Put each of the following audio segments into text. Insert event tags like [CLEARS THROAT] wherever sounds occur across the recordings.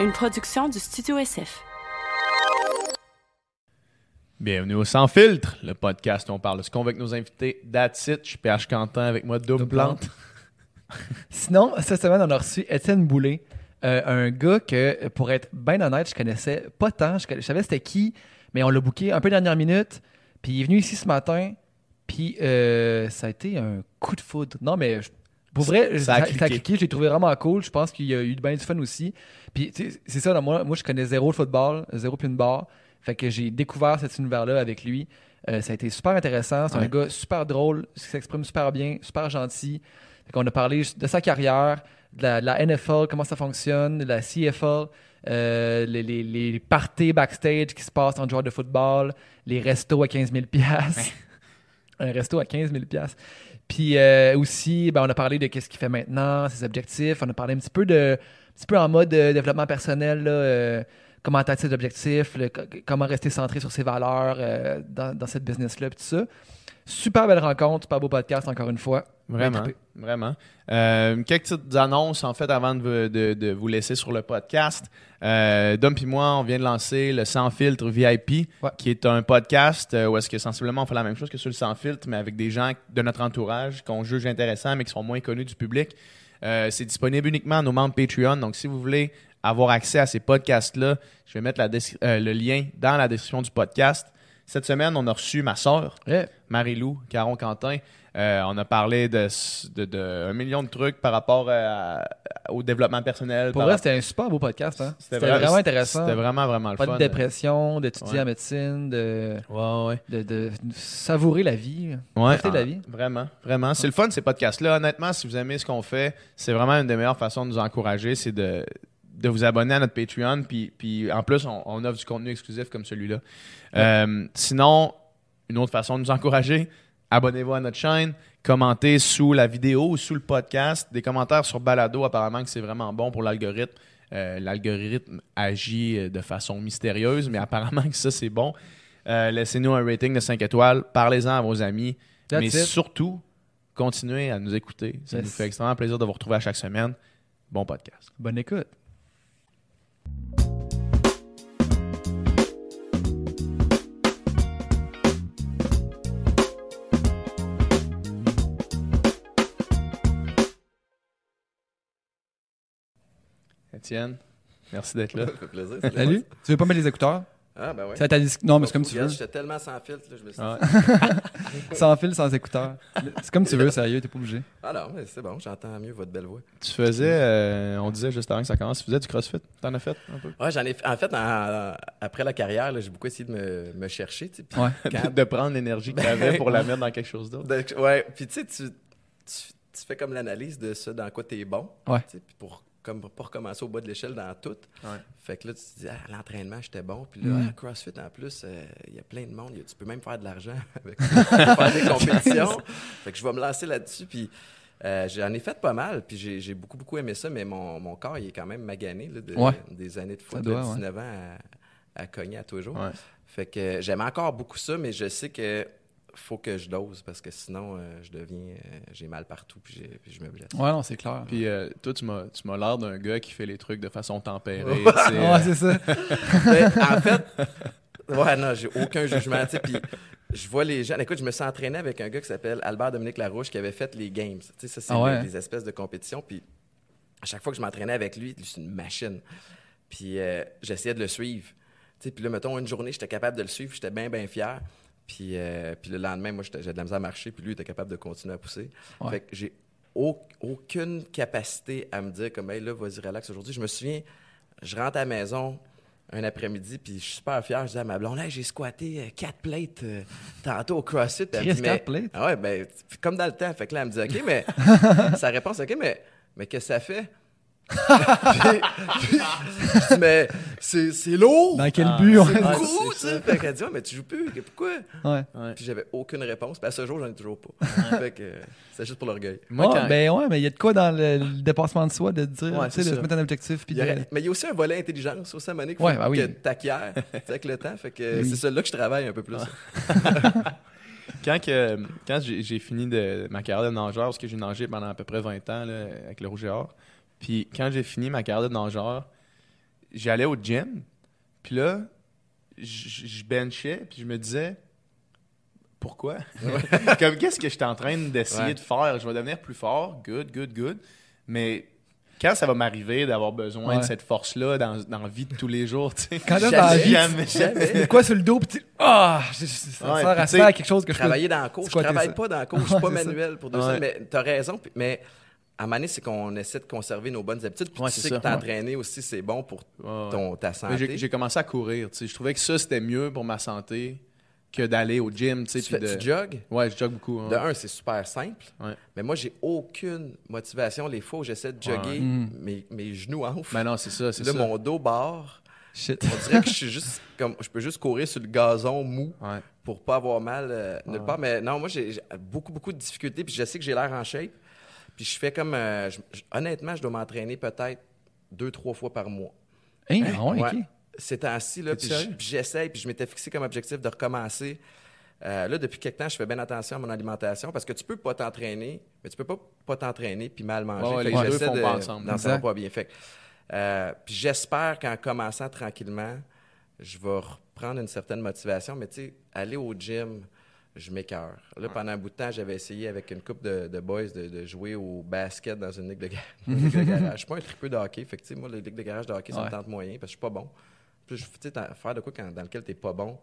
une production du Studio SF. Bienvenue au Sans Filtre, le podcast où on parle de ce qu'on veut avec nos invités. That's it. Je suis PH Quentin avec moi, double plante. [LAUGHS] Sinon, cette semaine, on a reçu Étienne Boulay, euh, un gars que, pour être bien honnête, je connaissais pas tant. Je, je savais c'était qui, mais on l'a booké un peu dernière minute. Puis il est venu ici ce matin, puis euh, ça a été un coup de foudre. Non, mais je- pour vrai, Ça a cliqué. Je l'ai trouvé vraiment cool. Je pense qu'il y a eu bien du fun aussi. Puis c'est ça, là, moi, moi, je connais zéro le football, zéro puis une barre. Fait que j'ai découvert cet univers-là avec lui. Euh, ça a été super intéressant. C'est un Ouais. gars super drôle, qui s'exprime super bien, super gentil. Fait qu'on a parlé de sa carrière, de la, de la NFL, comment ça fonctionne, de la CFL, euh, les, les, les parties backstage qui se passent en joueur de football, les restos à 15 000 piastres. [LAUGHS] Un resto à 15 000 piastres. Puis euh, aussi, ben, on a parlé de qu'est-ce qu'il fait maintenant, ses objectifs. On a parlé un petit peu de, un petit peu en mode euh, développement personnel, là, euh, comment atteindre ses objectifs, comment rester centré sur ses valeurs euh, dans, dans cette business-là, puis tout ça. Super belle rencontre, super beau podcast encore une fois. Vraiment, vraiment. Euh, quelques petites annonces, en fait, avant de, vous- de- de vous laisser sur le podcast. Euh, Dom et moi, on vient de lancer le Sans Filtre VIP, Ouais. qui est un podcast euh, où est-ce que sensiblement on fait la même chose que sur le Sans Filtre, mais avec des gens de notre entourage qu'on juge intéressants, mais qui sont moins connus du public. Euh, c'est disponible uniquement à nos membres Patreon. Donc, si vous voulez avoir accès à ces podcasts-là, je vais mettre la euh, le lien dans la description du podcast. Cette semaine, on a reçu ma soeur, Ouais. Marie-Lou, Caron Quentin. Euh, on a parlé de, de, de un million de trucs par rapport à- au développement personnel. Pour vrai, c'était un super beau podcast. Hein? C'était vrai- vraiment intéressant. C'était vraiment, vraiment le Pas fun. de dépression, d'étudier Ouais. en médecine, de, Ouais, ouais. de, de savourer la vie. Ouais, Profiter de la vie. Vraiment, vraiment. C'est le fun, ces podcasts-là. Honnêtement, si vous aimez ce qu'on fait, c'est vraiment une des meilleures façons de nous encourager, c'est de, de vous abonner à notre Patreon. Puis, puis en plus, on, on offre du contenu exclusif comme celui-là. Euh, sinon, une autre façon de nous encourager, abonnez-vous à notre chaîne, commentez sous la vidéo ou sous le podcast. Des commentaires sur Balado, apparemment que c'est vraiment bon pour l'algorithme. Euh, l'algorithme agit euh, de façon mystérieuse, mais apparemment que ça, c'est bon. Euh, Laissez-nous un rating de 5 étoiles. Parlez-en à vos amis. That's mais it. surtout, continuez à nous écouter. Ça Yes. nous fait extrêmement plaisir de vous retrouver à chaque semaine. Bon podcast. Bonne écoute. Étienne, merci d'être là. Ça fait plaisir. c'est Salut. Tu veux pas mettre les écouteurs? Ah, ben ouais. Non, mais c'est comme tu veux. Regarde, J'étais tellement sans filtre, là, je me suis Ah. dit, [LAUGHS] Sans fil, sans écouteurs. C'est comme tu veux, sérieux, t'es pas obligé. Ah non, mais c'est bon, j'entends mieux votre belle voix. Tu faisais, euh, on disait juste avant que ça commence, tu faisais du crossfit? T'en as fait un peu? Ouais, j'en ai. En fait, en- après la carrière, là, j'ai beaucoup essayé de me, me chercher. tu sais, puis Ouais. quand- [LAUGHS] de prendre l'énergie que tu avais pour la mettre dans quelque chose d'autre. de- ouais, puis tu sais, tu, tu, tu fais comme l'analyse de ça, dans quoi t'es bon. Ouais. tu sais, Puis pour, comme, pour pas recommencer au bas de l'échelle dans tout. Ouais. Fait que là, tu te dis, ah, l'entraînement, j'étais bon. Puis là, Mm. ah, CrossFit, en plus, euh, il y a plein de monde. A- tu peux même faire de l'argent [LAUGHS] avec ça. faire des compétitions. [LAUGHS] fait que je vais me lancer là-dessus. Puis euh, j'en ai fait pas mal. Puis j'ai j'ai beaucoup, beaucoup aimé ça. Mais mon, mon corps, il est quand même magané là, de- Ouais. des années de foot, de doit, ouais. 19 ans à, à cogner à tous les jours. Ouais. Fait que j'aime encore beaucoup ça, mais je sais que faut que je dose parce que sinon, euh, je deviens. euh, j'ai mal partout puis, je me blesse. Ouais, non, c'est clair. Puis euh, toi, tu m'as, tu m'as l'air d'un gars qui fait les trucs de façon tempérée. Ouais. [LAUGHS] c'est ça. Mais [LAUGHS] en fait, ouais, non, j'ai aucun jugement. tu sais, Puis je vois les gens. Écoute, je me suis entraîné avec un gars qui s'appelle Albert Dominique Larouche qui avait fait les Games. Tu sais, ça, c'est Ah ouais, des- des espèces de compétitions. Puis à chaque fois que je m'entraînais avec lui, c'est une machine. Puis euh, j'essayais de le suivre. Tu sais, Puis là, mettons, une journée, j'étais capable de le suivre, j'étais bien, bien fier. Puis, euh, puis le lendemain, moi, j'avais de la misère à marcher, puis lui, il était capable de continuer à pousser. Ouais. Fait que j'ai au- aucune capacité à me dire comme, hey, là, vas-y, relax aujourd'hui. Je me souviens, je rentre à la maison un après-midi, puis je suis super fier. Je dis à ma blonde, Hey, j'ai squatté euh, quatre plates euh, tantôt au CrossFit. Puis elle me Chris, dit, mais- quatre plates? Ah ouais, ben, comme dans le temps. Fait que là, elle me dit, OK, mais [LAUGHS] sa réponse, OK, mais, mais qu'est-ce que ça fait? Puis, puis, mais c'est c'est lourd! Dans quel but? C'est ouais. Ouais, beaucoup, c'est tu sais. Fait qu'elle dit, Ouais, mais tu joues plus, que- pourquoi? Ouais. ouais. Puis j'avais aucune réponse. Puis à ce jour, j'en ai toujours pas. fait que euh, c'est juste pour l'orgueil. Moi, Ouais, quand- ben ouais, mais il y a de quoi dans le, le dépassement de soi de dire, Ouais, tu sais, de se mettre un objectif. Puis Il y aurait- de... Mais il y a aussi un volet intelligence aussi à Monique. Ouais, bah oui. Que sais, avec le temps. Fait que Oui. c'est celui-là que je travaille un peu plus. [LAUGHS] Quand, que- quand j'ai j'ai fini de, ma carrière de nageur, parce que j'ai nagé pendant à peu près 20 ans là, avec le Rouge et Or, puis quand j'ai fini ma carrière de nageur, j'allais au gym, puis là, je benchais, puis je me disais, pourquoi? [LAUGHS] Comme, qu'est-ce que je suis en train d'essayer Ouais. de faire? Je vais devenir plus fort, good, good, good. Mais quand ça va m'arriver d'avoir besoin de cette force-là dans, dans la vie de tous les jours, tu sais? Quand t'as dans la vie, Jamais. tu- quoi sur le dos, puis tu- ah, je- je- ça Ouais, sert à faire quelque chose que je peux. Travailler dans la cour. C'est Je travaille ça? pas dans la cour. Je suis [LAUGHS] pas ça. manuel pour deux Ouais. semaines. Mais t'as raison. Mais à un moment donné, c'est qu'on essaie de conserver nos bonnes habitudes. Puis Ouais, tu c'est sais ça. que t'entraîner aussi, c'est bon pour Ouais, ton, ta Mais santé. J'ai commencé à courir, tu sais. Je trouvais que ça, c'était mieux pour ma santé que d'aller au gym, tu fais, de... tu jogues. Ouais, je jogue beaucoup. hein. De un, c'est super simple. Ouais. Mais moi, j'ai aucune motivation. Les fois où j'essaie de jogger, Mm. mes, mes genoux enflent. Ben non, c'est ça, c'est Là, ça. mon dos barre. Shit. On dirait que je suis juste comme je peux juste courir sur le gazon mou Ouais. pour pas avoir mal euh, nulle Ouais. part. Mais non, moi j'ai j'ai beaucoup beaucoup de difficultés. Puis je sais que j'ai l'air en shape. Puis je fais comme euh, je- je- honnêtement, je dois m'entraîner peut-être deux trois fois par mois. Hein, ah ouais, ok. Ouais. Ces temps-ci là, puis j'essaye. Puis je m'étais fixé comme objectif de recommencer. Euh, là, depuis quelque temps, je fais bien attention à mon alimentation parce que tu peux pas t'entraîner, mais tu peux pas pas t'entraîner puis mal manger. Fait les deux font de- pas ensemble. Non, ça va pas bien. Fait euh, puis j'espère qu'en commençant tranquillement, je vais reprendre une certaine motivation. Mais tu sais, aller au gym, je m'écœure. Là, pendant un bout de temps, j'avais essayé avec une couple de, de boys de, de jouer au basket dans une ligue de, ga- [LAUGHS] une ligue de garage. Je suis pas un tripeux de hockey. Fait que, tu moi, les ligues de garage de hockey, ça Ouais. me tente moyen parce que je suis pas bon. Puis, tu faire de quoi quand- dans lequel t'es pas bon,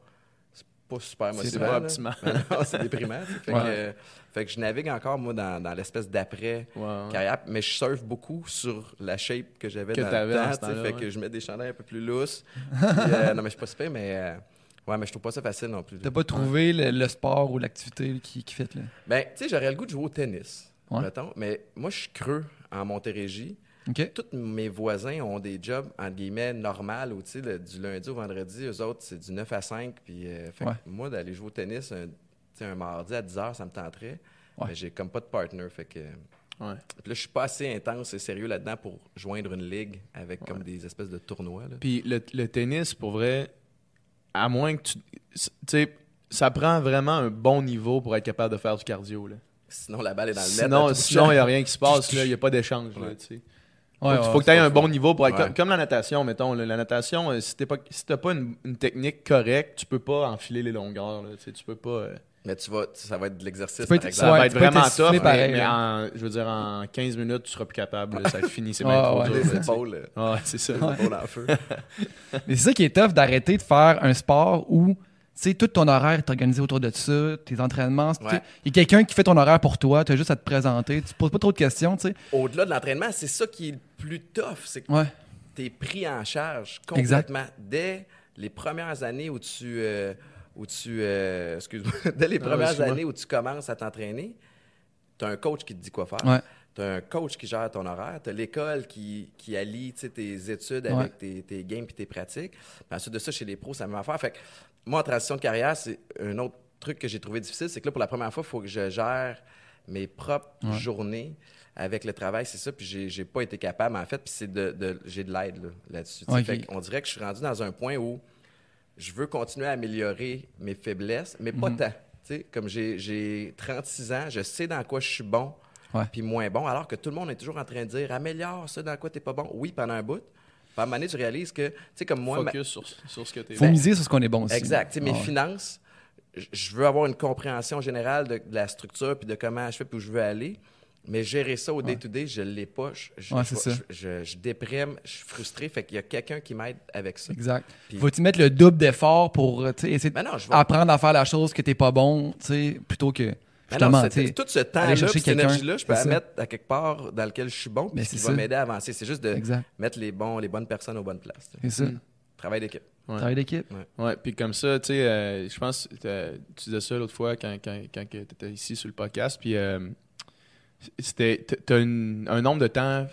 c'est pas super C'est pas [LAUGHS] c'est déprimant. tu. Fait, Ouais. que, euh, fait que je navigue encore, moi, dans, dans l'espèce d'après Ouais, ouais. carrière, mais je surfe beaucoup sur la shape que j'avais dans le temps, tu fait que je mets des chandails un peu plus lousses. Puis, euh, [LAUGHS] non, mais je suis pas super, mais euh, ouais, mais je trouve pas ça facile non plus. T'as pas trouvé le, le sport ou l'activité qui, qui fait là? Ben, tu sais, j'aurais le goût de jouer au tennis, Ouais. mettons, mais moi, je suis creux en Montérégie. Ok. Tous mes voisins ont des jobs, entre guillemets, normales, ou tu sais, le- du lundi au vendredi, eux autres, c'est du 9 à 5. Puis, euh, fait que moi, d'aller jouer au tennis un, tu sais, un mardi à 10 h, ça me tenterait. Ouais. Mais j'ai comme pas de partner, fait que... Ouais. Puis là, je suis pas assez intense et sérieux là-dedans pour joindre une ligue avec comme des espèces de tournois. Là. Puis le, le tennis, pour vrai, à moins que tu. Tu sais, ça prend vraiment un bon niveau pour être capable de faire du cardio. Là. Sinon, la balle est dans le net. Sinon, sinon, il n'y a rien qui se [LAUGHS] passe. là. Il n'y a pas d'échange. là, Ouais. tu sais. Ouais, faut, ouais, faut que tu aies un bon niveau pour être Ouais. comme, comme la natation, mettons. là. La natation, euh, si tu pas, si t'as pas une, une technique correcte, tu peux pas enfiler les longueurs. Là. Tu peux pas. euh, Mais tu vas, ça va être de l'exercice, par ça va être vraiment tough, mais, pareil, mais en, je veux dire, en 15 minutes, tu seras plus capable. là. ça [LAUGHS] finit, c'est bien trop ouais. dur. Les épaules, euh, Ouais, c'est ça. les épaules en feu. [LAUGHS] Mais c'est ça qui est tough d'arrêter de faire un sport où, tu sais, tout ton horaire est organisé autour de ça, tes entraînements. Ouais. Il y a quelqu'un qui fait ton horaire pour toi, tu as juste à te présenter, tu te poses pas trop de questions, tu sais. Au-delà de l'entraînement, c'est ça qui est le plus tough. C'est que Ouais. tu es pris en charge Exact. complètement. Dès les premières années où tu. euh, où tu euh, excuse-moi. [LAUGHS] Dès les Ah, premières années où tu commences à t'entraîner, tu as un coach qui te dit quoi faire. Ouais. Tu as un coach qui gère ton horaire. Tu as l'école qui, qui allie tes études avec Ouais. tes, tes games et tes pratiques. Puis ensuite de ça, chez les pros, la même affaire. Fait que moi, en transition de carrière, c'est un autre truc que j'ai trouvé difficile. C'est que là, pour la première fois, il faut que je gère mes propres Ouais. journées avec le travail, c'est ça. Puis j'ai, j'ai pas été capable, en fait. Puis c'est de, de- j'ai de l'aide là, là-dessus. qu'on dirait que je suis rendu dans un point où je veux continuer à améliorer mes faiblesses, mais pas Mhm. tant. Tu sais, comme j'ai, j'ai 36 ans, je sais dans quoi je suis bon, puis moins bon, alors que tout le monde est toujours en train de dire améliore ça dans quoi t'es pas bon. Oui, pendant un bout. Puis à un moment donné, tu réalises que, tu sais, comme moi, ma- Focus sur, sur ce que tu es Faut miser sur ce qu'on est bon aussi. Exact. Tu sais, mes Ouais. finances, je veux avoir une compréhension générale de, de la structure puis de comment je fais puis où je veux aller. Mais gérer ça au day-to-day, je ne l'ai pas. Je, je, Ouais, je- c'est ça. je- je- je déprime, je suis frustré. Fait qu'il y a quelqu'un qui m'aide avec ça. Exact. Puis- Faut-tu mettre le double d'effort pour euh, essayer Ben non, d'apprendre à faire la chose que t'es pas bon, plutôt que Mais non, justement, sais, tout ce temps-là, cette énergie-là, je peux la mettre à quelque part dans lequel je suis bon, Mais qui va m'aider à avancer. C'est juste de Exact. mettre les, bons, les bonnes personnes aux bonnes places. C'est ça. Mm. Travail d'équipe. Ouais. Travail d'équipe. Ouais, puis comme ça, tu sais, euh, je pense que t'as- tu disais ça l'autre fois quand, quand, quand tu étais ici sur le podcast, puis euh, c'était, t'as une- un nombre de temps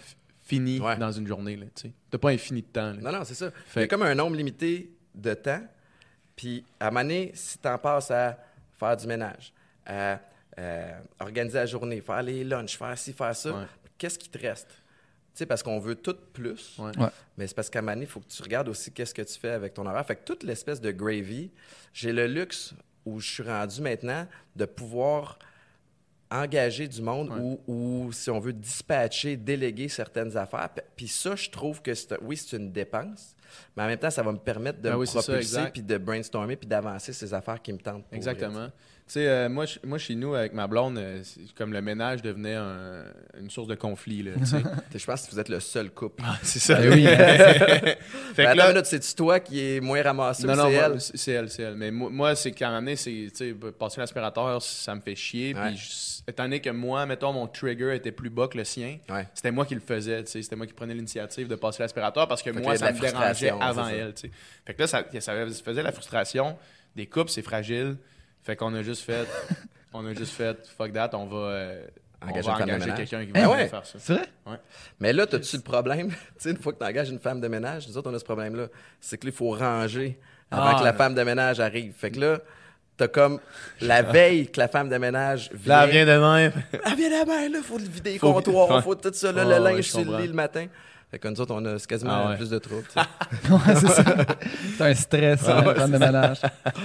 fini Ouais. dans une journée, là, tu sais. T'as pas infini de temps, là. Non, non, c'est ça. Fait Il y a que- comme un nombre limité de temps. Puis, à un moment donné, si tu en passes à faire du ménage, à euh, organiser la journée, faire les lunchs, faire ci, faire ça, Ouais. qu'est-ce qui te reste? Tu sais, parce qu'on veut tout plus. Ouais. Ouais. Mais c'est parce qu'à un moment donné, il faut que tu regardes aussi qu'est-ce que tu fais avec ton horaire. Fait que toute l'espèce de gravy, j'ai le luxe où je suis rendu maintenant de pouvoir engager du monde ou, ou, si on veut, dispatcher, déléguer certaines affaires. Puis ça, je trouve que, c'est, oui, c'est une dépense, mais en même temps, ça va me permettre de Ah me oui, propulser, puis de brainstormer, puis d'avancer ces affaires qui me tentent. pour Exactement. Sais, euh, moi, moi, chez nous, avec ma blonde, euh, c'est comme le ménage devenait un- une source de conflit. Là. [LAUGHS] Je pense que vous êtes le seul couple. c'est ça. Eh oui. [LAUGHS] fait que [LAUGHS] attends là- c'est-tu toi qui est moins ramassé non, ou non, c'est elle? c'est c'est elle, c'est elle. Mais moi, moi, c'est moment donné, c'est, passer l'aspirateur, ça me fait chier. Ouais. Puis, étant donné que moi, mettons, mon trigger était plus bas que le sien, Ouais. c'était moi qui le faisais. C'était moi qui prenais l'initiative de passer l'aspirateur parce que Fait moi, ça me dérangeait avant c'est elle. Fait que là, ça, ça faisait la frustration. Des couples, c'est fragile. Fait qu'on a juste fait, [LAUGHS] on a juste fait, fuck that, on va, euh, on Engager va de quelqu'un qui Eh va ouais. faire ça. C'est vrai? Mais là, as-tu le problème? [LAUGHS] tu sais, une fois que tu engages une femme de ménage, nous autres, on a ce problème-là. C'est que là, il faut ranger avant Ah, que la femme de ménage arrive. Fait que là, t'as comme la veille que la femme de ménage vient. [LAUGHS] Là, elle vient de même. Elle vient la main, là, faut le vider les Faut- comptoirs, faut tout ça, là, le linge sur le lit le matin. Fait que nous autres, on a c'est quasiment Ah ouais. plus de troubles. tu sais. [LAUGHS] Ouais, c'est ça. [LAUGHS] C'est un stress, hein, une femme de ménage.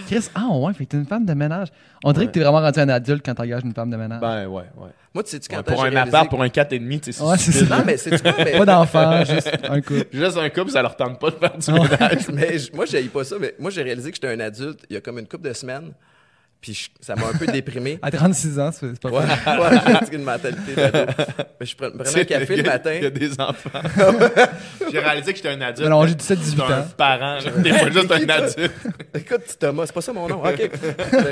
Chris, ah ouais, fait que t'es une femme de ménage. On dirait que t'es vraiment rendu un adulte quand t'engages une femme de ménage. Ben, ouais, ouais. Moi, tu sais-tu quand Ouais, t'as pour un appart, pour un 4,5, tu sais, Ouais, c'est ça. Non, mais c'est? Mais... [LAUGHS] Pas d'enfant, juste un couple. Juste un couple, ça leur tente pas de faire du ménage. mais moi, j'ai pas ça, mais moi, j'ai réalisé que j'étais un adulte il y a comme une couple de semaines. Puis je- ça m'a un peu déprimé. [LAUGHS] À 36 ans, c'est pas Ouais, vrai. ouais, j'ai une mentalité d'ado. Mais je pre- prenais un café le matin. Il y a des enfants. [LAUGHS] J'ai réalisé que j'étais un adulte. Non, j'ai 17-18 J'étais un ans. parent. là. T'es pas juste un adulte. Écoute, Thomas, c'est pas ça mon nom. OK. mais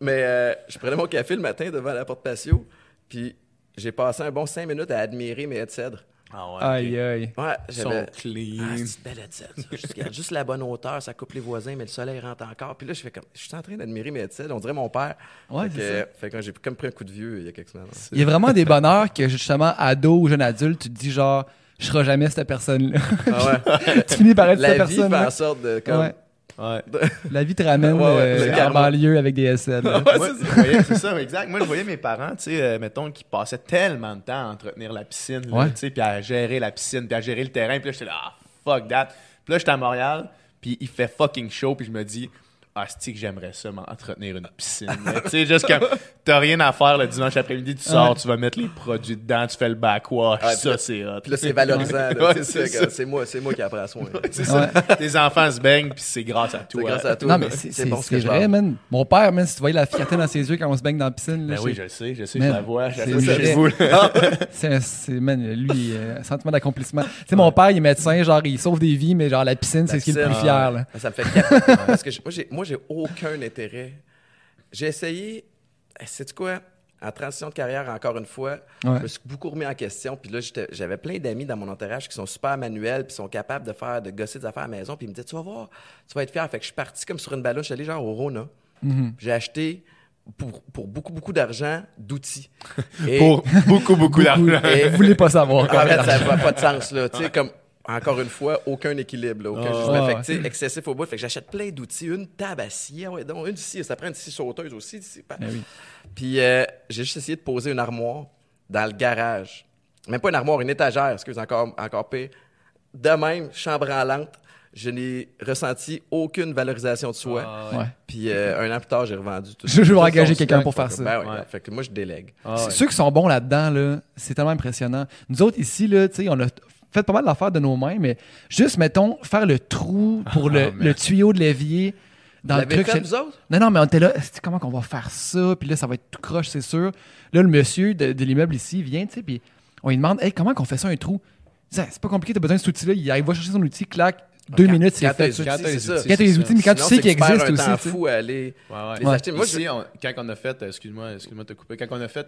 mais, euh, je prenais mon café le matin devant la porte patio. Puis j'ai passé un bon cinq minutes à admirer mes heads cèdres. Ah Aïe, aïe. Ouais, Ils sont j'avais. clean. Ah, c'est belle headset, ça. Juste, la bonne hauteur, ça coupe les voisins, mais le soleil rentre encore. Puis là, je fais comme, je suis en train d'admirer mes headsets. On dirait mon père. Ouais, fait que, ça. fait que j'ai comme pris un coup de vieux il y a quelques semaines. Il y a vraiment des bonheurs que justement, ado ou jeune adulte, tu te dis genre, je serai jamais cette personne-là. Ah ouais. [LAUGHS] tu finis par être cette La vie fait personne-là. en sorte de. Comme, Ouais. Ouais. [LAUGHS] La vie te [LAUGHS] ramène Ouais, ouais, euh, en banlieue avec des [LAUGHS] je voyais- c'est ça, exact. Moi, je voyais mes parents, tu sais, euh, mettons, qui passaient tellement de temps à entretenir la piscine, là, Ouais. tu sais, puis à gérer la piscine, puis à gérer le terrain. Puis là, j'étais là, ah, fuck that. Puis là, j'étais à Montréal, puis il fait fucking chaud, puis je me dis, ah, c'est que j'aimerais ça m'entretenir une piscine. tu sais, juste comme, t'as rien à faire le dimanche après-midi, tu sors, Ouais. tu vas mettre les produits dedans, tu fais le backwash, Ouais, ça, là- c'est hot. Puis là, c'est valorisant. Ouais, c'est moi, c'est moi qui apprends soin. C'est ça. Tes enfants se baignent, puis c'est grâce à toi. C'est grâce à toi. Non, mais c'est c'est- bon ce vrai, man. Mon père, man, si tu voyais la fierté dans ses yeux quand on se baigne dans la piscine, là, Ben oui, je le sais, je sais, Man, je la vois, la c'est man, lui, euh, un sentiment d'accomplissement. Tu sais, mon père, il est médecin, genre, il sauve des vies, mais genre, la piscine, c'est ce qui est le plus fier, là. Ça me fait moi, j'ai, moi, j'ai aucun intérêt. J'ai essayé, c'est quoi? En transition de carrière, encore une fois, Ouais. je me suis beaucoup remis en question. Puis là, j'avais plein d'amis dans mon entourage qui sont super manuels, puis sont capables de faire, de gosser des affaires à la maison. Puis ils me disaient, tu vas voir, tu vas être fier. Fait que je suis parti comme sur une suis allé genre au Rona. Mhm. J'ai acheté pour, pour beaucoup, beaucoup d'argent d'outils. [LAUGHS] Pour beaucoup, beaucoup d'argent. Et- Vous voulez pas savoir. en fait, ça n'a pas de sens, là. Tu sais, comme, encore une fois, aucun équilibre, là, aucun jugement. ouais, Fait que, excessif au bout. Fait que j'achète plein d'outils. Une table à scie, ouais, donc une scie, ça prend une scie sauteuse aussi. scie, pa- Eh oui. Puis euh, j'ai juste essayé de poser une armoire dans le garage. Même pas une armoire, une étagère, excuse, encore, encore pire. De même, chambre en lente, je n'ai ressenti aucune valorisation de soi. Ah, Ouais. Puis euh, un an plus tard, j'ai revendu tout [LAUGHS] Je vais engager quelqu'un pour faire ça. Ben ouais, Ouais. Fait que moi, je délègue. Ah, ouais. Ceux qui sont bons là-dedans, là, c'est tellement impressionnant. Nous autres, ici, là, tu sais, on a fait pas mal d'affaires de nos mains, mais juste, mettons, faire le trou pour le, Ah, le tuyau de l'évier dans Vous le truc. fait, vous autres? Non, non, mais on était là, comment qu'on va faire ça? Puis là, ça va être tout croche, c'est sûr. Là, le monsieur de, de l'immeuble ici vient, tu sais, puis on lui demande, hey, comment qu'on fait ça un trou? C'est pas compliqué, t'as besoin de cet outil-là. Il arrive, va chercher son outil, clac, deux Quand- minutes, c'est fait. Quand les outils, Quand t'as les outils, mais quand tu Sinon, sais c'est qu'il que tu perds existe un aussi. temps tu fou à aller Ouais, ouais. les Ouais. acheter. Moi, Ici, on- quand on a fait, excuse-moi, excuse-moi de te couper, quand on a fait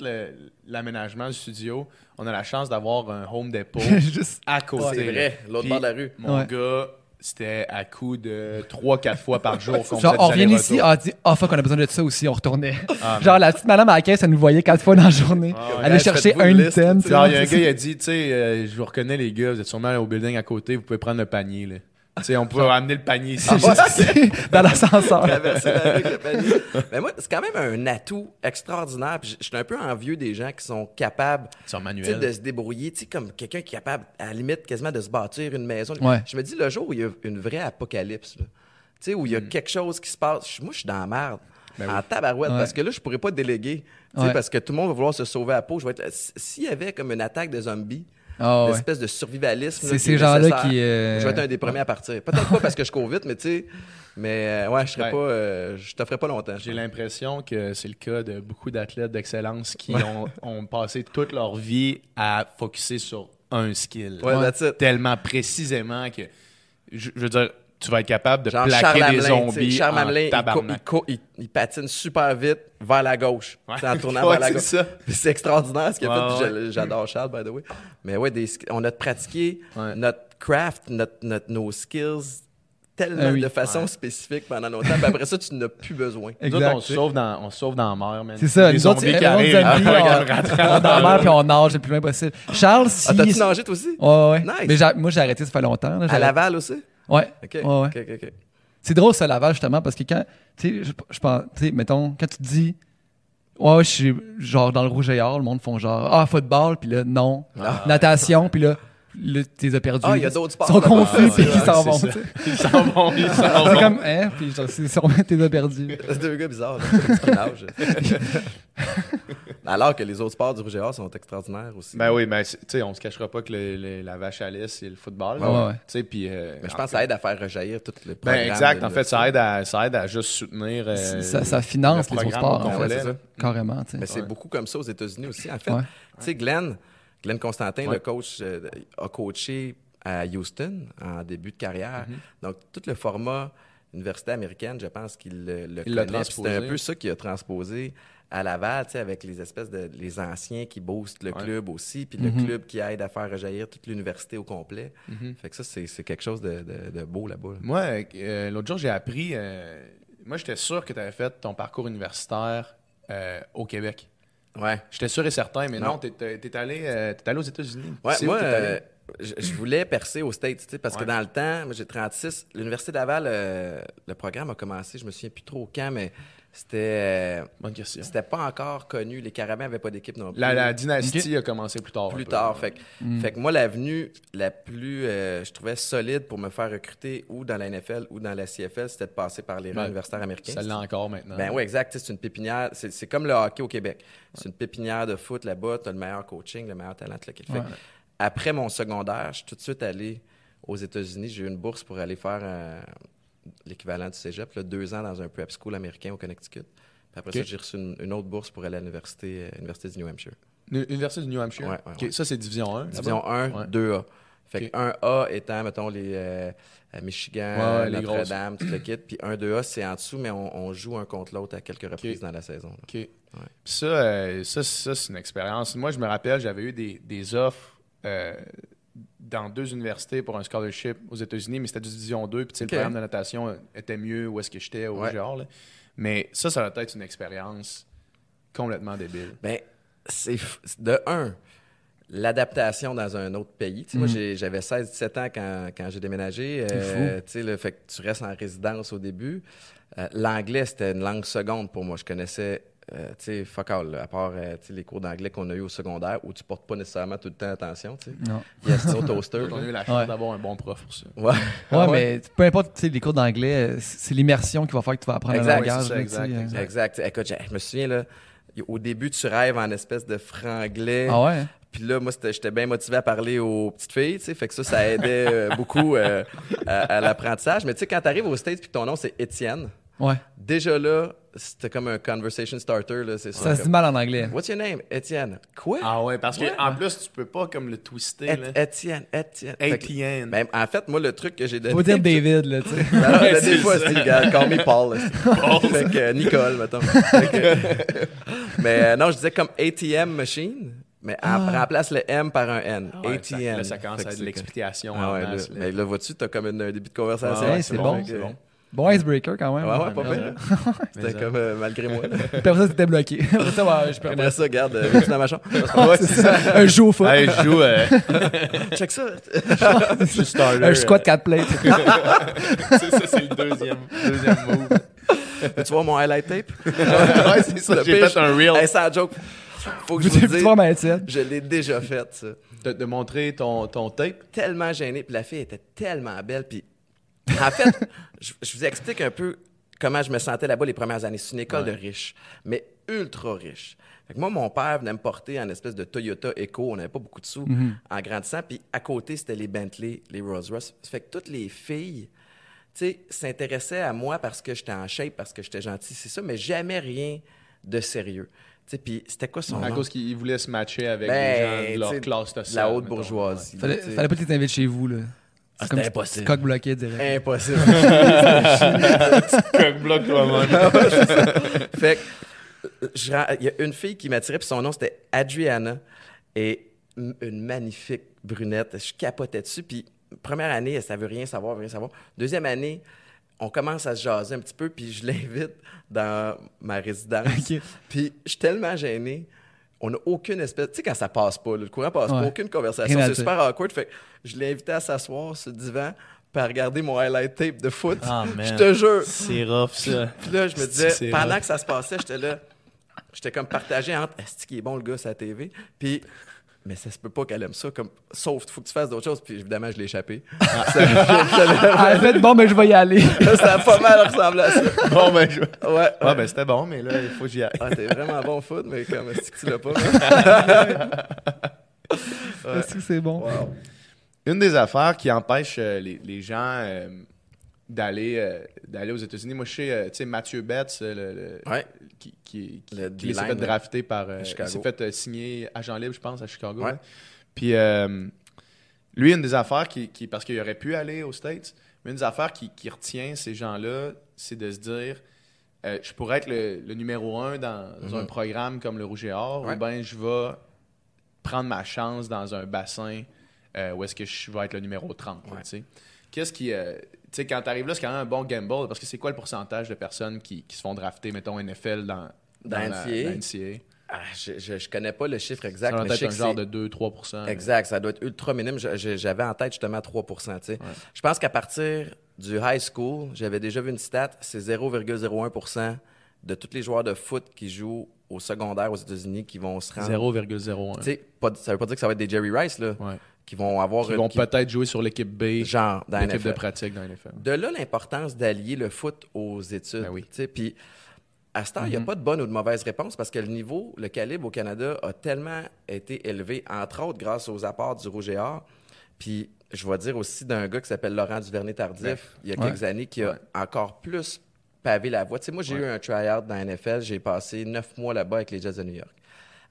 l'aménagement du studio, on a la chance d'avoir un Home Depot [LAUGHS] Juste- à côté. c'est vrai, l'autre bord de la rue. Mon Ouais. gars, c'était à coup de 3-4 fois par jour qu'on Genre, on revient ici, ah, dit, ah, fuck, on a besoin de ça aussi, on retournait. Ah, [LAUGHS] Genre, la petite madame à la caisse, elle nous voyait quatre fois dans la journée. Ah ouais. Aller chercher un item. tu tu. Genre, il y a un gars, il a dit, tu sais, euh, je vous reconnais les gars, vous êtes sûrement au building à côté, vous pouvez prendre le panier, là. Tu sais, on peut ramener le panier ici. [LAUGHS] C'est juste dans l'ascenseur. Traverser la rue avec le panier. Mais moi, c'est quand même un atout extraordinaire. Puis je suis un peu envieux des gens qui sont capables Ils sont tu sais, manuels. de se débrouiller, tu sais, comme quelqu'un qui est capable, à la limite, quasiment de se bâtir une maison. Ouais. Je me dis, le jour où il y a une vraie apocalypse, là, tu sais, où il y a Mm. quelque chose qui se passe, je- moi, je suis dans la merde. Ben oui. en tabarouette. Ouais. Parce que là, je pourrais pas déléguer. tu sais, Ouais. Parce que tout le monde va vouloir se sauver à peau. Je vais être... S'il y avait comme une attaque de zombies, Ah une ouais. espèce de survivalisme. C'est ces gens-là qui. euh, Je vais être un des premiers à partir. Peut-être pas parce que je cours vite, mais tu sais. Mais euh, ouais, je serais Ouais. pas. euh, je t'offrais pas longtemps. J'ai l'impression que c'est le cas de beaucoup d'athlètes d'excellence qui ont, ont passé toute leur vie à focuser sur un skill. Ouais, Ouais. that's it. Tellement précisément que, je, je veux dire, tu vas être capable de Genre plaquer Charles des Hamelin, zombies Charles en Hamelin, il, tabarnak. il cou- il- il patine super vite vers la gauche. Ouais. En tournant [LAUGHS] Ouais, vers la c'est gauche. C'est extraordinaire ce qu'il a fait. J'adore Charles, by the way. Mais ouais, des on a pratiqué Ouais. notre craft, notre, notre- nos skills tellement Ah oui. de façon Ouais. spécifique pendant longtemps. Puis après ça, tu n'as plus besoin. Nous autres, Exact. on se sauve dans, on se sauve dans la mer, man. C'est ça, Les nous autres, [LAUGHS] on- rentre on est dans la mer puis on nage le plus loin possible. Charles, si. Ah, t'as-tu nagé toi aussi? Ouais, ouais. Nice. Mais moi, j'ai arrêté, ça fait longtemps. là, À Laval aussi? Ouais. OK. Ouais, ouais. OK, OK, OK. C'est drôle, ça, Laval, justement, parce que quand. Tu sais, je, je pense. Tu sais, mettons, quand tu te dis. Ouais, je suis genre dans le rouge et or, le monde font genre. Ah, football, puis là, non. Natation, puis là, là tu les as perdus. Ah, il y a d'autres sports Ils sont confus, Ah, puis ils s'en c'est vont. Ils s'en vont, ils s'en C'est vont. comme, hein, puis genre, c'est sûrement t'es as perdu. [LAUGHS] C'est deux gars bizarres, là. Alors que les autres sports du Rouge et Or sont extraordinaires aussi. Ben oui, ben, c'est- tu sais, on se cachera pas que le- le- la vache à lait, c'est le football. Ouais, ouais. Tu sais, puis... euh, Mais je en pense que ça aide à faire rejaillir tout le programme. Ben exact, en fait, ça aide à, ça aide à juste soutenir... euh, ça, ça finance le les autres sports, en fait, c'est ça. carrément. tu sais. Mais c'est beaucoup comme ça aux États-Unis aussi. En fait, tu sais, Glenn, Glenn Constantin, Ouais. le coach, euh, a coaché à Houston en début de carrière. Mm-hmm. Donc, tout le format université américaine, je pense qu'il le, le Il connaît. C'était un peu ça qu'il a transposé à Laval, avec les espèces de les anciens qui boostent le Ouais. club aussi, puis le club qui aide à faire rejaillir toute l'université au complet. Mhm. Fait que ça, c'est c'est quelque chose de, de- de beau là-bas. là. Moi, euh, l'autre jour, j'ai appris... euh, moi, j'étais sûr que tu avais fait ton parcours universitaire euh, au Québec. Ouais. J'étais sûr et certain, mais Non. non, t'es t'es allé, euh, t'es allé aux États-Unis. Ouais, moi, euh, je, je voulais percer aux States, tu sais, parce que dans le temps, moi j'ai 36, l'Université de Laval, euh, le programme a commencé, je me souviens plus trop quand, mais c'était euh, Bonne question. c'était pas encore connu. Les Carabins n'avaient pas d'équipe non plus. La, la dynastie a commencé plus tard. plus tard. Fait que, Mm. fait que moi, l'avenue la plus, euh, je trouvais solide pour me faire recruter ou dans la NFL ou dans la CFL, c'était de passer par les rangs Ouais. universitaires américains. Ça l'a encore maintenant. Ben oui, exact. C'est une pépinière. C'est c'est comme le hockey au Québec. C'est une pépinière de foot là-bas. Tu as le meilleur coaching, le meilleur talent. Là, qu'il fait. Ouais. Après mon secondaire, je suis tout de suite allé aux États-Unis. J'ai eu une bourse pour aller faire euh, l'équivalent du cégep, là, deux ans dans un prep school américain au Connecticut. Puis après ça, j'ai reçu une, une autre bourse pour aller à l'université euh, du New Hampshire. L'Université du New Hampshire? Ouais, ouais, Ok, ouais. Ça, c'est Division 1. Division 1, Ouais. 2A. Fait que 1A étant, mettons, les euh, Michigan, Ouais, Notre-Dame, tout le kit. Puis 1, 2A, c'est en dessous, mais on, on joue un contre l'autre à quelques reprises dans la saison. là. OK. Puis ça, euh, ça, ça c'est une expérience. Moi, je me rappelle, j'avais eu des, des offres euh, dans deux universités pour un scholarship aux États-Unis, mais c'était du Division 2. Puis tu sais, Ok. le programme de natation était mieux où est-ce que j'étais au Ouais. genre. là. Mais ça, ça va être une expérience complètement débile. Ben, c'est de un, l'adaptation dans un autre pays. Moi, Mhm. j'avais 16-17 ans quand, quand j'ai déménagé. Euh, tu sais, le fait que tu restes en résidence au début. Euh, L'anglais, c'était une langue seconde pour moi. Je connaissais, euh, tu sais, fuck all, là, à part euh, tu les cours d'anglais qu'on a eu au secondaire où tu portes pas nécessairement tout le temps attention. tu sais. Non. Yes, no toaster. On a eu la chance Ouais. d'avoir un bon prof pour ça. Ouais. Ouais, mais peu importe, tu sais, les cours d'anglais, c'est l'immersion qui va faire que tu vas apprendre Exact, le langage. ça, exact, tu euh. exact. Exact. Écoute, je me souviens, là, y- au début, tu rêves en espèce de franglais. Ah ouais? Puis là, moi, j'étais bien motivé à parler aux petites filles, tu sais, fait que ça, ça aidait euh, beaucoup euh, à, à l'apprentissage. Mais tu sais, quand t'arrives aux States puis que ton nom, c'est Étienne, Ouais. déjà là, c'était comme un conversation starter, là, c'est Ça se dit mal en anglais. What's your name? Étienne. Quoi? Ah ouais, parce Ouais. qu'en plus, tu peux pas comme le twister. Ét- là. Étienne, Étienne. ATN. ben, en fait, moi, le truc que j'ai donné... Faut dire David, là, tu sais. Alors, là, [LAUGHS] des fois, ça. c'est gars, call me Paul. là. fait que euh, Nicole, mettons. [LAUGHS] Mais euh, non, je disais comme ATM machine, mais Ah. remplace le M par un N. Ouais, ATM. ça, là, ça commence à être de l'explication. Ah ouais, là, mais là, vois-tu, t'as comme une- un début de conversation. Ouais, Ouais, c'est bon, bon. Icebreaker quand même. Ouais, ouais, pas [LAUGHS] ça. C'était comme euh, malgré moi. après ça, t'étais bloqué. [LAUGHS] Après ça, ouais, je peux Après ça, regarde, euh, viens-tu dans ma chambre? [LAUGHS] Ouais, c'est ça. Un jeu au foot. Hey, je joue. euh, Check ça. je suis starter. Un squat 4 plates. c'est ça, c'est le deuxième, deuxième move. tu vois mon highlight tape? ouais, c'est ça. J'ai fait un reel. Hey, sans joke. Faut que je vous dise, ma je l'ai déjà fait, ça. De, de montrer ton, ton tape? tellement gêné. Puis la fille était tellement belle. Puis en fait, je, je vous explique un peu comment je me sentais là-bas les premières années. C'est une école Ouais. de riches, mais ultra riches. Fait que moi, mon père venait me porter en espèce de Toyota Echo. On n'avait pas beaucoup de sous en grandissant. Puis à côté, c'était les Bentley, les Rolls-Royce. Fait que toutes les filles, tu sais, s'intéressaient à moi parce que j'étais en shape, parce que j'étais gentil, c'est ça, mais jamais rien de sérieux. Tu sais, puis c'était quoi son À nom? cause qu'il voulait se matcher avec Ben, des gens de leur classe sociale. la haute mettons. bourgeoisie. Fallait, tu sais. fallait pas que tu t'invites chez vous, là. Ah, c'était impossible. Coq bloqué, direct. Impossible. [LAUGHS] Coq bloc toi-même. fait que, il y a une fille qui m'attirait, puis son nom, c'était Adriana. Et une magnifique brunette. Je capotais dessus. Puis, première année, elle savait rien savoir, rien savoir. Deuxième année, on commence à se jaser un petit peu, puis je [LAUGHS] l'invite dans ma résidence. Puis, je suis tellement gêné. On n'a aucune espèce. Tu sais, quand ça passe pas, là, le courant passe pas, aucune conversation. C'est super awkward. Fait que je l'ai invité à s'asseoir sur le divan, puis à regarder mon highlight tape de foot. Ah, man. je te jure. C'est rough, ça. Puis là, je me disais, pendant rough. que ça se passait, j'étais là, j'étais comme partagé entre est-ce qu'il est bon le gars la TV, puis mais ça se peut pas qu'elle aime ça, comme sauf faut que tu fasses d'autres choses, puis évidemment je l'ai échappé. Ah, [LAUGHS] en fait, bon, ben, je vais y aller. [LAUGHS] ça a pas mal ressemblé à ça. Bon, ben, je... Ouais. ouais. Ah, ben, c'était bon, mais là, il faut que j'y aille. Ah, t'es vraiment bon au foot, mais comme est-ce que tu l'as pas? hein? Est-ce que c'est bon? Wow. Une des affaires qui empêche euh, les, les gens euh, d'aller euh, d'aller aux États-Unis, moi, je sais, euh, tu sais, Mathieu Betts, euh, le, le- Ouais. qui, qui, qui, Le qui s'est fait drafter par. euh, il s'est fait signer agent libre, je pense, à Chicago. Ouais. Puis, lui, une des affaires qui. qui- parce qu'il aurait pu aller aux States, mais une des affaires qui, qui retient ces gens-là, c'est de se dire. je pourrais être le, le numéro un dans, dans Mhm. un programme comme le Rouge et Or, Ouais. ou bien je vais prendre ma chance dans un bassin où est-ce que je vais être le numéro 30. là, Ouais. tu sais. Qu'est-ce qui. euh, sais, quand tu arrives là, c'est quand même un bon gamble parce que c'est quoi le pourcentage de personnes qui, qui se font drafter, mettons, NFL dans, Dans la-? Ah, je, je, je connais pas le chiffre Ça exact, doit mais je être un genre de 2-3 Exact, ça doit être ultra minime. J'avais en tête justement 3 tu sais. Je pense qu'à partir du high school, j'avais déjà vu une stat, c'est 0,01% de tous les joueurs de foot qui jouent au secondaire aux États-Unis qui vont se rendre. 0,01. Tu sais, pas- ça veut pas dire que ça va être des Jerry Rice, là, Ouais. Qui vont avoir Qui vont qui- peut-être jouer sur l'équipe B, genre dans l'équipe de pratique dans NFL. De là l'importance d'allier le foot aux études. Ben oui. Puis à ce temps, il n'y a pas de bonne ou de mauvaise réponse parce que le niveau, le calibre au Canada a tellement été élevé, entre autres grâce aux apports du Rouge et Or. Puis je vais dire aussi d'un gars qui s'appelle Laurent Duvernay-Tardif, il y a Ouais. quelques années, qui a encore plus pavé la voie. Tu sais, moi, j'ai eu un try-out dans la NFL, j'ai passé neuf mois là-bas avec les Jets de New York.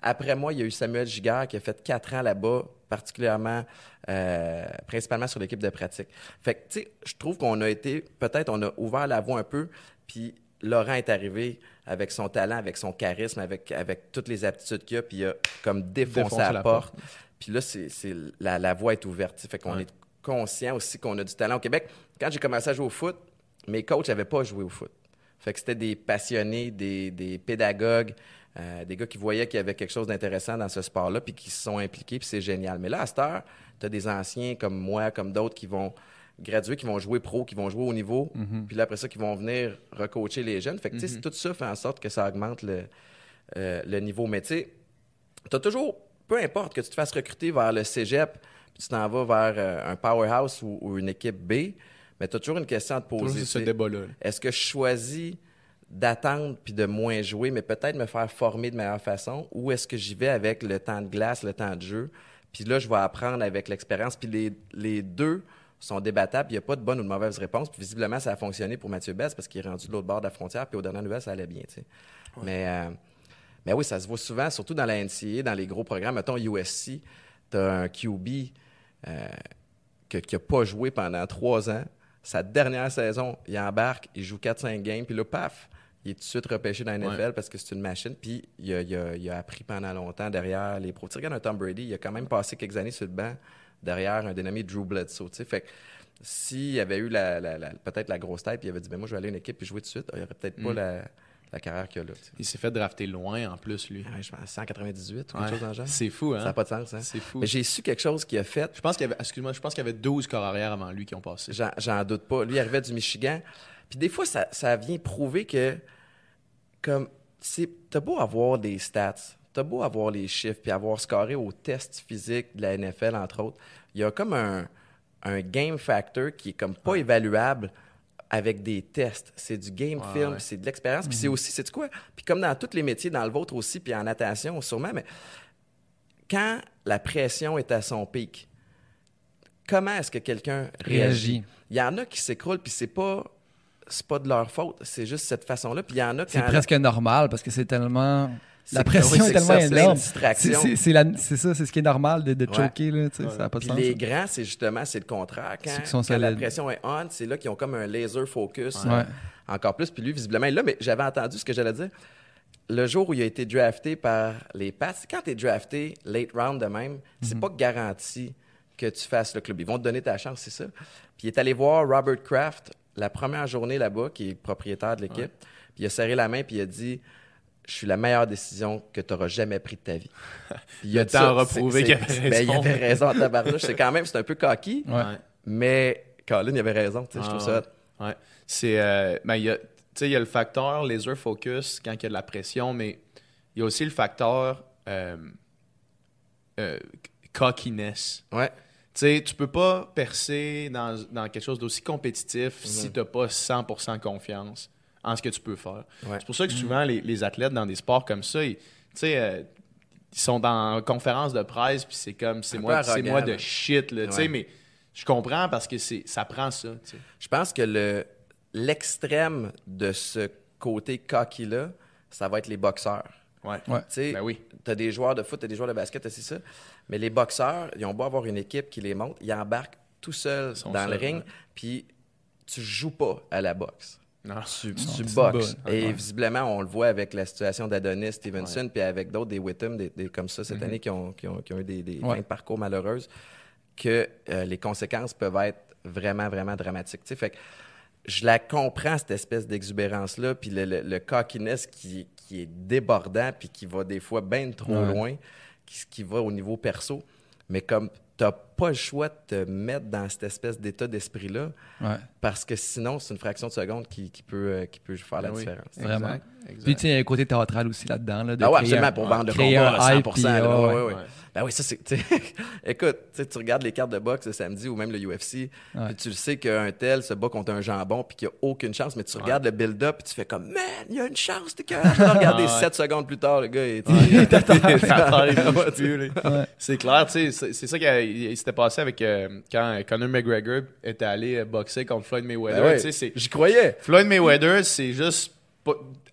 Après moi, il y a eu Samuel Giguère qui a fait quatre ans là-bas, particulièrement, euh, principalement sur l'équipe de pratique. Fait que, tu sais, je trouve qu'on a été, peut-être, on a ouvert la voie un peu, puis Laurent est arrivé avec son talent, avec son charisme, avec, avec toutes les aptitudes qu'il a, puis il a comme défoncé la, la porte. porte. Puis là, c'est, la, la voie est ouverte. Fait qu'on Ouais. est conscient aussi qu'on a du talent au Québec. Quand j'ai commencé à jouer au foot, mes coachs n'avaient pas joué au foot. Fait que c'était des passionnés, des, des pédagogues, euh, des gars qui voyaient qu'il y avait quelque chose d'intéressant dans ce sport-là, puis qui se sont impliqués, puis c'est génial. Mais là, à cette heure, tu as des anciens comme moi, comme d'autres, qui vont graduer, qui vont jouer pro, qui vont jouer au niveau, puis là, après ça, qui vont venir recoacher les jeunes. Fait que, tu sais, tout ça fait en sorte que ça augmente le, euh, le niveau. Mais tu sais, tu as toujours, peu importe que tu te fasses recruter vers le cégep, puis tu t'en vas vers euh, un powerhouse ou, ou une équipe B, mais tu as toujours une question à te poser. ce tu sais. débat-là. là. Est-ce que je choisis d'attendre puis de moins jouer, mais peut-être me faire former de meilleure façon, ou est-ce que j'y vais avec le temps de glace, le temps de jeu, puis là, je vais apprendre avec l'expérience, puis les, les deux sont débattables, il n'y a pas de bonne ou de mauvaise réponse, puis visiblement, ça a fonctionné pour Mathieu Bess parce qu'il est rendu de l'autre bord de la frontière, puis aux dernières nouvelles, ça allait bien, tu sais. Mais, euh, mais oui, ça se voit souvent, surtout dans la NCAA, dans les gros programmes. Mettons USC, tu as un QB euh, que- qui n'a pas joué pendant trois ans. Sa dernière saison, il embarque, il joue 4-5 games, puis là, paf, il est tout de suite repêché dans la NFL Ouais. parce que c'est une machine. Puis il a, il a- il a appris pendant longtemps derrière les pros. Tu regardes un Tom Brady, il a quand même passé quelques années sur le banc derrière un dénommé Drew Bledsoe. tu sais. Fait que s'il avait eu la, la- la- peut-être la grosse tête, puis il avait dit ben, Moi, je vais aller à une équipe puis jouer tout de suite, il n'y aurait peut-être pas Mm. la, la carrière qu'il a là. Il s'est fait drafter loin en plus, lui. Ouais, je pense 198 ou quelque Ouais. chose dans le genre. C'est fou, hein? Ça n'a pas de sens. Hein? C'est fou. Mais j'ai su quelque chose qu'il a fait. Je pense qu'il y avait, excuse-moi, je pense qu'il y avait 12 corps arrière avant lui qui ont passé. J'en, j'en doute pas. Lui, il arrivait du Michigan. Puis des fois, ça, ça vient prouver que, comme, t'as beau avoir des stats, t'as beau avoir les chiffres, puis avoir scoré au test physique de la NFL, entre autres, il y a comme un, un game factor qui est comme pas évaluable avec des tests. C'est du game Ouais, film, ouais. c'est de l'expérience, Mhm. puis c'est aussi, c'est quoi? Puis comme dans tous les métiers, dans le vôtre aussi, puis en natation sûrement, mais quand la pression est à son pic, comment est-ce que quelqu'un réagit? Réagit. Il y en a qui s'écroulent, puis c'est pas c'est pas de leur faute, c'est juste cette façon-là. Puis il y en a C'est presque normal parce que c'est tellement. La pression est que tellement énorme. C'est- ça, c'est ce qui est normal de, de Ouais. choquer. Là, tu sais, Ça n'a pas de Puis sens. les ça. grands, c'est justement c'est le contraire. Quand, Ceux qui sont quand la pression est on, c'est là qu'ils ont comme un laser focus Ouais. euh, encore plus. Puis lui, visiblement, là, mais j'avais entendu ce que j'allais dire. Le jour où il a été drafté par les Pats, quand tu es drafté late round de même, c'est pas garanti que tu fasses le club. Ils vont te donner ta chance, c'est ça. Puis il est allé voir Robert Kraft la première journée là-bas, qui est propriétaire de l'équipe. Puis il a serré la main, puis il a dit Je suis la meilleure décision que tu auras jamais prise de ta vie. [LAUGHS] Puis il a Le dit temps ça, aura c'est- prouvé c'est- qu'il avait ben, il raison. avait raison, tabarnouche. C'est quand même, c'est un peu cocky, Ouais. mais Colin, il avait raison. tu sais, je trouve Ah, ça. Ouais. C'est. euh, ben, il y a, tu sais, il y a le facteur laser focus quand il y a de la pression, mais il y a aussi le facteur euh, euh, cockiness. Ouais. Tu sais, tu peux pas percer dans, dans quelque chose d'aussi compétitif Mhm. si tu n'as pas 100% confiance en ce que tu peux faire. Ouais. C'est pour ça que souvent, les, les athlètes dans des sports comme ça, ils, euh, ils sont dans conférence de presse, puis c'est comme, c'est moi, moi de shit, là, Ouais. mais je comprends parce que c'est, ça prend ça. Je pense que le l'extrême de ce côté cocky-là, ça va être les boxeurs. Ouais. Ouais. Tu sais, Ben oui. t'as des joueurs de foot, t'as des joueurs de basket, c'est ça. Mais les boxeurs, ils ont beau avoir une équipe qui les monte, ils embarquent tout seuls dans le ring, puis tu joues pas à la boxe. Non. Tu, tu tu boxes. Et Ouais. visiblement, on le voit avec la situation d'Adonis Stevenson, puis avec d'autres, des Whittam, des, des- comme ça, cette année, qui ont, qui ont, qui ont eu des, des Ouais. fins de parcours malheureuses, que euh, les conséquences peuvent être vraiment, vraiment dramatiques. Tu sais, fait que je la comprends, cette espèce d'exubérance-là, puis le, le, le cockiness qui, qui est débordant, puis qui va des fois bien trop Ouais. loin, qui, qui va au niveau perso. Mais comme t'as pas le choix de te mettre dans cette espèce d'état d'esprit-là, Ouais. parce que sinon, c'est une fraction de seconde qui, qui peut, euh, qui peut faire la Ben oui. différence. Vraiment. Exact, exact. Puis, tu sais, il y a un côté théâtral aussi là-dedans. Là, de Ah ouais, absolument, un- pour vendre le combat à un hype, 100%. puis, là, ah ouais, ouais. ouais, ouais. Ouais. Ben oui, ça c'est. [LAUGHS] Écoute, tu regardes les cartes de boxe le samedi ou même le UFC, puis tu le sais qu'un tel se bat contre un jambon puis qu'il n'y a aucune chance, mais tu regardes le build-up puis tu fais comme Man, il y a une chance, t'es vais regarder Ah ouais. 7 secondes plus tard, le gars il. Ouais. C'est clair, tu sais, c'est c'est ça qui a- il- il s'était passé avec euh, quand Conor McGregor était allé euh, boxer contre Floyd Mayweather. Ben ouais, c'est- J'y croyais. Floyd Mayweather, c'est juste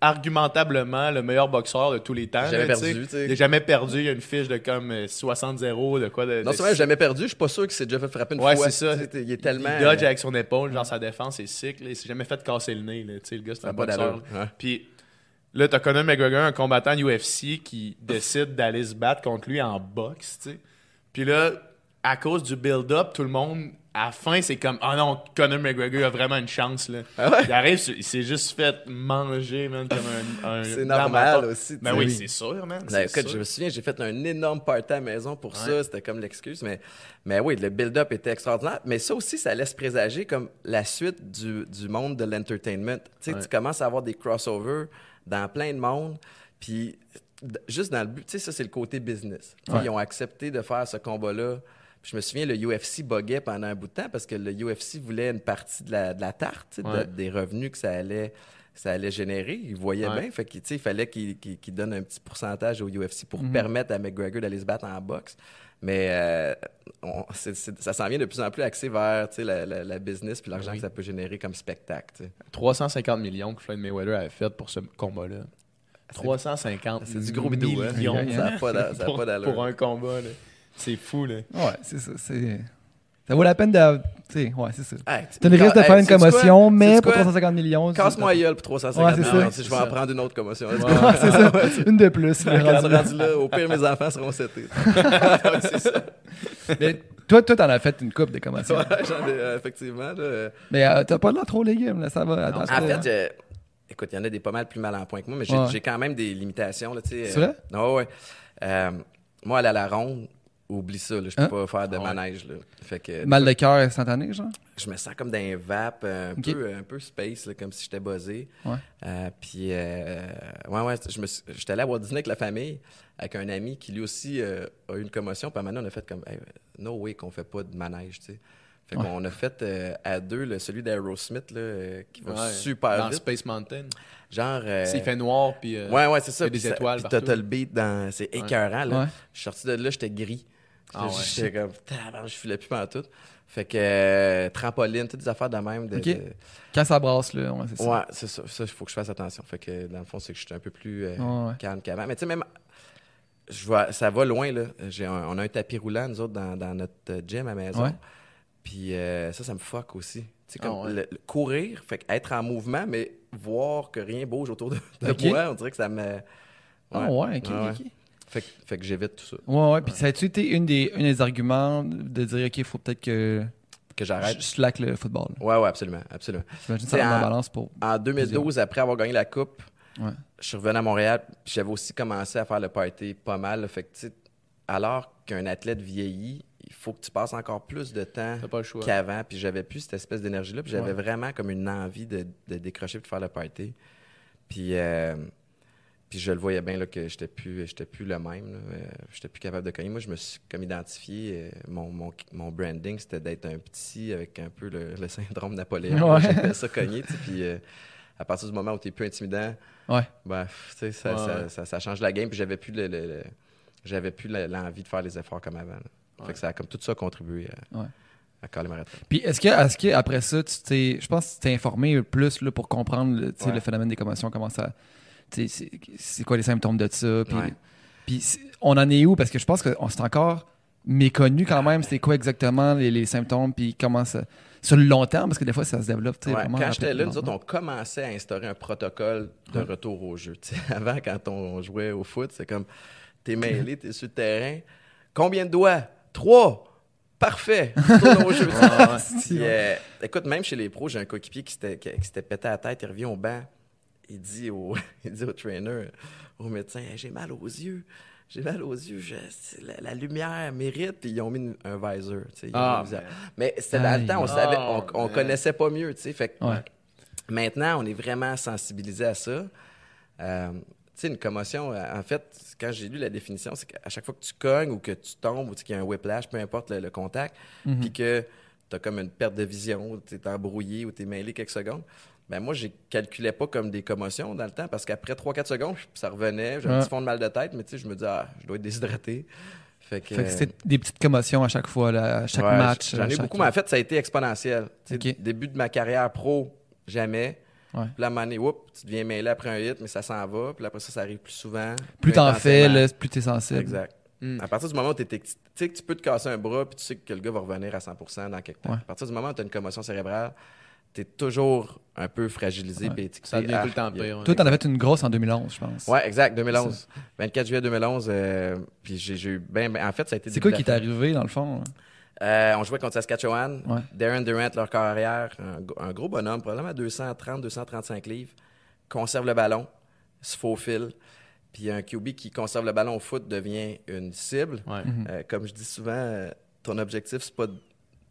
argumentablement le meilleur boxeur de tous les temps. Jamais là, perdu. Il n'a jamais perdu. Il y a une fiche de comme euh, 60-0, de quoi de. Non de- seulement j'ai jamais perdu, je suis pas sûr qu'il s'est déjà fait frapper une Ouais, fois. c'est ça. Il est tellement. Il dodge avec son épaule, genre sa défense est cycle. Il s'est jamais fait casser le nez. Là. Le gars, c'est un boxeur. Puis là, t'as Conor McGregor, un combattant UFC qui décide d'aller se battre contre lui en boxe, tu sais. Puis là, à cause du build-up, tout le monde, à la fin, c'est comme Ah non, Conor McGregor a vraiment une chance, là. Ah ouais? Il arrive, il s'est juste fait manger, man, comme un. un [LAUGHS] C'est normal aussi, Ben oui, c'est sûr, man. Ben, écoute, je me souviens, j'ai fait un énorme party à la maison pour ça. C'était comme l'excuse. Mais, mais oui, le build-up était extraordinaire. Mais ça aussi, ça laisse présager comme la suite du, du monde de l'entertainment. Tu sais, Ouais. tu commences à avoir des crossovers dans plein de monde. Puis juste dans le but, tu sais, ça, c'est le côté business. Ils ont accepté de faire ce combat-là. Puis je me souviens, le UFC buguait pendant un bout de temps parce que le UFC voulait une partie de la, de la tarte, de- des revenus que ça allait, ça allait générer. Ils voyaient Ouais. bien. Fait qu'il il fallait qu'il donne un petit pourcentage au UFC pour Mhm. permettre à McGregor d'aller se battre en boxe. Mais euh, on- ça s'en vient de plus en plus axé vers la, la- la business puis l'argent Oui. que ça peut générer comme spectacle. tu sais. 350 millions que Floyd Mayweather avait fait pour ce combat-là. 350 C'est du gros hein. millions. [LAUGHS] Ça n'a pas d'a- ça pour, pas pour un combat, là. C'est fou, là. Ouais, c'est ça. c'est- Ça vaut la peine de. Tu sais, ouais, c'est ça. Hey, T'as le risque de Hey, faire une commotion, mais pour quoi? 350 millions. Casse-moi la gueule pour 350 Ouais, c'est ça. millions. Sais, Je vais en prendre une autre commotion. Ouais, c'est ça. [LAUGHS] Une de plus. rendu là. rendu là, au pire, mes enfants seront setés. [LAUGHS] c'est ça. Mais toi, toi, t'en as fait une coupe de commotions. Ouais, j'en ai, euh, effectivement. là, euh, Mais euh, t'as pas l'air trop légumes, là, ça va. En fait, je- écoute, il y en a des pas mal plus mal en point que moi, mais j'ai Ouais. j'ai quand même des limitations. Là, tu sais, C'est euh, vrai? non, ouais. Euh, moi, aller à la ronde, oublie ça. Là, je peux Hein? pas faire de Ah manège. Là. Fait que, Mal de cœur instantané, genre? je me sens comme d'un vape, un, Ok. peu, un peu space, là, comme si j'étais buzzé. Ouais. Euh, puis, euh, ouais, ouais, je me suis- j'étais allé à Walt Disney avec la famille, avec un ami qui lui aussi euh, a eu une commotion. Puis un donné, on a fait comme, Hey, no way qu'on fait pas de manège, tu sais. Fait Ouais. qu'on a fait euh, à deux le, celui d'Aerosmith là, euh, qui va Ouais. super Dans vite. Space Mountain. Genre. euh, Il fait noir, puis. euh, Ouais, ouais, c'est ça. il y a des étoiles Puis le beat dans. C'est écœurant, là. Ouais. Je suis sorti de là, j'étais gris. Ah ouais. J'étais [LAUGHS] comme. Je filais plus tout. Fait que. euh, trampoline, toutes des affaires de même. De, Ok. de- Quand ça brasse, là, ouais, c'est ça. Ouais, c'est ça. Ça, il faut que je fasse attention. Fait que, dans le fond, c'est que je suis un peu plus euh, ouais. calme qu'avant. Mais tu sais, même. Je vois, ça va loin, là. J'ai un- on a un tapis roulant, nous autres, dans, dans notre euh, gym à la maison. Ouais. Puis euh, ça, ça me fuck aussi. Tu sais, comme Ah ouais. le- le courir, fait que être en mouvement, mais voir que rien bouge autour de, moi, on dirait que ça me. Ah ouais, ok, Ouais, ouais. ok, ok. Fait, que- fait que j'évite tout ça. Ouais, ouais. Puis ça a-tu été une des, un des arguments de dire, OK, il faut peut-être que Que j'arrête? je slack le football. là? Ouais, ouais, absolument. absolument. J'imagine ça dans en- la balance pour. En 2012, après avoir gagné la Coupe, Ouais. je suis revenu à Montréal. Puis j'avais aussi commencé à faire le party pas mal. là. Fait que, tu sais, alors qu'un athlète vieillit, il faut que tu passes encore plus de temps T'as pas le choix. qu'avant. Puis j'avais plus cette espèce d'énergie-là. Puis j'avais Ouais. vraiment comme une envie de, de décrocher et de faire le party. Puis, euh, puis je le voyais bien là, que j'étais plus, j'étais plus le même. là. Euh, j'étais plus capable de cogner. Moi, je me suis comme identifié. euh, mon, mon, mon branding, c'était d'être un petit avec un peu le, le syndrome Napoléon. Ouais. J'aimais ça cogner. Puis euh, à partir du moment où tu es plus intimidant, Ouais. ben, tu sais, ça, Ouais, ça, ça- ça change la game. Puis j'avais plus le, le- le- j'avais plus la- l'envie de faire les efforts comme avant. Fait que ça a comme tout ça contribué à, Ouais. à caler ma retraite. Puis est-ce que, est-ce que après ça, tu t'es. Je pense que tu t'es informé plus là, pour comprendre le, tu sais, Ouais. le phénomène des commotions, comment ça. C'est quoi les symptômes de ça? Puis, Ouais. puis on en est où? Parce que je pense que c'est encore méconnu quand même, c'est quoi exactement les, les symptômes, puis comment ça. Sur le long terme, parce que des fois, ça se développe. Ouais, vraiment quand j'étais là, nous autres, on commençait à instaurer un protocole de Ouais. retour au jeu. [LAUGHS] Avant, quand on jouait au foot, c'est comme t'es mêlé, t'es sur le terrain. Combien de doigts? Trois! Parfait! Retourne au jeu. [LAUGHS] Puis, euh, écoute, même chez les pros, j'ai un coéquipier qui s'était, pété la tête, il revient au banc, il dit au, [LAUGHS] il dit au trainer, au médecin, Hey, j'ai mal aux yeux. J'ai mal aux yeux, je- la, la lumière mérite, puis ils ont mis une- un visor. Ah, man. Mais c'était dans le temps, on savait, on, on man. connaissait pas mieux. Fait que Ouais. maintenant, on est vraiment sensibilisé à ça. Euh, tu sais, une commotion, euh, en fait, quand j'ai lu la définition, c'est qu'à chaque fois que tu cognes ou que tu tombes ou qu'il y a un whiplash, peu importe le, le contact, Mhm. puis que tu as comme une perte de vision, tu es embrouillé ou tu es mêlé quelques secondes, ben moi, je calculais pas comme des commotions dans le temps parce qu'après 3-4 secondes, ça revenait, j'avais un Ouais. petit fond de mal de tête, mais tu sais, je me dis, ah, je dois être déshydraté. Fait que, Fait que c'est des petites commotions à chaque fois, là, à chaque Ouais, match. J'en ai chaque- beaucoup, mais en fait, ça a été exponentiel. Début de ma carrière pro, jamais. Ouais. Puis moment donné, whoop, tu deviens mêlé après un hit, mais ça s'en va. Puis après ça, ça arrive plus souvent. Plus t'en fais, là, plus t'es sensible. Exact. Mm. À partir du moment où tu sais que tu peux te casser un bras, puis tu sais que le gars va revenir à 100% dans quelques temps. Ouais. À partir du moment où tu as une commotion cérébrale, tu es toujours un peu fragilisé. Ouais. Ça devient Ah, tout le temps pire. ouais. Toi, t'en as fait une grosse en 2011, je pense. Ouais, exact, 2011. 24 juillet 2011. euh, puis j'ai eu. Ben, ben, en fait, ça a été. C'est quoi qui t'est arrivé, dans le fond? hein? Euh, on jouait contre Saskatchewan. Ouais. Darren Durant, leur carrière, un, gros bonhomme, probablement à 230, 235 livres, conserve le ballon, se faufile. Puis un QB qui conserve le ballon au foot devient une cible. Ouais. Mhm. Euh, comme je dis souvent, ton objectif, c'est pas de,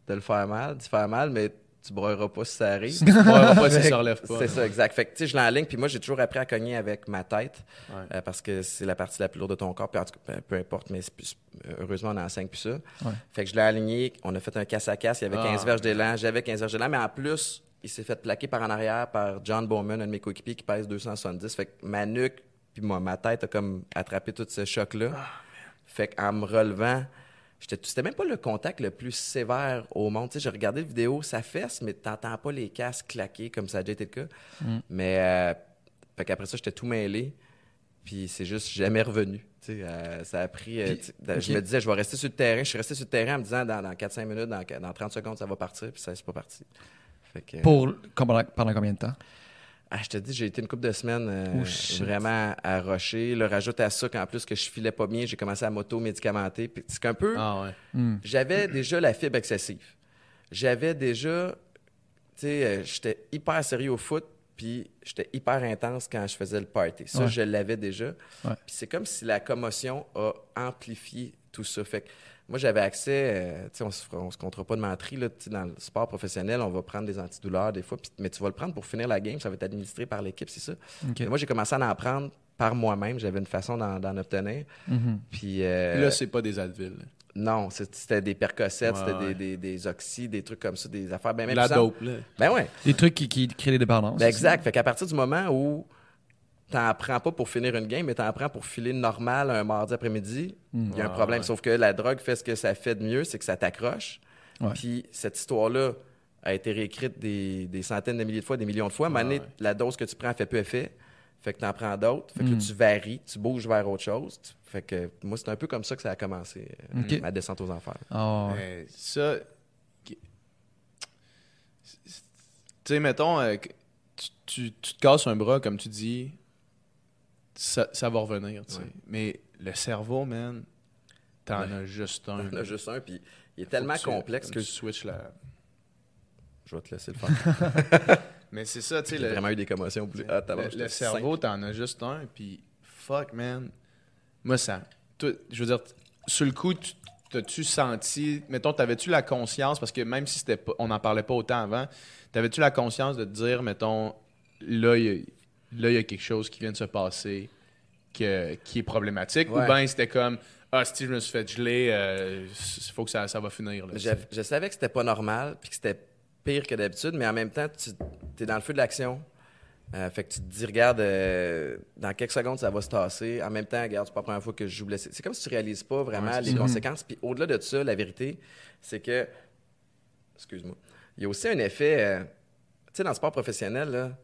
de le faire mal, d'y faire mal, mais tu broyeras pas si ça arrive. Tu pourras pas si ça relève pas. C'est ça, exact. Fait que, tu sais, je l'enligne, puis moi, j'ai toujours appris à cogner avec ma tête, Ouais. euh, parce que c'est la partie la plus lourde de ton corps, puis en tout cas, peu, importe, mais plus- heureusement, on enseigne plus ça. Fait que je l'ai aligné, on a fait un casse à casse, il y avait Ah, 15 verges d'élan, j'avais 15 verges d'élan, mais en plus, il s'est fait plaquer par en arrière par John Bowman, un de mes coéquipiers qui pèse 270. Fait que ma nuque, puis moi, ma tête a comme attrapé tout ce choc-là. fait qu'en me relevant, c'était même pas le contact le plus sévère au monde. Tu sais, j'ai regardé la vidéo, ça fesse, mais t'entends pas les casques claquer comme ça a déjà été le cas. Mais euh, fait qu'après ça, j'étais tout mêlé. Puis c'est juste jamais revenu. Tu sais, euh, ça a pris. euh, Puis. Je me disais, je vais rester sur le terrain. Je suis resté sur le terrain en me disant, dans, dans 4-5 minutes, dans, dans 30 secondes, ça va partir. Puis ça, c'est pas parti. Fait que, Pour pendant, pendant combien de temps? Ah, je te dis, j'ai été une couple de semaines euh, Oh, vraiment à rocher. Le rajoute à ça qu'en plus que je filais pas bien, j'ai commencé à m'auto-médicamenter. Puis c'est qu'un peu, Ah ouais. Hmm. j'avais déjà la fibre excessive. J'avais déjà, tu sais, euh, j'étais hyper sérieux au foot, puis j'étais hyper intense quand je faisais le party. Ça, Ouais. je l'avais déjà. Ouais. Puis c'est comme si la commotion a amplifié tout ça. Fait que moi, j'avais accès, euh, tu sais, on se, on se comptera pas de menterie, là, tu sais, dans le sport professionnel, on va prendre des antidouleurs des fois, mais tu vas le prendre pour finir la game, ça va être administré par l'équipe, c'est ça. Moi, j'ai commencé à en prendre par moi-même, j'avais une façon d'en, d'en obtenir. Mhm. Puis, euh, Là, c'est pas des Advil. Non, c'était des percocets, Ouais, c'était ouais. des, des, des oxy, des trucs comme ça, des affaires bien même La puissantes. dope, là. Ben ouais. Des trucs qui, qui créent des dépendances. Ben exact. Fait qu'à partir du moment où t'en prends pas pour finir une game, mais t'en prends pour filer normal un mardi après-midi, il y a un problème. ouais. Sauf que la drogue fait ce que ça fait de mieux, c'est que ça t'accroche. Ouais. Puis cette histoire-là a été réécrite des, des centaines de milliers de fois, des millions de fois. À un moment donné, ouais. la dose que tu prends fait peu effet. Fait que t'en prends d'autres. Fait que là, Mm. tu varies, tu bouges vers autre chose. Tu- Fait que moi, c'est un peu comme ça que ça a commencé, euh, ma descente aux enfers. Ah. Mais ça. Tu sais, mettons, euh, que tu, tu- tu te casses un bras, comme tu dis, ça, ça va revenir, tu sais. Ouais. Mais le cerveau, man, t'en Ouais. as juste un. T'en as juste un, puis il est Faut tellement que tu- complexe comme que tu switches la. je vais te laisser le faire. [LAUGHS] Mais c'est ça, tu sais. J'ai le- vraiment eu des commotions plus. Ah, t'as le, le cerveau, t'en as juste un, puis fuck, man. Moi, ça. tout- je veux dire, sur le coup, tu- t'as-tu senti. Mettons, t'avais-tu la conscience, parce que même si c'était pas, on n'en parlait pas autant avant, t'avais-tu la conscience de te dire, mettons, là, il y, a- là, il y a quelque chose qui vient de se passer que, qui est problématique, Ouais. ou bien c'était comme. Ah, si je me suis fait geler, il faut que ça, ça va finir. Là, Je, je savais que c'était pas normal, puis que c'était pire que d'habitude, mais en même temps, tu es dans le feu de l'action. Euh, fait que tu te dis, regarde, euh, dans quelques secondes, ça va se tasser. En même temps, regarde, c'est pas la première fois que je joue blessé. C'est comme si tu réalises pas vraiment Ouais, les ça. conséquences. Puis au-delà de ça, la vérité, c'est que. Excuse-moi. Il y a aussi un effet. euh, tu sais, dans le sport professionnel, là,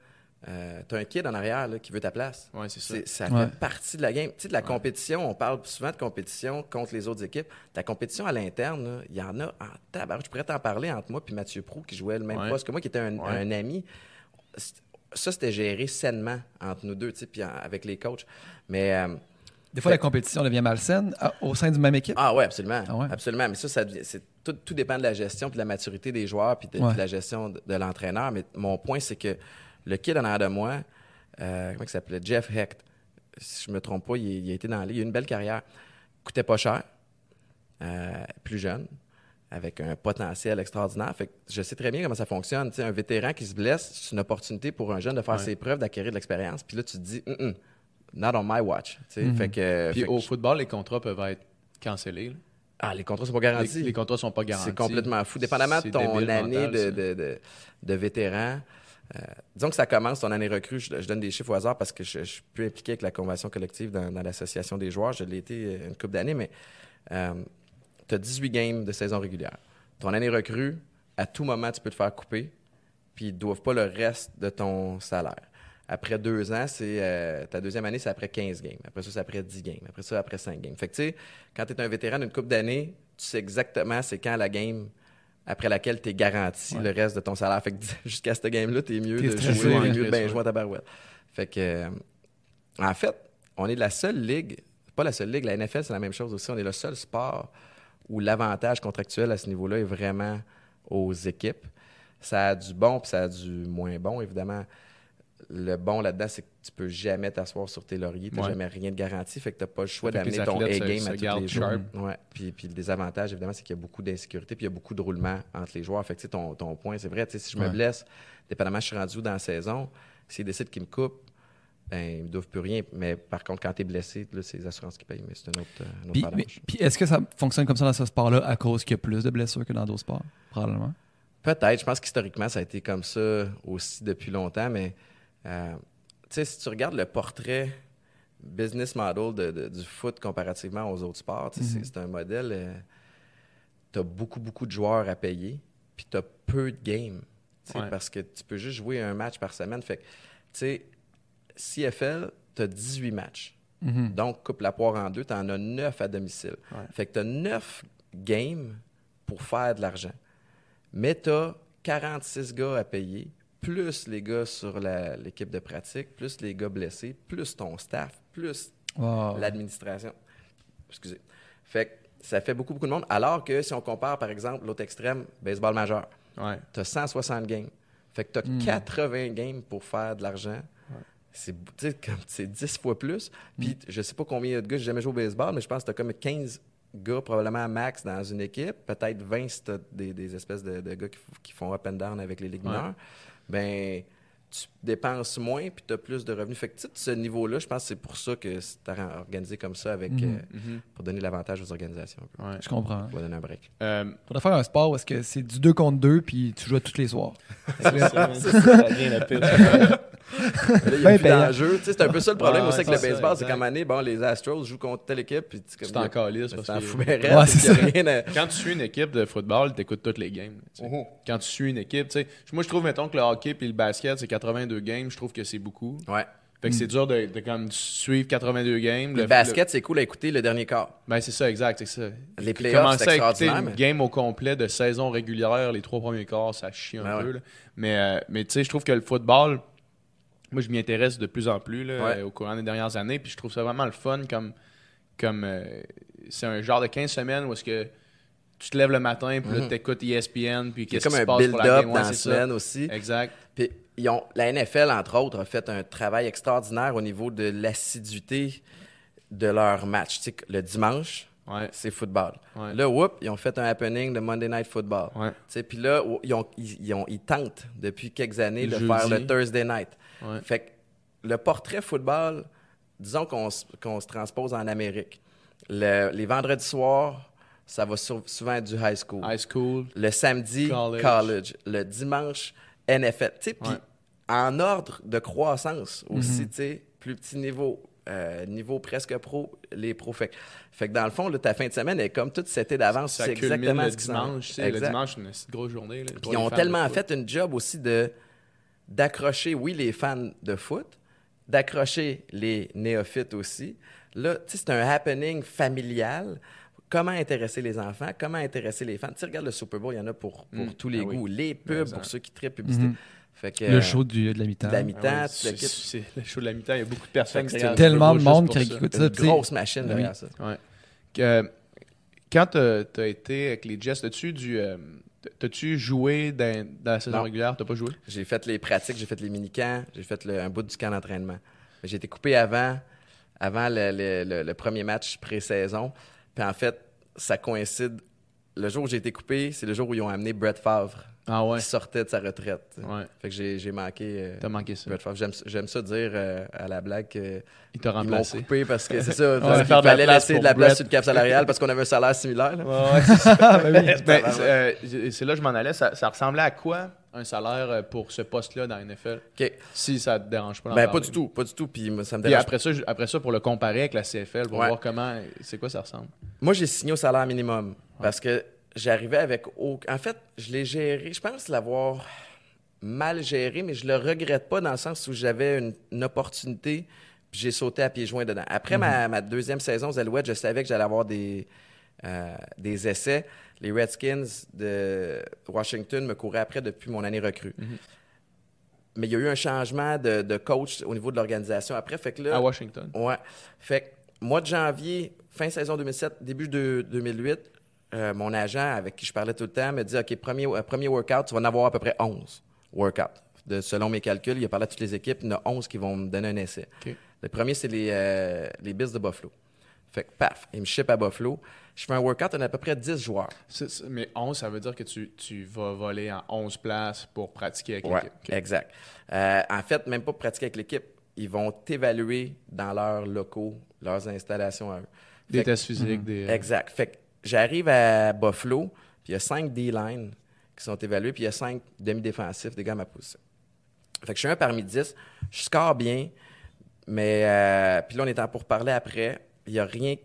euh, t'as un kid en arrière là, qui veut ta place. Ouais, c'est ça. C'est- Ça Ouais. fait partie de la game. Tu sais, de la compétition, on parle souvent de compétition contre les autres équipes. Ta compétition à l'interne, il y en a en tabac. Je pourrais t'en parler entre moi et Mathieu Prou, qui jouait le même Ouais. poste que moi, qui était un, Ouais. un ami. C'est- Ça, c'était géré sainement entre nous deux, tu sais, puis en- avec les coachs. Mais. euh, Des fois, la compétition devient malsaine à- au sein d'une même équipe? ah ouais, absolument. Ah ouais? Absolument. Mais ça, ça c'est, tout, tout dépend de la gestion puis de la maturité des joueurs puis de, Ouais. puis de la gestion de, de l'entraîneur. Mais mon point, c'est que le kid en arrière de moi, euh, comment il s'appelait? Jeff Hecht. Si je me trompe pas, il, il a été dans la ligue. Il a eu une belle carrière. Coûtait pas cher. Euh, plus jeune. Avec un potentiel extraordinaire. Fait que je sais très bien comment ça fonctionne. Tu sais, un vétéran qui se blesse, c'est une opportunité pour un jeune de faire Ouais. ses preuves, d'acquérir de l'expérience. Puis là, tu te dis, Mm, mm, not on my watch. Mhm. Fait que. Puis fait au football, les contrats peuvent être cancellés. là. ah, les contrats sont pas garantis. les contrats sont pas garantis. C'est complètement fou. Dépendamment de ton année mental, de, ça. de, de, de vétéran, euh, disons que ça commence ton année recrue. Je, donne des chiffres au hasard parce que je, suis plus impliqué avec la convention collective dans, dans l'association des joueurs. Je l'ai été euh, une couple d'années, mais tu as 18 games de saison régulière. Ton année recrue, à tout moment, tu peux te faire couper, puis ils ne doivent pas le reste de ton salaire. Après deux ans, c'est euh, ta deuxième année, c'est après 15 games. Après ça, c'est après 10 games. Après ça, après 5 games. Fait que tu sais, quand tu es un vétéran d'une coupe d'années, tu sais exactement c'est quand la game après laquelle tu es garanti Ouais. le reste de ton salaire. Fait que [LAUGHS] jusqu'à cette game-là, tu es mieux de stressé, jouer, ouais. mieux de bien jouer à ta barouette. Fait que, euh, en fait, on est la seule ligue, pas la seule ligue, la NFL, c'est la même chose aussi. On est le seul sport où l'avantage contractuel à ce niveau-là est vraiment aux équipes. Ça a du bon puis ça a du moins bon, évidemment. Le bon là-dedans, c'est que tu peux jamais t'asseoir sur tes lauriers, tu n'as Ouais. jamais rien de garanti, fait que tu n'as pas le choix d'amener ton A-game à tous les jours. sharp. Ouais. Puis, puis le désavantage, évidemment, c'est qu'il y a beaucoup d'insécurité, puis il y a beaucoup de roulement entre les joueurs. Fait que, tu sais, ton, ton point, c'est vrai, si je me Ouais. blesse, dépendamment je suis rendu où dans la saison, s'ils décident qu'ils me coupent, ben, ils ne doivent plus rien. Mais par contre, quand tu es blessé, c'est les assurances qui payent, mais c'est un autre, euh, autre Puis, puis est-ce que ça fonctionne comme ça dans ce sport-là à cause qu'il y a plus de blessures que dans d'autres sports? Probablement? Peut-être. Je pense qu'historiquement, ça a été comme ça aussi depuis longtemps, mais euh, tu sais, si tu regardes le portrait business model de- de- du foot comparativement aux autres sports, c'est- Mhm. c'est un modèle. tu as beaucoup, beaucoup de joueurs à payer, puis tu as peu de games. Ouais. Parce que tu peux juste jouer un match par semaine. Fait que, tu sais, CFL, tu as 18 matchs. Mhm. Donc, coupe la poire en deux, tu en as neuf à domicile. Ouais. Fait que tu as neuf games pour faire de l'argent. Mais tu as 46 gars à payer, plus les gars sur l'équipe de pratique, plus les gars blessés, plus ton staff, plus Wow. l'administration. Excusez. Fait que ça fait beaucoup, beaucoup de monde. Alors que si on compare, par exemple, l'autre extrême, baseball majeur, Ouais. tu as 160 games. Fait que tu as Hmm. 80 games pour faire de l'argent. C'est tu sais, comme c'est 10 fois plus. Puis je sais pas combien il y a de gars, j'ai jamais joué au baseball, mais je pense que tu as comme 15 gars probablement max dans une équipe. Peut-être 20 si tu des, des espèces de, de gars qui, font up and down avec les ligues Ouais. Ben, tu dépenses moins puis tu as plus de revenus. Fait que, tu sais, ce niveau-là, je pense que c'est pour ça que c'est organisé comme ça, avec, Mhm. euh, Mhm. pour donner l'avantage aux organisations. Ouais. Je comprends. Pour donner un break. Euh, Faudrait faire un sport où est-ce que c'est du 2 contre 2 puis tu joues tous les soirs. [LAUGHS] ça, ça devient le pire. [LAUGHS] Là, il y a Ben plus payant. d'enjeu. Tu sais, C'est un peu ça le problème Ouais, aussi avec le baseball. C'est exact. qu'à un moment donné, bon, les Astros jouent contre telle équipe. Puis tu C'est encore lisse parce que- puis Quand tu suis une équipe de football, tu écoutes toutes les games. sais. Mhm. Quand tu suis une équipe, tu sais, moi je trouve mettons que le hockey et le basket c'est 82 games, je trouve que c'est beaucoup. Ouais. Fait que c'est dur de, de comme suivre 82 games. Le, basket, c'est cool à écouter le dernier quart. Ben c'est ça, exact, c'est ça. Les playoffs, Commencer à écouter une mais- game au complet de saison régulière, les trois premiers quarts, ça chie un Ben peu. ouais. là. Mais, euh, mais tu sais, je trouve que le football, moi, je m'y intéresse de plus en plus là, Ouais. euh, au courant des dernières années. Puis je trouve ça vraiment le fun comme. comme euh, c'est un genre de 15 semaines où est-ce que tu te lèves le matin, puis là, Mhm. tu écoutes ESPN, puis qu'est-ce comme qui se un passe pour la build-up game. dans Ouais, la c'est ça. semaine aussi. Exact. Puis ils ont, la NFL, entre autres, a fait un travail extraordinaire au niveau de l'assiduité de leur match. Tu sais, le dimanche, Ouais. c'est football. Ouais. Là, whoop, ils ont fait un happening de Monday Night Football. Ouais. Tu sais, Puis là, ils, ont- ils- ils ont- ils tentent depuis quelques années Le de faire le Thursday Night. Ouais. Fait que le portrait football, disons qu'on qu'on se transpose en Amérique. Le- les vendredis soirs, ça va sou- souvent être du high school. High school. Le samedi, College. college. Le dimanche, NFL. Puis Ouais. en ordre de croissance aussi, Mhm. tu sais, plus petit niveau, euh, niveau presque pro, les pros. Fait, que- fait que dans le fond, là, ta fin de semaine est comme toute setée d'avance. Ça C'est exactement le ce dimanche. sais, Le Exact. dimanche, c'est une grosse journée. là, Puis ils ont tellement fait une job aussi de d'accrocher, oui, les fans de foot, d'accrocher les néophytes aussi. Là, tu sais, c'est un happening familial. Comment intéresser les enfants? Comment intéresser les fans? Tu sais, regarde le Super Bowl, il y en a pour, pour Mm. tous les Ah oui. goûts. Les pubs pour ceux qui trippent publicité. Mhm. Fait que, Le euh, show du, de la mi-temps. de la Ah mi-temps, c'est c'est le show de la mi-temps. Il y a beaucoup de personnes qui c'est Tellement de monde qui ça. écoute une ça. sais. grosse machine Oui. derrière ça. Ouais. Que- quand tu as été avec les Jets, as-tu du. euh, T'as-tu joué dans, dans la saison Non. régulière? T'as pas joué? J'ai fait les pratiques, j'ai fait les mini-camps, j'ai fait le- un bout du camp d'entraînement. J'ai été coupé avant, avant le- le premier match pré-saison. Puis en fait, ça coïncide. Le jour où j'ai été coupé, c'est le jour où ils ont amené Brett Favre, Ah ouais. qui sortait de sa retraite. Ouais. Fait que j'ai j'ai manqué euh, T'as manqué ça. J'aime j'aime ça dire euh, à la blague que Il t'a ils m'ont remplacé. coupé parce que c'est [LAUGHS] ça. Ouais, parce qu'il fallait place laisser de la place Brett. sur le cap salarial parce qu'on avait un salaire similaire. [LAUGHS] ben c'est euh, là que je m'en allais. Ça, ça ressemblait à quoi? Un salaire euh, pour ce poste-là dans la NFL? OK. Si ça te dérange pas Ben, pas du tout. Pas du tout. Puis ça me Puis dérange après ça, après ça, pour le comparer avec la CFL, pour Ouais. voir comment, c'est quoi ça ressemble. Moi, j'ai signé au salaire minimum parce que j'arrivais avec. au- En fait, je l'ai géré. Je pense l'avoir mal géré, mais je le regrette pas dans le sens où j'avais une, une opportunité puis j'ai sauté à pieds joints dedans. Après ma, ma deuxième saison aux Alouettes, je savais que j'allais avoir des, euh, des essais. Les Redskins de Washington me couraient après depuis mon année recrue. Mais il y a eu un changement de, de coach au niveau de l'organisation après. Fait que là, À Washington. Ouais. Fait que mois de janvier, fin saison 2007, début de 2008, euh, mon agent avec qui je parlais tout le temps me dit OK, premier, euh, premier workout, tu vas en avoir à peu près 11 workouts. De, selon mes calculs, il a parlé à toutes les équipes, il y en a 11 qui vont me donner un essai. Le premier, c'est les, euh, les Bills de Buffalo. Fait que paf, il me ship à Buffalo. Je fais un workout, on a à peu près 10 joueurs. Mais 11, ça veut dire que tu, tu vas voler en 11 places pour pratiquer avec Ouais, l'équipe. OK. exact. Euh, en fait, même pas pour pratiquer avec l'équipe. Ils vont t'évaluer dans leurs locaux, leurs installations à eux. Des Fait tests physiques, des. euh, Exact. Fait que j'arrive à Buffalo, puis il y a cinq D-line qui sont évalués, puis il y a cinq demi-défensifs, des gars à ma position. Fait que je suis un parmi dix. Je score bien, mais euh, puis là, on est en pour parler après. Il n'y a rien,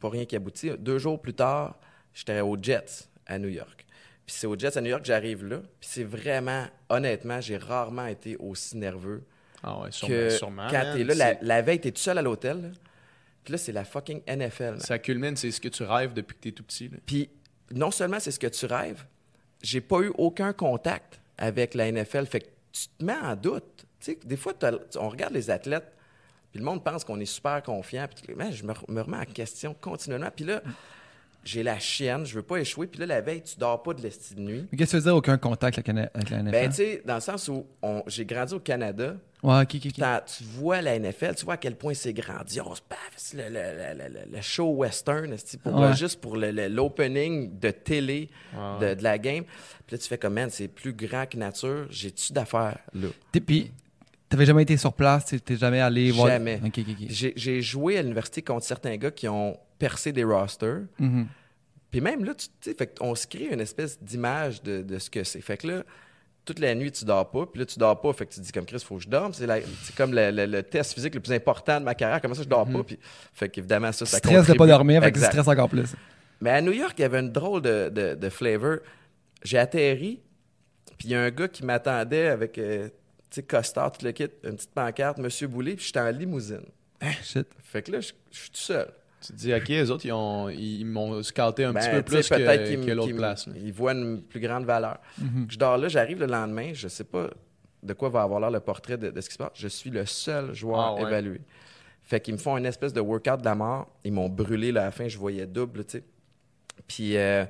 pas rien qui aboutit. Deux jours plus tard, j'étais aux Jets à New York. Puis c'est aux Jets à New York que j'arrive là. Puis c'est vraiment, honnêtement, j'ai rarement été aussi nerveux Ah ouais, sûrement. que sûrement, quand t'es là. La, la veille, t'es tout seul à l'hôtel. Puis là, c'est la fucking NFL. Ça culmine, c'est ce que tu rêves depuis que tu es tout petit. là. Puis non seulement c'est ce que tu rêves, j'ai pas eu aucun contact avec la NFL. Fait que tu te mets en doute. Tu sais, des fois, on regarde les athlètes, puis le monde pense qu'on est super confiant. Puis man, je me, me remets en question continuellement. Puis là, j'ai la chienne, je veux pas échouer. Puis là, la veille, tu dors pas de l'esti de nuit. Mais Qu'est-ce que tu veux dire, aucun contact avec la, avec la NFL? Ben, tu sais, dans le sens où on- j'ai grandi au Canada, ouais, ok, ok, ok. T'as- tu vois la NFL, tu vois à quel point c'est grandiose. Paf, c'est le, le- le- le- le show western, pour, Ouais. juste pour le- le- l'opening de télé Ouais. de, de la game. Puis là, tu fais comme, man, c'est plus grand que nature. J'ai-tu d'affaires là? T'es- Puis, t'avais jamais été sur place, tu t'es jamais allé voir. Jamais. Ok, ok, ok. J'ai j'ai joué à l'université contre certains gars qui ont percé des rosters. Mhm. Puis même là, tu sais, fait on se crée une espèce d'image de, de ce que c'est. Fait que là, toute la nuit, tu dors pas. Puis là, tu dors pas. Fait que tu te dis comme Chris, faut que je dorme. C'est comme le, le- le test physique le plus important de ma carrière. Comment ça, je dors pas? Puis, fait qu'évidemment, ça, ça Stress de pas dormir, fait que stresses encore plus. Mais à New York, il y avait une drôle de, de, de flavor. J'ai atterri, puis il y a un gars qui m'attendait avec, euh, tu sais, costard, tout le kit, une petite pancarte, Monsieur Boulay, puis j'étais en limousine. Shit. Fait que là, je suis tout seul. Tu te dis, OK, les autres, ils, ont- ils m'ont scouté un Ben, petit peu tu sais, plus que, qu'ils me- que l'autre place. Ils voient une plus grande valeur. Mhm. Je dors là, j'arrive le lendemain, je sais pas de quoi va avoir l'air le portrait de, de ce qui se passe. Je suis le seul joueur Ah ouais. évalué. Fait qu'ils me font une espèce de workout de la mort. Ils m'ont brûlé là, à la fin, je voyais double, tu sais. Puis euh,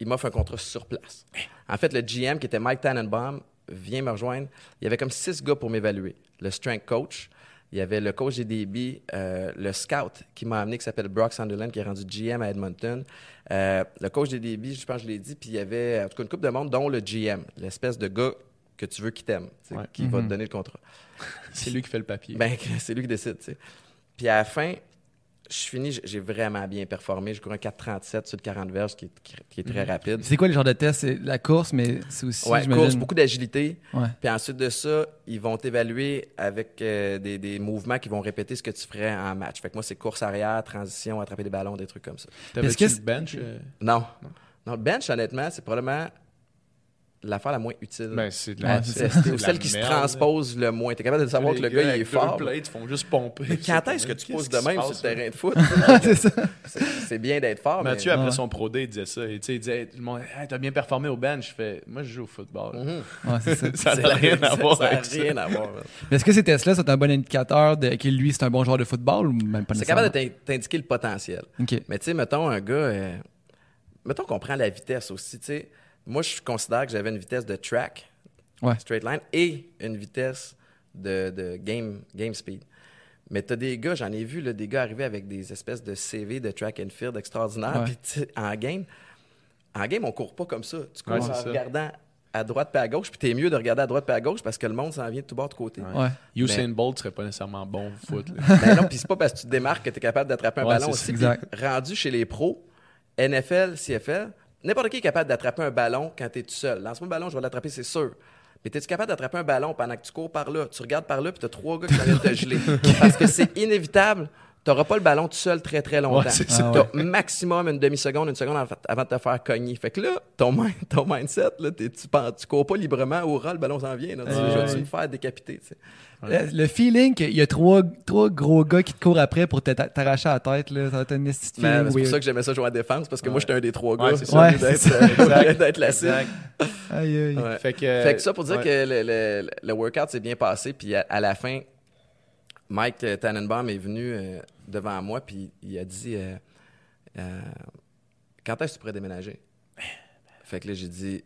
ils m'offrent un contrat sur place. En fait, le GM, qui était Mike Tannenbaum, vient me rejoindre. Il y avait comme six gars pour m'évaluer. Le strength coach, il y avait le coach des DB, euh, le scout qui m'a amené, qui s'appelle Brock Sunderland, qui est rendu GM à Edmonton. Euh, le coach des DB, je pense que je l'ai dit, puis il y avait en tout cas une coupe de monde, dont le GM, l'espèce de gars que tu veux qui t'aime, qui va Mhm. te donner le contrat. [LAUGHS] C'est lui qui fait le papier. Ben, [LAUGHS] c'est lui qui décide, tu sais. Puis à la fin, je finis, j'ai vraiment bien performé. Je cours un 4,37 sur le 40 verges, qui est, qui- qui est très rapide. C'est quoi les genres de tests? C'est la course, mais c'est aussi, Ouais, course, beaucoup d'agilité. Ouais. Puis ensuite de ça, ils vont t'évaluer avec euh, des, des mouvements qui vont répéter ce que tu ferais en match. Fait que moi, c'est course arrière, transition, attraper des ballons, des trucs comme ça. T'avais-tu Est-ce que le bench? euh? Non. Non, le bench, honnêtement, c'est probablement l'affaire la moins utile. Ben, c'est de Ouais, la, c'est c'est Ou de la celle qui se transpose le moins. T'es capable de savoir Les que le gars il est fort. plates, ils font juste pomper. Mais quand est-ce que tu qui de même sur le terrain de foot? [LAUGHS] c'est ça. C'est c'est bien d'être fort, mais... Mathieu, après Ouais. son Pro Day, il disait ça. Et, tu sais, il disait, tout le monde, Hey, t'as bien performé au bench. Je fais, moi, je joue au football. Mhm. Ouais, c'est ça. [LAUGHS] N'a rien à voir avec ça. rien à voir. Mais est-ce que ces tests-là sont un bon indicateur de que lui, c'est un bon joueur de football ou même pas C'est capable de t'in- t'indiquer le potentiel. Mais tu sais, mettons un gars... euh, mettons qu'on prend la vitesse aussi, tu sais. Moi, je considère que j'avais une vitesse de track, Ouais. straight line, et une vitesse de, de game, game speed. Mais t'as des gars, j'en ai vu, là, des gars arriver avec des espèces de CV de track and field extraordinaires. Puis en game, en game, on court pas comme ça. Tu cours Ouais, en ça. regardant à droite puis à gauche, puis t'es mieux de regarder à droite puis à gauche parce que le monde s'en vient de tout bord de côté. Ouais. Usain Bolt serait pas nécessairement bon au foot. là. [LAUGHS] Ben non, puis c'est pas parce que tu te démarques que tu es capable d'attraper un Ouais, ballon aussi. rendu chez les pros, NFL, CFL, n'importe qui est capable d'attraper un ballon quand tu es tout seul. Lance-moi un ballon, je vais l'attraper, c'est sûr. Mais es-tu capable d'attraper un ballon pendant que tu cours par là? Tu regardes par là, puis tu as trois gars qui viennent te geler. [LAUGHS] Parce que c'est inévitable. Tu n'auras pas le ballon tout seul très, très longtemps. Ouais. Tu as maximum une demi-seconde, une seconde avant de te faire cogner. Fait que là, ton, mind- ton mindset, là, tu ne tu cours pas librement au ras, le ballon s'en vient. là. Tu Ouais, je vais-tu ouais. me faire décapiter? tu Le, le feeling qu'il y a trois, trois gros gars qui te courent après pour t'arracher la tête, là, ça va être un esti feeling c'est pour ça que j'aimais ça jouer en défense, parce que moi, Ouais. j'étais un des trois Ouais, gars. c'est ça. D'être, euh, d'être la cible. Aïe, aïe. Ouais. Fait que, Fait que ça pour dire ouais. que le, le- le workout s'est bien passé, puis à, à la fin, Mike euh, Tannenbaum est venu euh, devant moi, puis il a dit euh, euh, Quand est-ce que tu pourrais déménager? Fait que là, j'ai dit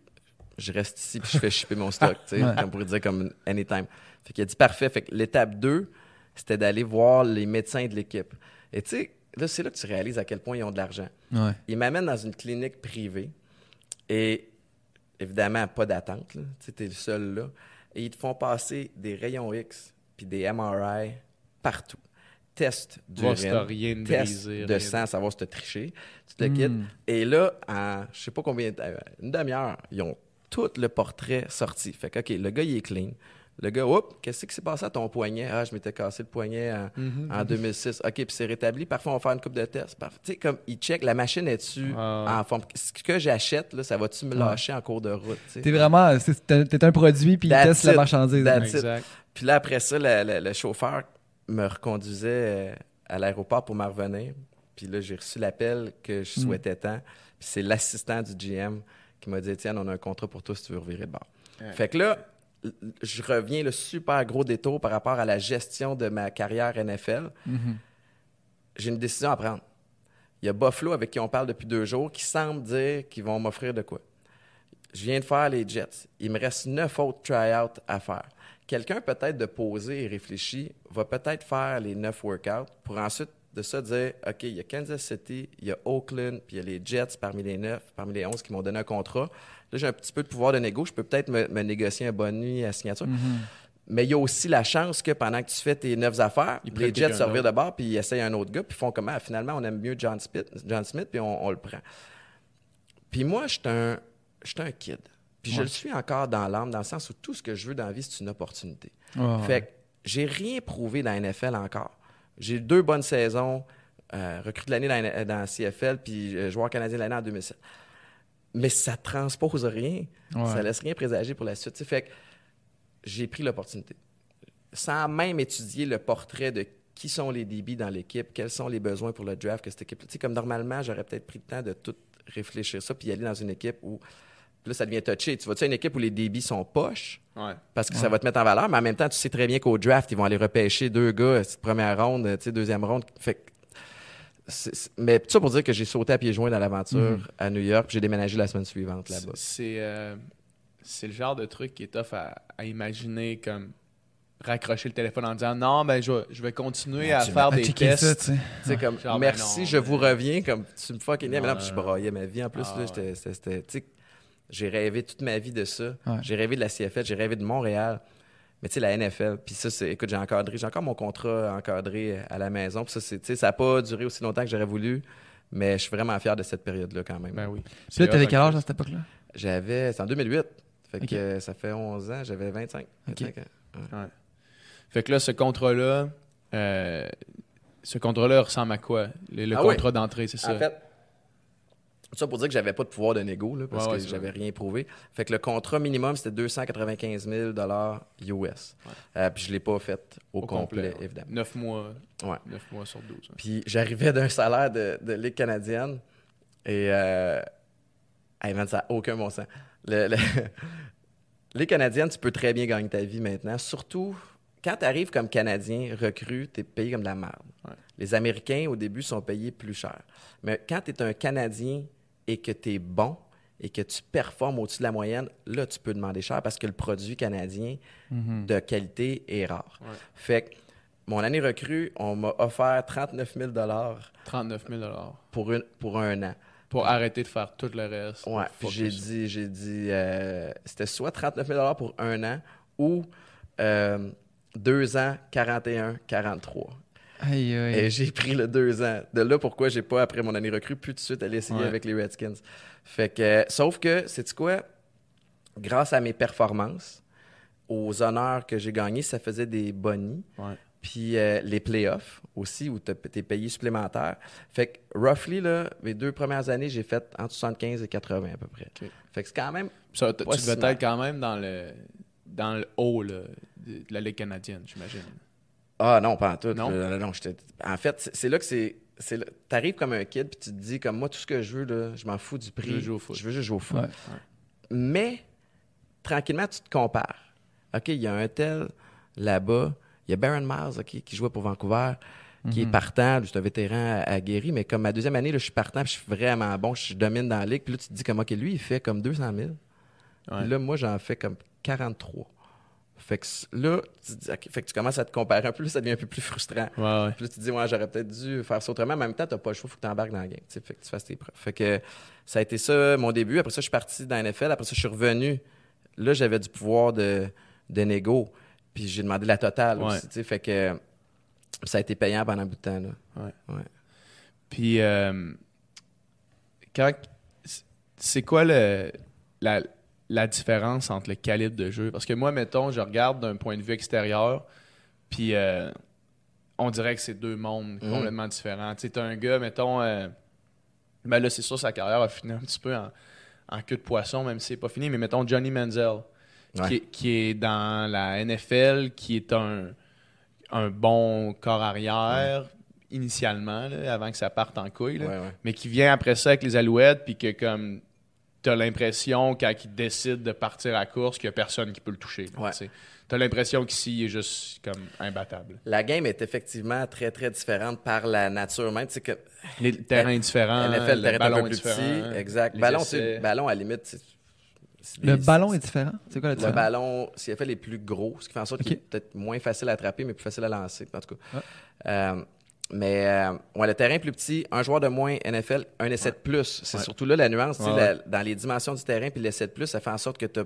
Je reste ici, puis je fais shipper mon stock, tu sais, Ouais. comme pour dire comme anytime. Fait qu'il a dit Parfait. Fait que l'étape 2, c'était d'aller voir les médecins de l'équipe. Et tu sais, là, c'est là que tu réalises à quel point ils ont de l'argent. Ouais. Ils m'amènent dans une clinique privée et évidemment, pas d'attente. Tu sais, t'es le seul là. Et ils te font passer des rayons X puis des MRI partout. Test d'urine, rien de test brisé. de rien sang, savoir si t'as triché. Tu te quittes. Mm. Et là, en je sais pas combien, de- euh, une demi-heure, ils ont tout le portrait sorti. Fait que, OK, le gars, il est clean. Le gars, oups, qu'est-ce qui s'est passé à ton poignet? Ah, je m'étais cassé le poignet en, Mhm. en 2006. OK, puis c'est rétabli. Parfois, on va faire une coupe de tests. Parfois- Tu sais, comme, il check, la machine est-tu Ah en forme? Ce que j'achète, là, ça va-tu me lâcher en cours de route? T'es vraiment, t'es un produit puis il teste la marchandise. Exact. Puis là, après ça, le, chauffeur me reconduisait euh, à l'aéroport pour m'en revenir. Puis là, j'ai reçu l'appel que je Mm. souhaitais tant. Puis c'est l'assistant du GM qui m'a dit Tiens, on a un contrat pour toi si tu veux revirer de bord. Ouais. Fait que là, je reviens le super gros détour par rapport à la gestion de ma carrière NFL. Mhm. J'ai une décision à prendre. Il y a Buffalo, avec qui on parle depuis deux jours, qui semble dire qu'ils vont m'offrir de quoi. Je viens de faire les Jets. Il me reste neuf autres try-outs à faire. Quelqu'un peut-être de poser et réfléchi va peut-être faire les neuf workouts pour ensuite de ça dire OK, il y a Kansas City, il y a Oakland, puis il y a les Jets parmi les neuf, parmi les onze qui m'ont donné un contrat. Là, j'ai un petit peu de pouvoir de négo. Je peux peut-être me, me négocier un bon nuit à signature. Mais il y a aussi la chance que pendant que tu fais tes neuf affaires, Ils les Jets se revirent de bord puis ils essayent un autre gars puis ils font comment? Finalement on aime mieux John Smith, John Smith puis on, on le prend. Puis moi, je suis un, kid. Puis je le suis encore dans l'âme, dans le sens où tout ce que je veux dans la vie, c'est une opportunité. Fait que j'ai rien prouvé dans la NFL encore. J'ai eu deux bonnes saisons, euh, recrue de l'année dans, la- dans la CFL, puis euh, joueur canadien de l'année en 2007. Mais ça transpose rien. Ouais. Ça laisse rien présager pour la suite. Fait que j'ai pris l'opportunité. Sans même étudier le portrait de qui sont les débits dans l'équipe, quels sont les besoins pour le draft que cette équipe. Tu sais, comme normalement, j'aurais peut-être pris le temps de tout réfléchir ça, puis aller dans une équipe où. Puis là, ça devient touché. Tu vas-tu à une équipe où les débits sont poches? Ouais. parce que ça va te mettre en valeur, mais en même temps, tu sais très bien qu'au draft, ils vont aller repêcher deux gars, cette première ronde, tu sais, deuxième ronde. Fait que c'est- c'est- mais tout ça pour dire que j'ai sauté à pieds joints dans l'aventure à New York, puis j'ai déménagé la semaine suivante là-bas. C'est euh, c'est le genre de truc qui est tough à, à imaginer comme raccrocher le téléphone en disant non ben je vais, je vais continuer à tu faire À des tests ça, tu sais. Tu comme, Genre, ben merci, non, je vous reviens, comme, tu me fucking Non, mais non, non, puis je non. braillais ma vie. En plus, Ah, là, j'étais- c'était- tu j'ai rêvé toute ma vie de ça. Ouais. J'ai rêvé de la CFL, j'ai rêvé de Montréal. Mais tu sais, la NFL, puis ça, c'est, écoute, j'ai encadré, j'ai encore mon contrat encadré à la maison, puis ça, c'est, tu sais, ça n'a pas duré aussi longtemps que j'aurais voulu, mais je suis vraiment fier de cette période-là quand même. ben oui Puis là, t'avais quel âge plus. à cette époque-là? J'avais, c'est en 2008, fait que euh, ça fait 11 ans, j'avais 25. Ok. 25 ans. fait que là ce contrat là ce contrat là ressemble à quoi? Le, le Ah oui. contrat d'entrée c'est ça? En fait, ça pour dire que j'avais pas de pouvoir de négo, là, parce Ouais, ouais, que j'avais rien prouvé. Fait que le contrat minimum, c'était 295 000 US. Euh, puis je l'ai pas fait au, complet, évidemment. Neuf mois Ouais. neuf mois sur 12 ouais. Puis j'arrivais d'un salaire de, de Ligue canadienne et... Euh, hey man, ça n'a aucun bon sens. Le, le- [LAUGHS] Ligue canadienne, tu peux très bien gagner ta vie maintenant. Surtout, quand tu arrives comme Canadien recrue, tu es payé comme de la merde. Ouais. Les Américains, au début, sont payés plus cher. Mais quand tu es un Canadien et que tu es bon et que tu performes au-dessus de la moyenne, là, tu peux demander cher parce que le produit canadien de qualité est rare. Ouais. Fait que mon année recrue, on m'a offert 39 000 39 000 pour, une, pour un an. pour arrêter de faire tout le reste Ouais, puis j'ai dit, j'ai dit, euh, c'était soit 39 000 pour un an ou euh, deux ans, 41, 43. Aïe, aïe. Et j'ai pris le deux ans. De là, pourquoi j'ai pas, après mon année recrue, pu tout de suite aller essayer Ouais. avec les Redskins. Fait que, sauf que, c'est quoi? Grâce à mes performances, aux honneurs que j'ai gagnés, ça faisait des bonnies. Ouais. Puis euh, les playoffs aussi, où tu es payé supplémentaire. Fait que, roughly, là, mes deux premières années, j'ai fait entre 75 et 80 à peu près. Fait que c'est quand même. Ça, tu devais être quand même dans le dans le haut là, de de la Ligue canadienne j'imagine Ah non, pas en tout. Non? Euh, non, en fait, c'est- là que c'est. c'est T'arrives comme un kid, puis tu te dis, comme moi, tout ce que je veux, là, je m'en fous du prix. Je veux jouer au foot. Je veux juste jouer au foot. Ouais. Mais, tranquillement, tu te compares. OK, il y a un tel là-bas. Il y a Baron Miles, OK, qui jouait pour Vancouver, qui est partant. Lui, C'est un vétéran aguerri, mais comme ma deuxième année, là, je suis partant, puis je suis vraiment bon, je domine dans la ligue. Puis là, tu te dis, comme, OK, lui, il fait comme 200 000. Ouais. Puis là, moi, j'en fais comme 43. Fait que là, tu, dis, fait que tu commences à te comparer un peu, là, ça devient un peu plus frustrant. ouais ouais Puis là, tu te dis, ouais, j'aurais peut-être dû faire ça autrement. Mais en même temps, t'as pas le choix, faut que tu embarques dans la game. Fait que tu fasses tes preuves. Fait que ça a été ça mon début. Après ça, je suis parti dans la NFL. Après ça, je suis revenu. Là, j'avais du pouvoir de, de négo. Puis j'ai demandé la totale Ouais. aussi. Fait que ça a été payant pendant un bout de temps. Là. Puis, euh, quand, c'est quoi le, la, la différence entre le calibre de jeu? Parce que moi, mettons, je regarde d'un point de vue extérieur, puis euh, on dirait que c'est deux mondes Mhm. complètement différents. Tu sais, t'as un gars, mettons, euh, ben là, c'est sûr, sa carrière a fini un petit peu en, en queue de poisson, même si c'est pas fini, mais mettons Johnny Manziel, Ouais. qui, est, qui est dans la NFL, qui est un, un bon corps arrière, initialement, là, avant que ça parte en couille. là Ouais, ouais. mais qui vient après ça avec les Alouettes, puis que comme t'as l'impression, quand il décide de partir à la course, qu'il n'y a personne qui peut le toucher. Ouais. tu. T'as l'impression qu'ici, il est juste comme imbattable. La game est effectivement très, très différente par la nature même. Tu sais que Les terrains différents, NFL, le terrain un ballon peu est plus différent, petit. Exact. les Ballon, ballon, à la limite, Le ballon est différent? C'est quoi la Le différence? ballon, CFL est plus gros, ce qui fait en sorte qu'il est peut-être moins facile à attraper, mais plus facile à lancer, en tout cas. Ouais. Euh, mais euh, ouais, le terrain plus petit, un joueur de moins NFL, un essai de plus. C'est Ouais. surtout là la nuance. Ouais, la- dans les dimensions du terrain, puis l'essai de plus, ça fait en sorte que t'as-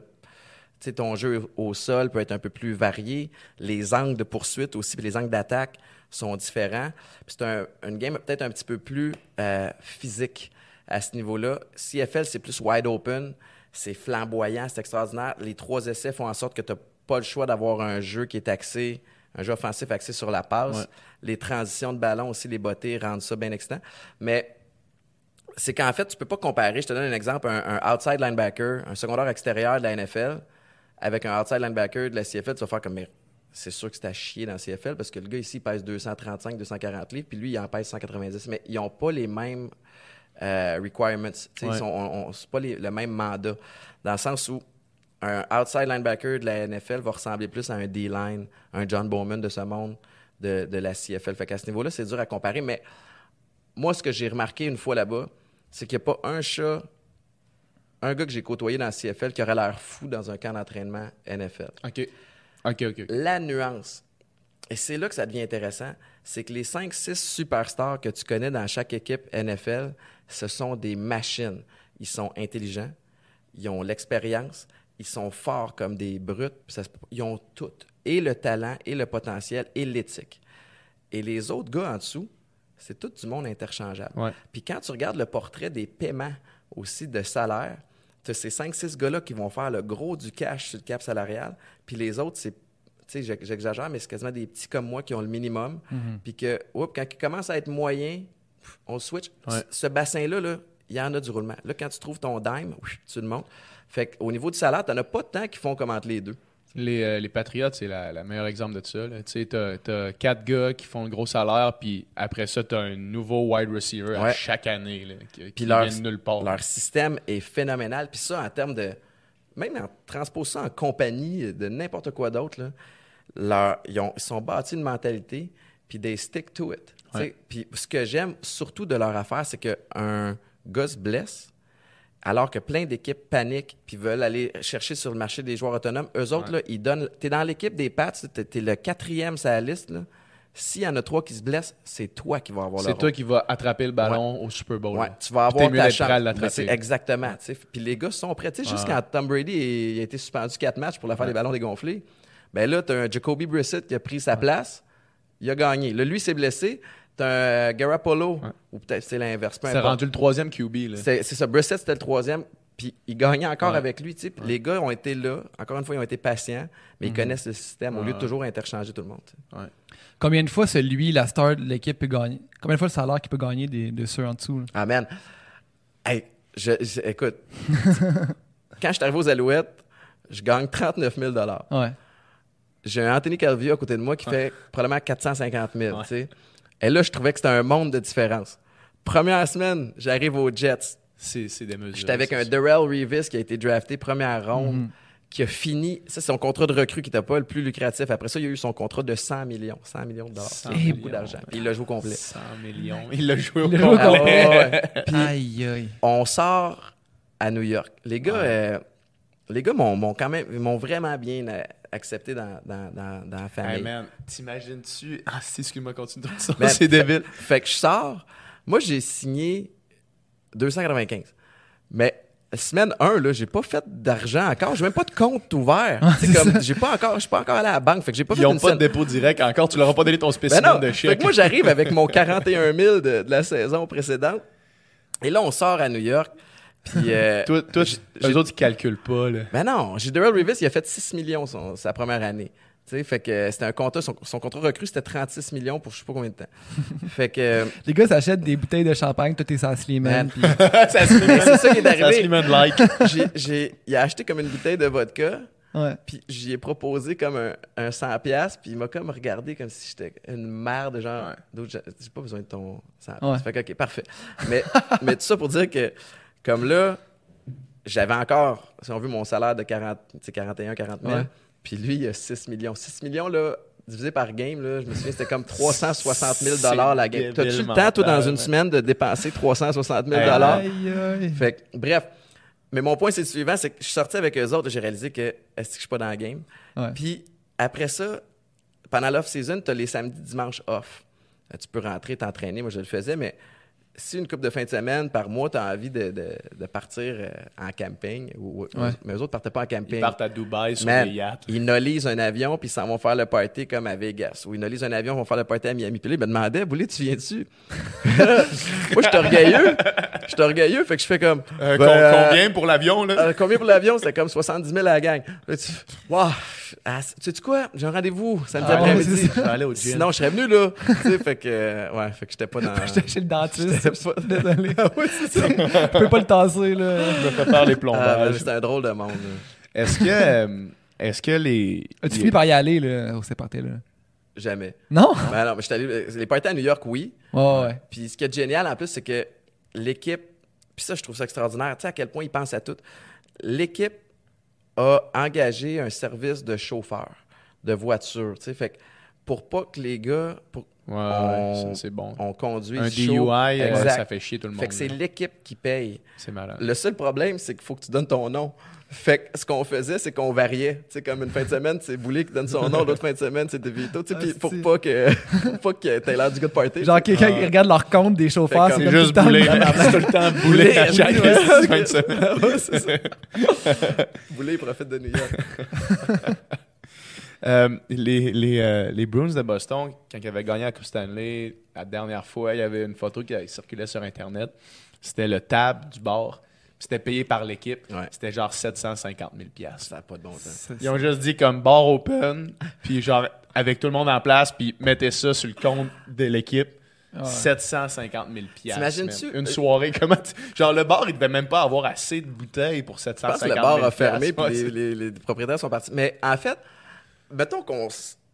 tu ton jeu au sol peut être un peu plus varié. Les angles de poursuite aussi, puis les angles d'attaque sont différents. C'est un, une game peut-être un petit peu plus euh, physique à ce niveau-là. CFL, c'est plus wide open, c'est flamboyant, c'est extraordinaire. Les trois essais font en sorte que tu n'as pas le choix d'avoir un jeu qui est axé, un jeu offensif axé sur la passe. Ouais. Les transitions de ballon aussi, les bottées rendent ça bien excitant. Mais c'est qu'en fait, tu peux pas comparer. Je te donne un exemple, un, un outside linebacker, un secondaire extérieur de la NFL, avec un outside linebacker de la CFL, tu vas faire comme, mais c'est sûr que c'est à chier dans la CFL parce que le gars ici pèse 235, 240 livres, puis lui, il en pèse 190. Mais ils n'ont pas les mêmes euh, requirements. Ouais. Ils sont, on, on- c'est pas les- le même mandat. Dans le sens où un outside linebacker de la NFL va ressembler plus à un D-line, un John Bowman de ce monde de, de la CFL. Fait qu'à ce niveau-là, c'est dur à comparer. Mais moi, ce que j'ai remarqué une fois là-bas, c'est qu'il n'y a pas un chat, un gars que j'ai côtoyé dans la CFL qui aurait l'air fou dans un camp d'entraînement NFL. OK. OK, OK. La nuance, et c'est là que ça devient intéressant, c'est que les 5-6 superstars que tu connais dans chaque équipe NFL, ce sont des machines. Ils sont intelligents, ils ont l'expérience, ils sont forts comme des brutes, ça ils ont tout, et le talent, et le potentiel, et l'éthique. Et les autres gars en dessous, c'est tout du monde interchangeable. Ouais. Puis quand tu regardes le portrait des paiements aussi de salaire, tu as ces 5-6 gars-là qui vont faire le gros du cash sur le cap salarial, puis les autres, c'est, tu sais, j'ex- j'exagère, mais c'est quasiment des petits comme moi qui ont le minimum, puis que, oups, quand ils commencent à être moyens, on switch. Ouais. Ce bassin-là, là, il y en a du roulement. Là, quand tu trouves ton dime, tu le montes. Fait qu'au niveau du salaire, tu n'en as pas de temps qui font comme entre les deux. Les, euh, les Patriots, c'est la meilleure exemple de ça. Tu sais, t'as, t'as quatre gars qui font le gros salaire, puis après ça, t'as un nouveau wide receiver à chaque année, là, qui, qui Puis leur, vient de nulle part. leur système est phénoménal. Puis ça, en termes de. Même en transposant ça en compagnie de n'importe quoi d'autre, leur- ils, ont- ils sont bâtis une mentalité, puis they stick to it. Tu. Puis ce que j'aime surtout de leur affaire, c'est qu'un gars se blesse, alors que plein d'équipes paniquent puis veulent aller chercher sur le marché des joueurs autonomes. Eux autres, Ouais. là, ils donnent. Tu es dans l'équipe des Pats, tu es, le quatrième sur la liste. là. S'il y en a trois qui se blessent, c'est toi qui vas avoir le C'est toi qui vas attraper le ballon au Super Bowl. Ouais, tu vas t'es avoir ta chance. Exactement. Puis les gars sont prêts. Sais, juste quand Tom Brady il a été suspendu quatre matchs pour la faire des ballons dégonflés, ben là, tu as un Jacoby Brissett qui a pris sa place. Il a gagné. Là, lui s'est blessé. Tu as un Garoppolo, ou peut-être c'est l'inverse. C'est rendu le troisième QB. Là. C'est ça. Brissett, c'était le troisième. Puis il gagnait encore Ouais. avec lui. Puis Les gars ont été là. Encore une fois, ils ont été patients, mais ils connaissent le système au lieu de Ouais. toujours interchanger tout le monde. Ouais. Combien de fois c'est lui, la star de l'équipe, peut gagner Combien de fois le salaire qu'il peut gagner des, de ceux en dessous là? Amen. Hey, je, je- écoute, [LAUGHS] quand je suis arrivé aux Alouettes, je gagne 39 000 Ouais. J'ai un Anthony Calvillo à côté de moi qui fait probablement 450 000. Ouais. tu sais. Et là, je trouvais que c'était un monde de différence. Première semaine, j'arrive aux Jets. C'est, c'est des mesures. J'étais avec un. Darrell Revis qui a été drafté première ronde, qui a fini. Ça, c'est son contrat de recrue qui n'était pas le plus lucratif. Après ça, il a eu son contrat de 100 millions. 100 millions de dollars. 100 C'est beaucoup d'argent. Puis il l'a joué au complet. 100 millions. Il l'a joué au Il l'a joué au complet. ouais, ouais, [LAUGHS] ouais. Puis, Aïe, aïe. on sort à New York. Les gars, Ouais. euh, les gars m'ont, m'ont quand même m'ont vraiment bien euh, accepté dans, dans, dans, dans la famille. Hey man, t'imagines-tu? Ah, si, excuse-moi, continue. Ça, Ben, c'est débile. Fait que je sors. Moi, j'ai signé 295. Mais semaine 1, là, j'ai pas fait d'argent encore. J'ai même pas de compte ouvert. [LAUGHS] C'est comme, j'ai pas encore, je suis pas encore allé à la banque. Fait que j'ai pas Ils fait n'ont une pas de dépôt direct encore. Tu leur as pas donné ton Ben spécimen non. de Fait chèque. que moi, j'arrive avec mon [LAUGHS] 41 000 de, de la saison précédente. Et là, on sort à New York. Puis, euh, [LAUGHS] Toi, toi j'ai- eux autres, ils calculent pas. Là. Ben non, j'ai Darrell Revis, il a fait 6 millions son- sa première année. Tu sais, fait que c'était un contrat, son, son contrat recru, c'était 36 millions pour je sais pas combien de temps. [LAUGHS] fait que, Les gars s'achètent des bouteilles de champagne, tout est sans Slimane. Man. puis- [LAUGHS] ça se Mais c'est ça qui est arrivé. Slimane like. j'ai, j'ai- il a acheté comme une bouteille de vodka, Ouais. puis j'y ai proposé comme un, un 100$, piastres, puis il m'a comme regardé comme si j'étais une mère de genre, Ouais. d'autres gens, j'ai pas besoin de ton 100$. Ouais. Fait que, ok, parfait. Mais, mais tout ça pour dire que, comme là, j'avais encore, si on veut, mon salaire de 40, tu sais, 41, 40 000. Ouais. Puis lui, il a 6 millions. 6 millions, là, divisé par game, là, je me souviens, c'était comme 360 000 la game. T'as-tu le temps, toi, dans une semaine, de dépenser 360 000 Hey, Aïe, aïe. Fait que, bref. Mais mon point, c'est le suivant, c'est que je suis sorti avec eux autres, j'ai réalisé que est-ce que je suis pas dans la game? Ouais. Puis après ça, pendant l'off-season, tu as les samedis, dimanches off. Euh, Tu peux rentrer, t'entraîner, moi je le faisais, mais si une couple de fin de semaine par mois, tu as envie de, de- de partir euh, en camping, ou, Ouais. mais eux autres partaient pas en camping. Ils partent à Dubaï sur des yachts. ils nolisent un avion, puis ils s'en vont faire le party comme à Vegas. Ou ils nolisent un avion, ils vont faire le party à Miami. Puis là, ils me demandaient, Boulé, tu viens dessus? [LAUGHS] Moi, je suis orgueilleux. Je suis orgueilleux, fait que je fais comme. Euh, ben, euh, combien pour l'avion, là? euh, combien pour l'avion? C'était comme 70 000 à la gang. Là, tu wow. Ah, tu sais quoi? J'ai un rendez-vous samedi Ah, après-midi. Sinon, je serais venu là. tu sais, fait que, ouais, fait que j'étais pas [LAUGHS] dans. J'étais chez le dentiste. [LAUGHS] Pas- Désolé. Ah ouais, c'est ça. Je peux pas le tasser, là. Je me fais faire les Ah, plombages. C'était un drôle de monde. Est-ce que, euh, est-ce que les. As-tu les- fini par y aller, là, au séparté, là? Jamais. Non? Ben non, mais j'étais allé. Les parties à New York, oui. Ouais, ouais. Puis ce qui est génial en plus, c'est que l'équipe, puis ça, je trouve ça extraordinaire, tu sais à quel point ils pensent à tout. L'équipe a engagé un service de chauffeur, de voiture, tu sais. Fait que pour pas que les gars, pour, Ouais, ouais, c'est bon. on conduit Un chaud. DUI, euh, Exact. ça fait chier tout le monde. Fait que c'est l'équipe qui paye. C'est malade. Le seul problème, c'est qu'il faut que tu donnes ton nom. Fait que ce qu'on faisait, c'est qu'on variait. Tu sais, comme une fin de semaine, c'est Boulay qui donne son nom, l'autre fin de semaine, c'est De Vito. Tu sais, puis Ah, pour c'est- pas que, pour pas que t'aies l'air du gars de party. Genre, quelqu'un qui regarde leur compte des chauffeurs, c'est juste tout le bouler. temps le même. C'est tout le temps bouler à chaque [LAUGHS] fin de semaine. Ouais, c'est ça. Boulay, profite de New York. [LAUGHS] Euh, les, les, euh, les Bruins de Boston, quand ils avaient gagné la Coupe Stanley, la dernière fois, il y avait une photo qui circulait sur Internet. C'était le tab du bar. C'était payé par l'équipe. Ouais. C'était genre 750 000 piastres. Ça n'a pas de bon sens. Ils ont juste dit comme bar open, [LAUGHS] puis genre avec tout le monde en place, puis mettez ça sur le compte de l'équipe. Ouais. 750 000 piastres. T'imagines-tu? Une soirée, [LAUGHS] comment tu- Genre, le bar, il devait même pas avoir assez de bouteilles pour Je pense 750 que 000 le bar a fermé puis Ouais, les, les- les propriétaires sont partis. Mais en fait, mettons qu'on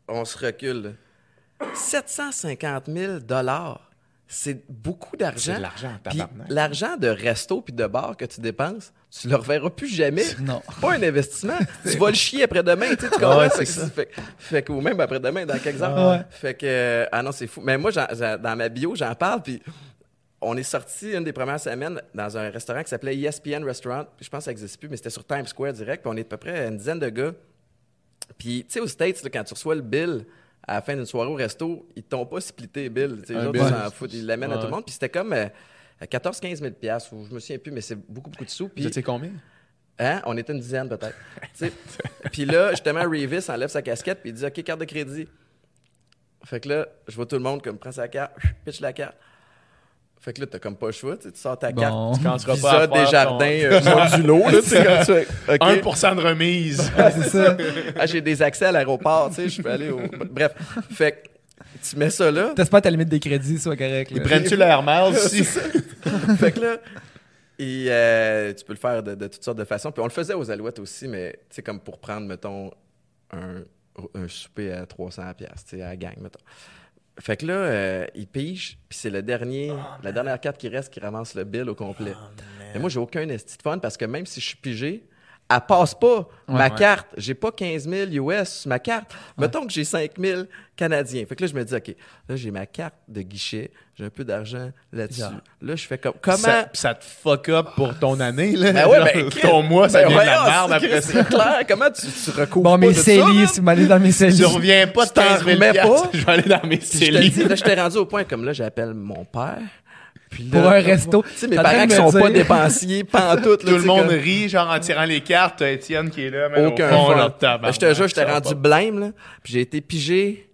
on se recule. là. 750 000 c'est beaucoup d'argent. C'est de l'argent, l'argent de resto puis de bar que tu dépenses, tu le reverras plus jamais. [LAUGHS] Non. Pas un investissement. [LAUGHS] tu vas le chier après-demain, tu sais, tu comprends? Ouais, fait, ça. fait, fait que, ou même après-demain, dans quelques heures. Ah ouais. Fait que, euh, ah non, c'est fou. Mais moi, dans ma bio, j'en parle, puis on est sorti une des premières semaines dans un restaurant qui s'appelait ESPN Restaurant. Je pense que ça n'existe plus, mais c'était sur Times Square direct. Puis on est à peu près une dizaine de gars. Puis, tu sais, aux States, là, quand tu reçois le bill à la fin d'une soirée au resto, ils t'ont pas splitté bill. Les autres, ils s'en foutent. Ils l'amènent à tout le monde. Puis c'était comme euh, 14-15 000 piastres, ou je me souviens plus, mais c'est beaucoup, beaucoup de sous. Vous Puis, étiez combien? hein, on était une dizaine peut-être. [LAUGHS] Puis là, justement, Revis enlève sa casquette, puis il dit OK, carte de crédit. Fait que là, je vois tout le monde comme prend sa carte, pitch la carte. Fait que là, t'as comme pas le choix, tu sais, tu sors ta Bon. carte. Tu Visa pas à faire des jardins, ton- euh, [LAUGHS] modulo, là, tu sais, quand tu fais, OK. 1% de remise. [LAUGHS] Ah, c'est ça. Ah, j'ai des accès à l'aéroport, tu sais, je peux aller au. Bref. Fait que tu mets ça là. T'espères que ta limite des crédits soit correcte. Ils prennent-tu l'air mal [LAUGHS] aussi? fait que là, et, euh, tu peux le faire de, de toutes sortes de façons. Puis on le faisait aux Alouettes aussi, mais tu sais, comme pour prendre, mettons, un, un souper à 300$, piastres, tu sais, à la gang, mettons. Fait que là, euh, il pige, puis c'est le dernier, la dernière carte qui reste qui ramasse le bill au complet. Mais moi, j'ai aucun esti de fun parce que même si je suis pigé, elle passe pas ma Ouais. carte. J'ai pas 15 000 US sur ma carte. Mettons que j'ai 5 000 Canadiens. Fait que là, je me dis, OK, là, j'ai ma carte de guichet, j'ai un peu d'argent là-dessus. Là, je fais comme, comment... Ça, te fuck up pour ton année, là. Ben ouais, ben, ton mois, ça Ben vient de la merde c'est- après c'est ça. clair. Comment tu, tu recouvres Bon, mes si vous m'allez dans mes CELI. Tu reviens pas de Tu t'en 15 000 remets piastres. pas? [LAUGHS] Je vais aller dans mes Puis je te le CELI. dis, là, j'étais rendu au point comme là, j'appelle mon père. Puis là, Pour un resto. Tu sais, mes parents qui sont pas dépensiers, pantoute. [LAUGHS] Tout le monde rit, genre en tirant les cartes. T'as Étienne qui est là, mais Aucun au fond, là, tabarnak, Ben, je te jure, j'étais rendu pas. blême, là. Puis j'ai été pigé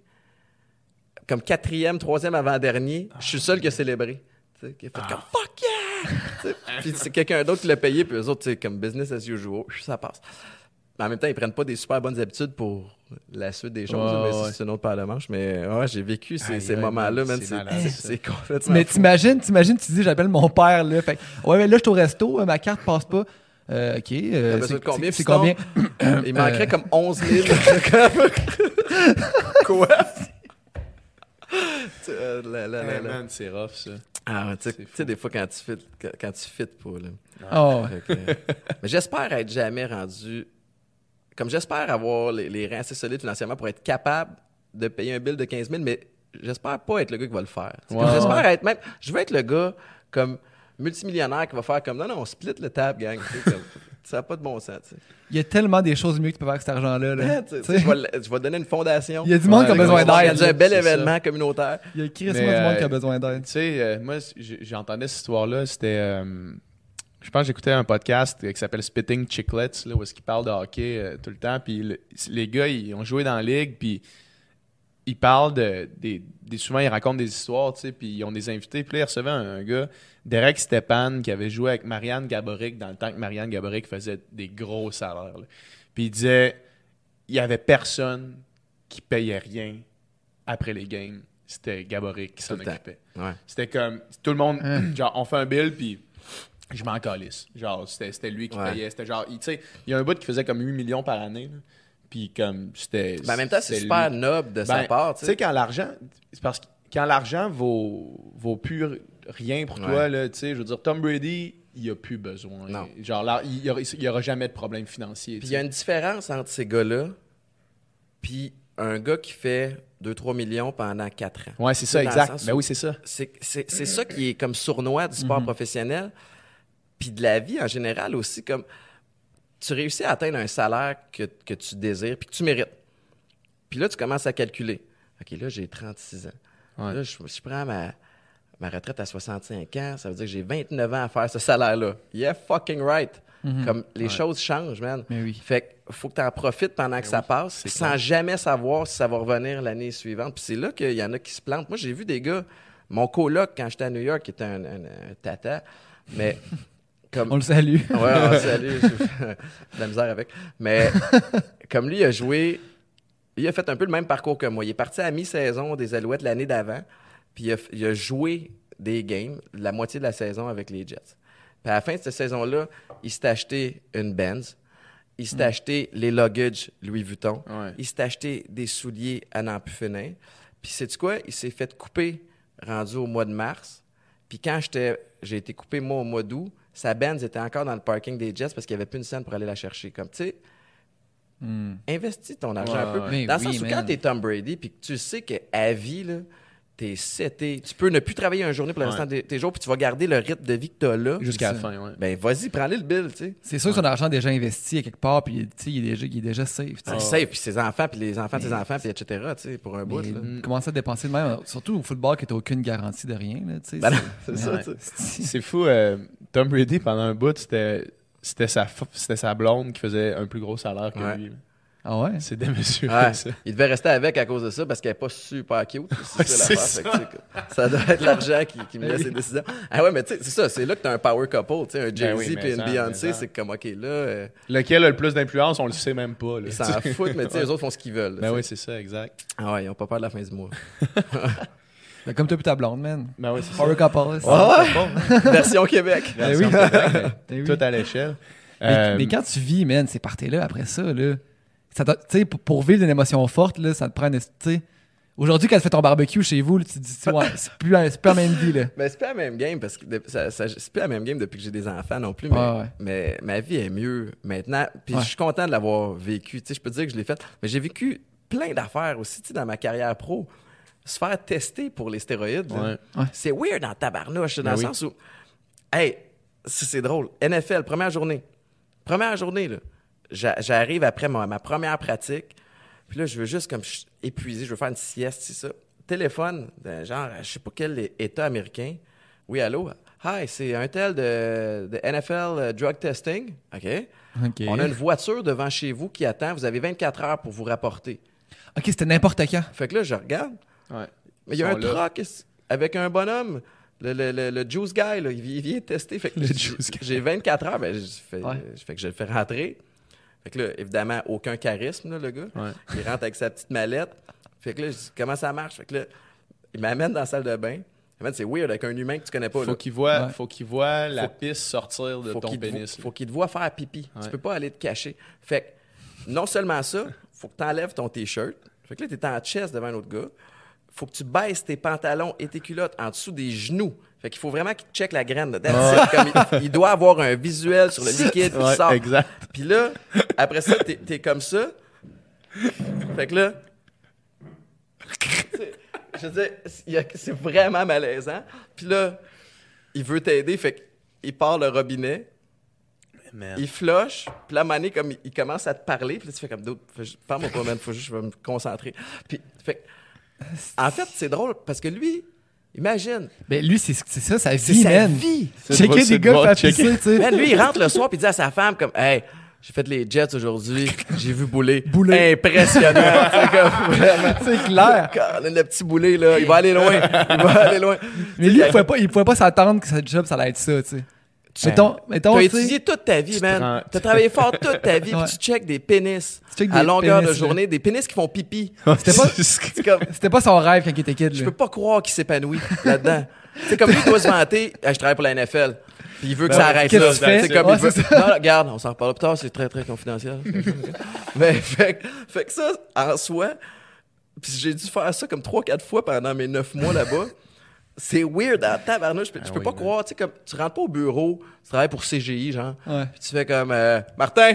comme quatrième, troisième avant-dernier. Je suis le seul qui a célébré. Tu sais, qui a fait comme fuck yeah! [LAUGHS] Puis c'est quelqu'un d'autre qui l'a payé, puis eux autres, c'est comme business as usual. Ça passe. Mais en même temps, ils prennent pas des super bonnes habitudes pour la suite des choses. Ouais, mais ouais. c'est- une autre paire de manche. Mais ouais, j'ai vécu ces, moments-là, man, c'est complètement Mais t'imagines, t'imagines, tu dis, j'appelle mon père, là. Fait ouais, mais là, je suis au resto, euh, ma carte passe pas. Euh, ok. euh, c'est combien, c'est- combien? [CLEARS THROAT] Il manquerait Euh, comme 11 000. Quoi? C'est rough, ça. Ah, ouais, tu sais- des fois, quand tu fit, quand, quand tu fit pas, là. Oh. Que, mais j'espère être jamais rendu. Comme j'espère avoir les, les reins assez solides financièrement pour être capable de payer un bill de 15 000, mais j'espère pas être le gars qui va le faire. Ouais. J'espère être même. Je veux être le gars comme multimillionnaire qui va faire comme non, non, on split le tab, gang. Comme, [LAUGHS] ça n'a pas de bon sens. Il y a tellement des choses mieux que tu peux faire avec cet argent-là. là. Sais, je, vais, le- je vais donner une fondation. Il y a du monde qui a Ouais, besoin ouais, On va d'aide. organiser un bel ça. événement communautaire. Il y a Mais, du monde qui a euh, besoin d'aide. Tu sais, euh, moi, j'ai- j'entendais cette histoire-là. C'était. euh, je pense que j'écoutais un podcast qui s'appelle Spitting Chicklets, là, où est-ce qu'ils parlent de hockey euh, tout le temps. Puis le- les gars, ils ont joué dans la ligue, puis ils parlent de. Des, des- souvent, ils racontent des histoires, tu sais, puis ils ont des invités. Puis là, ils recevaient un, un gars, Derek Stepan, qui avait joué avec Marianne Gaboric dans le temps que Marianne Gaboric faisait des gros salaires. là. Puis il disait il y avait personne qui payait rien après les games. C'était Gaboric qui s'en occupait. Ouais. C'était comme tout le monde, Hein. genre, on fait un bill, puis je m'en calisse. Genre, c'était c'était lui qui Ouais. payait. C'était genre, il- tu sais, il y a un bout qui faisait comme 8 millions par année. là. Puis comme, c'était. Ben, en même temps, c'est super lui. noble de sa Ben, part. Tu sais, quand l'argent. C'est parce que quand l'argent vaut, vaut plus rien pour toi, là, tu sais, je veux dire, Tom Brady, il a plus besoin. Non. Genre, là, il n'y aura, jamais de problème financier. Puis il y a une différence entre ces gars-là puis un gars qui fait 2-3 millions pendant 4 ans. Ouais, c'est ça, exact. sens Ben oui, c'est ça. C'est c'est- c'est ça qui est comme sournois du sport professionnel, puis de la vie en général aussi. Comme tu réussis à atteindre un salaire que, que tu désires puis que tu mérites. Puis là, tu commences à calculer. OK, là, j'ai 36 ans. Ouais. Là, je, je prends ma, ma retraite à 65 ans. Ça veut dire que j'ai 29 ans à faire ce salaire-là. Yeah, fucking right. Comme les choses changent, man. Mais oui. Fait que faut que tu en profites pendant que ça passe, sans jamais savoir si ça va revenir l'année suivante. Puis c'est là qu'il y en a qui se plantent. Moi, j'ai vu des gars, mon coloc, quand j'étais à New York, qui était un, un- un tata, mais [LAUGHS] comme. On le salue. Ouais, salut. [LAUGHS] J'ai fait de la misère avec. Mais comme lui, il a joué. Il a fait un peu le même parcours que moi. Il est parti à mi-saison des Alouettes l'année d'avant. Puis il a, il a joué des games, la moitié de la saison avec les Jets. Puis à la fin de cette saison-là, il s'est acheté une Benz. Il s'est acheté les luggage Louis Vuitton. Ouais. Il s'est acheté des souliers à n'en plus finir. Puis sais-tu quoi? Il s'est fait couper rendu au mois de mars. Puis quand j'ai été coupé moi au mois d'août, sa Benz était encore dans le parking des Jets parce qu'il n'y avait plus une scène pour aller la chercher. Comme, tu sais, Hmm. investis ton argent Ouais, un peu. Dans le oui, sens où man. quand t'es Tom Brady puis que tu sais qu'à vie, là, t'es seté, tu peux ne plus travailler une journée pour le Ouais. restant de tes jours puis tu vas garder le rythme de vie que t'as là. Jusqu'à la fin, ouais. Ben, vas-y, prends-le le bill, tu sais. C'est sûr que son argent est déjà investi à quelque part, puis tu sais, il, est déjà, il est déjà safe. tu sais. C'est safe, puis ses enfants, puis les enfants de ses enfants, puis etc., tu sais, pour un bout, Mais là. commencer à dépenser de même, surtout au football qui n'a aucune garantie de rien. Là, tu sais, Ben non, c'est- c'est ça, Ouais. tu sais. [LAUGHS] C'est- C'est fou. euh, Tom Brady, pendant un bout, c'était c'était sa, sa blonde qui faisait un plus gros salaire que Ouais. lui. Ah ouais? C'est démesuré, Ouais. [LAUGHS] ça. Il devait rester avec à cause de ça parce qu'elle n'est pas super cute. [LAUGHS] Ouais, ça, que, tu sais, ça doit être l'argent qui, qui me laisse ses décisions. Ah ouais, mais tu sais, c'est ça. C'est là que tu as un power couple. Tu sais, un Ben Jay-Z oui, et une Beyoncé. C'est comme, OK, là, euh, Lequel a le plus d'influence, on le sait même pas. Là, ils s'en [LAUGHS] foutent, mais tu sais, les autres font ce qu'ils veulent. Ben tu oui, c'est ça, exact. Ah ouais, ils n'ont pas peur de la fin du mois. Ben, comme toi et ta blonde, man. Ben oui, c'est ça. Power couple. Ah, bon, Version Québec. ben oui. oui. Ben. Tout à l'échelle. Mais, Euh, mais quand tu vis, man, ces parties-là, après ça, là, ça doit- tu sais, pour, pour vivre une émotion forte, là, ça te prend une. Aujourd'hui, quand tu fais ton barbecue chez vous, là, tu te dis, ouais, [LAUGHS] c'est plus, c'est plus la même vie. Là. Mais c'est pas la même game parce que de- ça, ça- c'est pas la même game depuis que j'ai des enfants non plus. Mais, ouais. mais ma vie est mieux maintenant. Puis Ouais. je suis content de l'avoir vécu. Tu sais, je peux te dire que je l'ai fait. Mais j'ai vécu plein d'affaires aussi tu sais, dans ma carrière pro. Se faire tester pour les stéroïdes, là, Ouais. Ouais. c'est weird dans tabarnouche, dans Ben le oui. sens où. Hey, c'est drôle. NFL, première journée. Première journée, là. J'a- J'arrive après ma, ma première pratique. Puis là, je veux juste comme je suis épuisé, je veux faire une sieste, c'est ça. Téléphone, de genre, je sais pas quel État américain. Oui, allô? Hi, c'est un tel de, de NFL euh, Drug Testing. OK. OK. On a une voiture devant chez vous qui attend. Vous avez 24 heures pour vous rapporter. OK, c'était n'importe quand. Fait que là, je regarde. Ouais. Mais il y a un là. truck avec un bonhomme. Le, le, le, le juice guy, là, il, vi- il vient tester. Fait que Le j'ai- juice guy. J'ai 24 heures. Ben, je fais, Ouais. fais que je le fais rentrer. Fait que là, évidemment, aucun charisme, là, le gars. Ouais. Il rentre avec sa petite mallette. Fait que là, je dis, comment ça marche? Fait que là, il m'amène dans la salle de bain. C'est weird avec un humain que tu connais pas. là. Faut qu'il voit, Ouais. faut qu'il voit la Faut- piste sortir de ton pénis. vo- faut qu'il te voit faire pipi. Ouais. Tu peux pas aller te cacher. Fait que, non seulement ça, faut que tu enlèves ton T-shirt. Fait que là, tu es en chest devant un autre gars. faut que tu baisses tes pantalons et tes culottes en dessous des genoux. Fait qu'il faut vraiment qu'il check la graine. Comme il, il doit avoir un visuel sur le [LAUGHS] liquide qui Ouais, sort. exact. Puis là, après ça, t'es, t'es comme ça. Fait que là, je veux dire, c'est vraiment malaisant. Puis là, il veut t'aider, fait qu'il part le robinet, il flush, puis moment donné, comme il, commence à te parler, puis là, tu fais comme d'autres, parle-moi pas, man, faut juste je vais me concentrer. Puis, fait en fait, c'est drôle, parce que lui, imagine, Mais lui, c'est c'est ça, sa c'est vie, sa man. vie. C'est Checker de- c'est des de gars faire pisser, tu sais. Man, lui, il rentre le soir puis il dit à sa femme comme Hey, j'ai fait les Jets aujourd'hui, j'ai vu bouler. Bouler. Impressionnant. [LAUGHS] C'est comme [LAUGHS] vraiment. C'est clair. Colin, le petit boulet, là, il va aller loin. Il va aller loin. Mais lui, il pouvait pas, il pouvait pas s'attendre que sa job, ça allait être ça, tu sais. Tu Mettons, mettons, as tu sais, étudié toute ta vie, Tu man. te rends- Tu as travaillé [LAUGHS] fort toute ta vie, Ouais. puis tu checkes des pénis Tu checkes à des longueur de là. journée, des pénis qui font pipi. C'était pas- [LAUGHS] [LAUGHS] c'était pas son rêve quand il était kid, je peux pas croire qu'il s'épanouit là-dedans. C'est comme lui, il doit se vanter. Hey, je travaille pour la NFL. Puis il veut que Ben ça arrête là. que tu fais? C'est comme Ouais, il veut-. Non, regarde, on s'en reparlera plus tard, c'est très, très confidentiel. Mais fait, que- fait que ça, en soi, puis j'ai dû faire ça comme 3-4 fois pendant mes 9 mois là-bas. C'est weird en tabarnouche. Je peux, je peux oui, pas man. croire, tu sais, comme tu rentres pas au bureau, tu travailles pour CGI, genre. Ouais. Puis tu fais comme euh, Martin,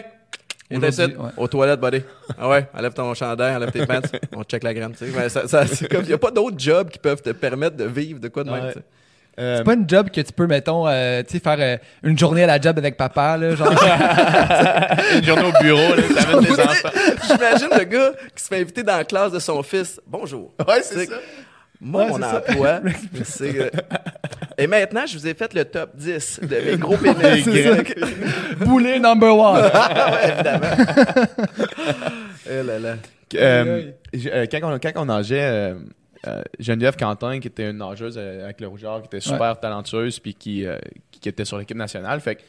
Aujourd'hui, ici, ouais. aux toilettes, buddy. Ah ouais, enlève ton chandail, enlève tes pants, [LAUGHS] on check la graine, tu sais. Mais ça, ça- c'est comme, il y a pas d'autres jobs qui peuvent te permettre de vivre de quoi de même, Ouais. tu sais. Euh, C'est pas une job que tu peux, mettons, euh, tu sais, faire euh, une journée à la job avec papa, là, genre. [LAUGHS] [LAUGHS] une journée au bureau, là, t'amènes des enfants. J'imagine le gars qui se fait inviter dans la classe de son fils. Bonjour. Ouais, C'est- c'est ça. Moi, Ouais, mon emploi, [LAUGHS] c'est. Et maintenant, je vous ai fait le top 10 de mes gros [LAUGHS] pénis. [LAUGHS] Boulet number one. Ouais, évidemment. Eh là là. Euh, j'ai- euh, quand, on, quand on nageait, euh, euh, Geneviève Quentin, qui était une nageuse euh, avec le rougeur, qui était super talentueuse, puis qui, qui, était sur l'équipe nationale, fait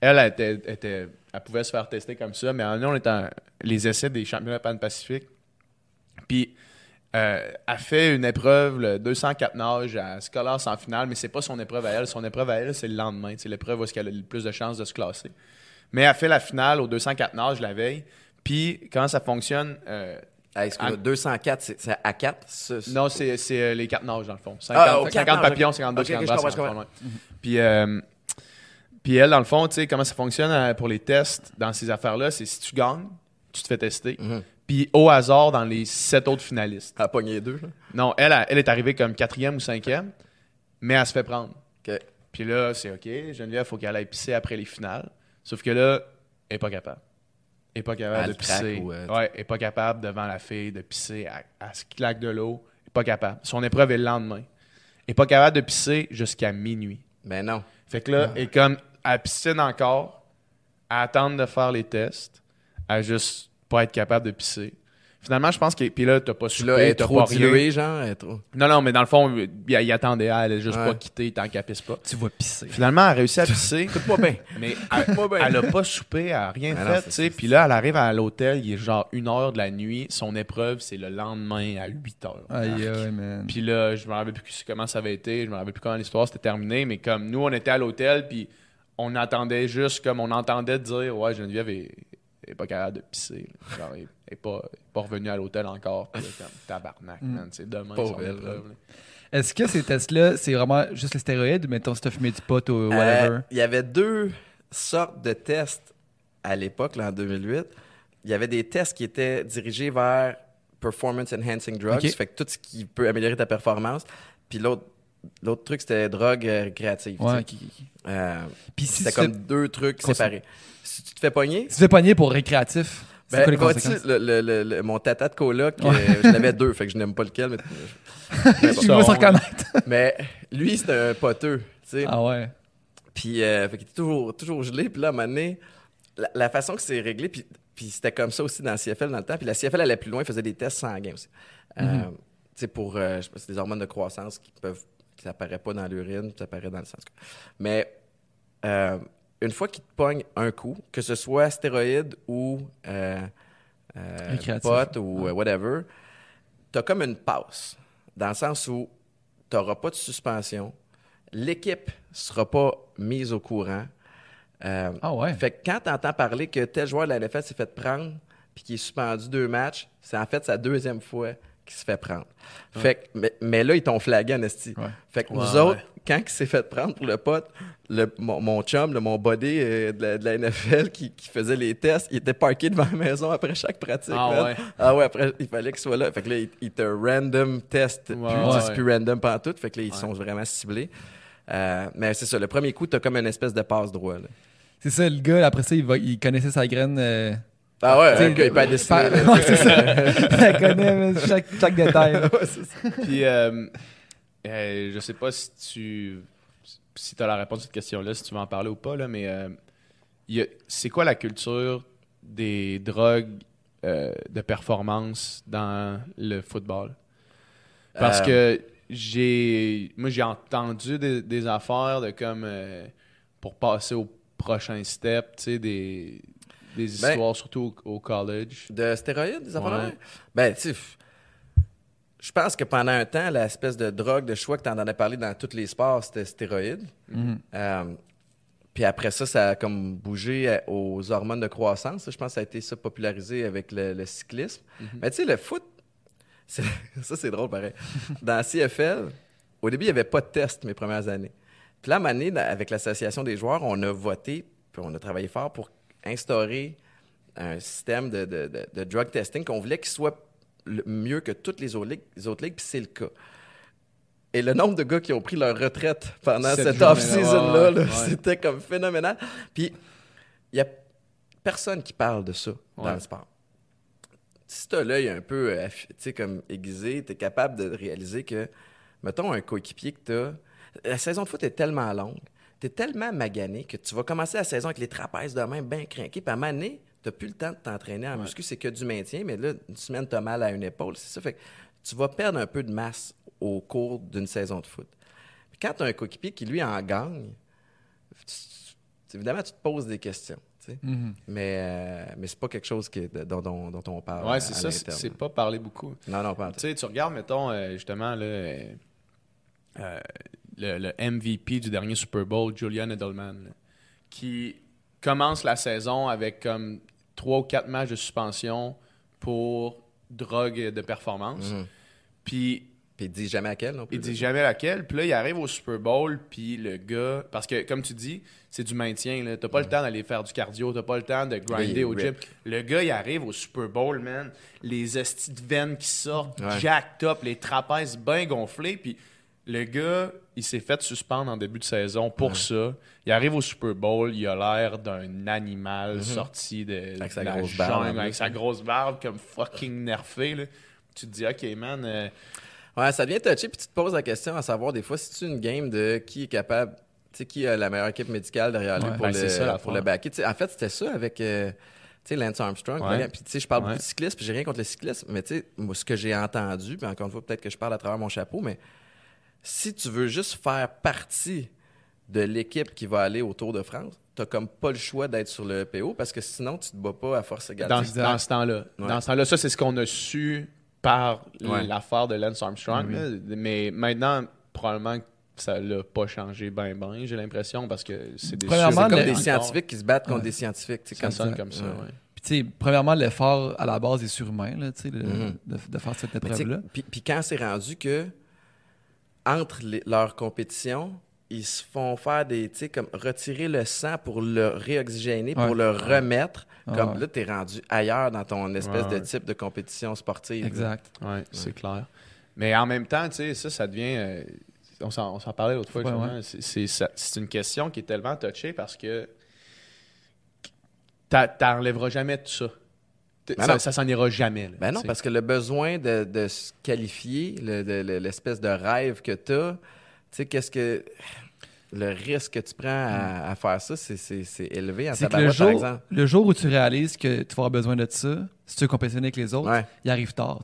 elle, elle, était, était- elle pouvait se faire tester comme ça, mais nous, on était en- les essais des championnats pan-pacifique. Puis, euh, elle fait une épreuve, le 204 nages, à classe en finale, mais c'est pas son épreuve à elle. Son épreuve à elle, c'est le lendemain. C'est l'épreuve où est-ce qu'elle a le plus de chances de se classer. Mais elle fait la finale au 204 nages la veille. Puis, comment ça fonctionne? euh, Ah. 204, c'est à 4? ça, c'est- non, c'est c'est, euh, les quatre nages, dans le fond. 50, Ah, aux quatre 50 nages, papillons, ok. 52, Ok, ok, 50 je bras, comprends, je 50 ouais. Puis, euh, puis elle, dans le fond, tu sais, comment ça fonctionne euh, pour les tests dans ces affaires-là, c'est si tu gagnes, tu te fais tester. Mhm. Puis au hasard, dans les sept autres finalistes. Elle a pogné deux. là. Non, elle, elle, elle est arrivée comme quatrième ou cinquième, mais elle se fait prendre. OK. Puis là, c'est OK, Geneviève, il faut qu'elle aille pisser après les finales. Sauf que là, elle n'est pas capable. Elle n'est pas capable Elle de pisser. ou, euh, ouais, elle n'est pas capable devant la fille de pisser. Elle, elle se claque de l'eau. Elle n'est pas capable. Son épreuve est le lendemain. Elle n'est pas capable de pisser jusqu'à minuit. Mais non. Fait que là, elle est comme, elle piscine encore, à attendre de faire les tests, à juste pas être capable de pisser. Finalement, je pense que. Puis là, t'as pas Puis su là, elle est t'as trop diluée, genre. Elle est trop... Non, non, mais dans le fond, il, il attendait, elle allait juste Ouais. pas quitter tant qu'elle pisse pas. tu vas pisser. Finalement, elle a réussi à [LAUGHS] pisser. Écoute-moi bien. Mais [LAUGHS] elle, ben. elle a pas soupé, elle a rien fait, tu sais. Puis là, elle arrive à l'hôtel, il est genre une heure de la nuit. Son épreuve, c'est le lendemain à 8 heures. Aïe, aïe, man. Puis là, je me rappelle plus comment ça avait été, je me rappelle plus comment l'histoire s'était terminée, mais comme nous, on était à l'hôtel, puis on attendait juste, comme on entendait dire, ouais, Geneviève est, est pas capable de pisser. Genre, elle est pas, elle pas revenue à l'hôtel encore. Puis là, comme, tabarnak, man, c'est demain, son elle, épreuve. Est-ce que ces tests-là, c'est vraiment juste les stéroïdes ou mettons fumé du pot ou Euh, whatever? Il y avait deux sortes de tests à l'époque, là, en 2008. Il y avait des tests qui étaient dirigés vers Performance Enhancing Drugs, Ok. fait que tout ce qui peut améliorer ta performance. Puis l'autre, l'autre truc, c'était drogue euh, récréative. Ouais. sais. Euh, Puis si c'était comme deux trucs séparés. Si tu te fais pogner, si tu fais pogner pour récréatif, ben, quoi les conséquences? le, le- le- le- mon tata de coloc, euh, je l'avais deux, fait que je n'aime pas lequel. Mais, [LAUGHS] bon. Se reconnaître. [LAUGHS] Mais lui, c'était un poteux. tu sais. ah ouais. Puis, euh, fait qu'il était toujours, toujours gelé. Puis là, à un moment donné, la, la façon que c'est réglé, puis, puis c'était comme ça aussi dans la CFL dans le temps. Puis la CFL allait plus loin, faisait des tests sanguins aussi. Euh, tu sais, pour, euh, je sais pas, c'est des hormones de croissance qui peuvent, qui apparaissent pas dans l'urine, puis ça apparaît dans le sang. Mais euh, une fois qu'ils te pognent un coup, que ce soit stéroïde ou euh, euh, ou euh, whatever, t'as comme une passe. Dans le sens où t'auras pas de suspension, l'équipe sera pas mise au courant. Euh, Ah ouais. Fait que quand t'entends parler que tel joueur de la NFL s'est fait prendre puis qu'il est suspendu deux matchs, c'est en fait sa deuxième fois qui se fait prendre. Fait que, mais, mais là, ils t'ont flagué en esti. Ouais. Fait que Ouais, nous autres, ouais. quand il s'est fait prendre pour le pote, le, mon, mon chum, le, mon buddy euh, de, la, de la NFL qui, qui faisait les tests, il était parké devant la maison après chaque pratique. Ah man. ouais. Ah ouais, après, il fallait qu'il soit là. Fait que là, il, il te random test. Ouais, plus, ouais. c'est plus random pas tout. Fait que là, ils Ouais. sont vraiment ciblés. Euh, mais c'est ça, le premier coup, t'as comme une espèce de passe droit. Là. C'est ça, le gars, après ça, il, va, il connaissait sa graine. euh, Ah ouais, tu sais, un gars, il peut être dessiné, par- là. [LAUGHS] Ouais, c'est ça. Il connaît mais, chaque, chaque détail. Ouais, c'est ça. Puis, euh, euh, je sais pas si tu si as la réponse à cette question-là, si tu veux en parler ou pas, là, mais euh, il y a- c'est quoi la culture des drogues euh, de performance dans le football? Parce Euh, que j'ai moi j'ai entendu des, des affaires de comme euh, pour passer au prochain step, tu sais, des, des Ben, histoires surtout au, au college. De stéroïdes, des de Ouais. Ben, tu je pense que pendant un temps, l'espèce de drogue de choix que tu en as parlé dans tous les sports, c'était stéroïdes. Mhm. Euh, puis après ça, ça a comme bougé euh, aux hormones de croissance. Je pense que ça a été ça popularisé avec le, le cyclisme. Mais tu sais, le foot, [LAUGHS] ça c'est drôle pareil. Dans la CFL, au début, il n'y avait pas de test mes premières années. Puis là, à dans- avec l'association des joueurs, on a voté, puis on a travaillé fort pour instaurer un système de, de, de- de drug testing qu'on voulait qu'il soit le- mieux que toutes les autres ligues, les autres ligues, puis c'est le cas. Et le nombre de gars qui ont pris leur retraite pendant Cette off-season-là, ouais, là, ouais. c'était comme phénoménal. Puis, il n'y a personne qui parle de ça dans le sport. Si tu as l'œil un peu euh, comme aiguisé, tu es capable de réaliser que, mettons, un coéquipier que tu as. La saison de foot est tellement longue, tu es tellement magané que tu vas commencer la saison avec les trapèzes de même bien craqués, puis à un moment donné, tu plus le temps de t'entraîner en muscu, c'est que du maintien, mais là, une semaine, tu as mal à une épaule, c'est ça. Fait que tu vas perdre un peu de masse au cours d'une saison de foot. Puis quand tu as un coéquipier qui, lui, en gagne, tu- évidemment, tu te poses des questions. Mhm. Mais, euh, mais c'est pas quelque chose qui dont, dont- dont on parle. Ouais, c'est ça, c'est pas parlé beaucoup. Non, non, pas Tu sais, tu regardes, mettons, euh, justement, là, euh, le, le MVP du dernier Super Bowl, Julian Edelman, là, qui commence la saison avec comme trois ou quatre matchs de suspension pour drogue de performance. Mhm. Puis Puis il dit jamais à quel non plus. il dit jamais laquelle. Puis là, il arrive au Super Bowl, puis le gars... Parce que, comme tu dis, c'est du maintien. T'as pas le temps d'aller faire du cardio, t'as pas le temps de grinder au gym. Le gars, il arrive au Super Bowl, man. Les estis de veines qui sortent, Ouais. jacked up, les trapèzes bien gonflés. Puis le gars, il s'est fait suspendre en début de saison pour ça. Il arrive au Super Bowl, il a l'air d'un animal sorti de, Mhm. Avec sa de la grosse barbe, jungle, avec sa grosse barbe, comme fucking nerfé. là. Tu te dis, OK, man... euh, Ouais, ça devient touché, puis tu te poses la question à savoir, des fois, si tu une game de qui est capable, tu sais, qui a la meilleure équipe médicale derrière lui Ouais. pour, Ben, le, ça, pour le backer? En fait, c'était ça avec euh, tu sais, Lance Armstrong. Ouais. Puis, tu sais, je parle beaucoup de cyclisme, puis j'ai rien contre le cyclisme, mais tu sais, moi, ce que j'ai entendu, puis encore une fois, peut-être que je parle à travers mon chapeau, mais si tu veux juste faire partie de l'équipe qui va aller au Tour de France, t'as comme pas le choix d'être sur le PO parce que sinon, tu te bats pas à force égale. dans, dans ce temps-là. Ouais. Dans ce temps-là, ça, c'est ce qu'on a su par Ouais. l'affaire de Lance Armstrong. là. Mais maintenant, probablement que ça l'a pas changé ben ben, j'ai l'impression, parce que c'est des Premièrement, C'est comme le- des scientifiques qui se battent contre Ouais. des scientifiques. Ça comme sonne ça. comme ça, Ouais. ouais. Puis, tu sais, premièrement, l'effort à la base est surhumain, là, Mhm. de, de faire cette épreuve-là. Puis, puis quand c'est rendu que entre les- leurs compétitions, ils se font faire des, tu sais, comme retirer le sang pour le réoxygéner, pour Ouais. le remettre. Ah comme ouais. là, t'es rendu ailleurs dans ton espèce Ouais, de type de compétition sportive. Exact. Ouais, c'est clair. Mais en même temps, tu sais, ça, ça devient. euh, on s'en on s'en parlait l'autre fois, Ouais, justement. ouais. C'est- c'est ça- c'est une question qui est tellement touchée parce que t'enlèveras jamais tout ça. Ben ça s'en ira jamais. là, Ben non, parce que le besoin de, de se qualifier, le- de- le- l'espèce de rêve que tu as, tu sais, qu'est-ce que. Le risque que tu prends à, à faire ça, c'est- élevé en le par jour, exemple. le jour où tu réalises que tu vas avoir besoin de ça, si tu veux compétitionner avec les autres, Ouais. il arrive tard.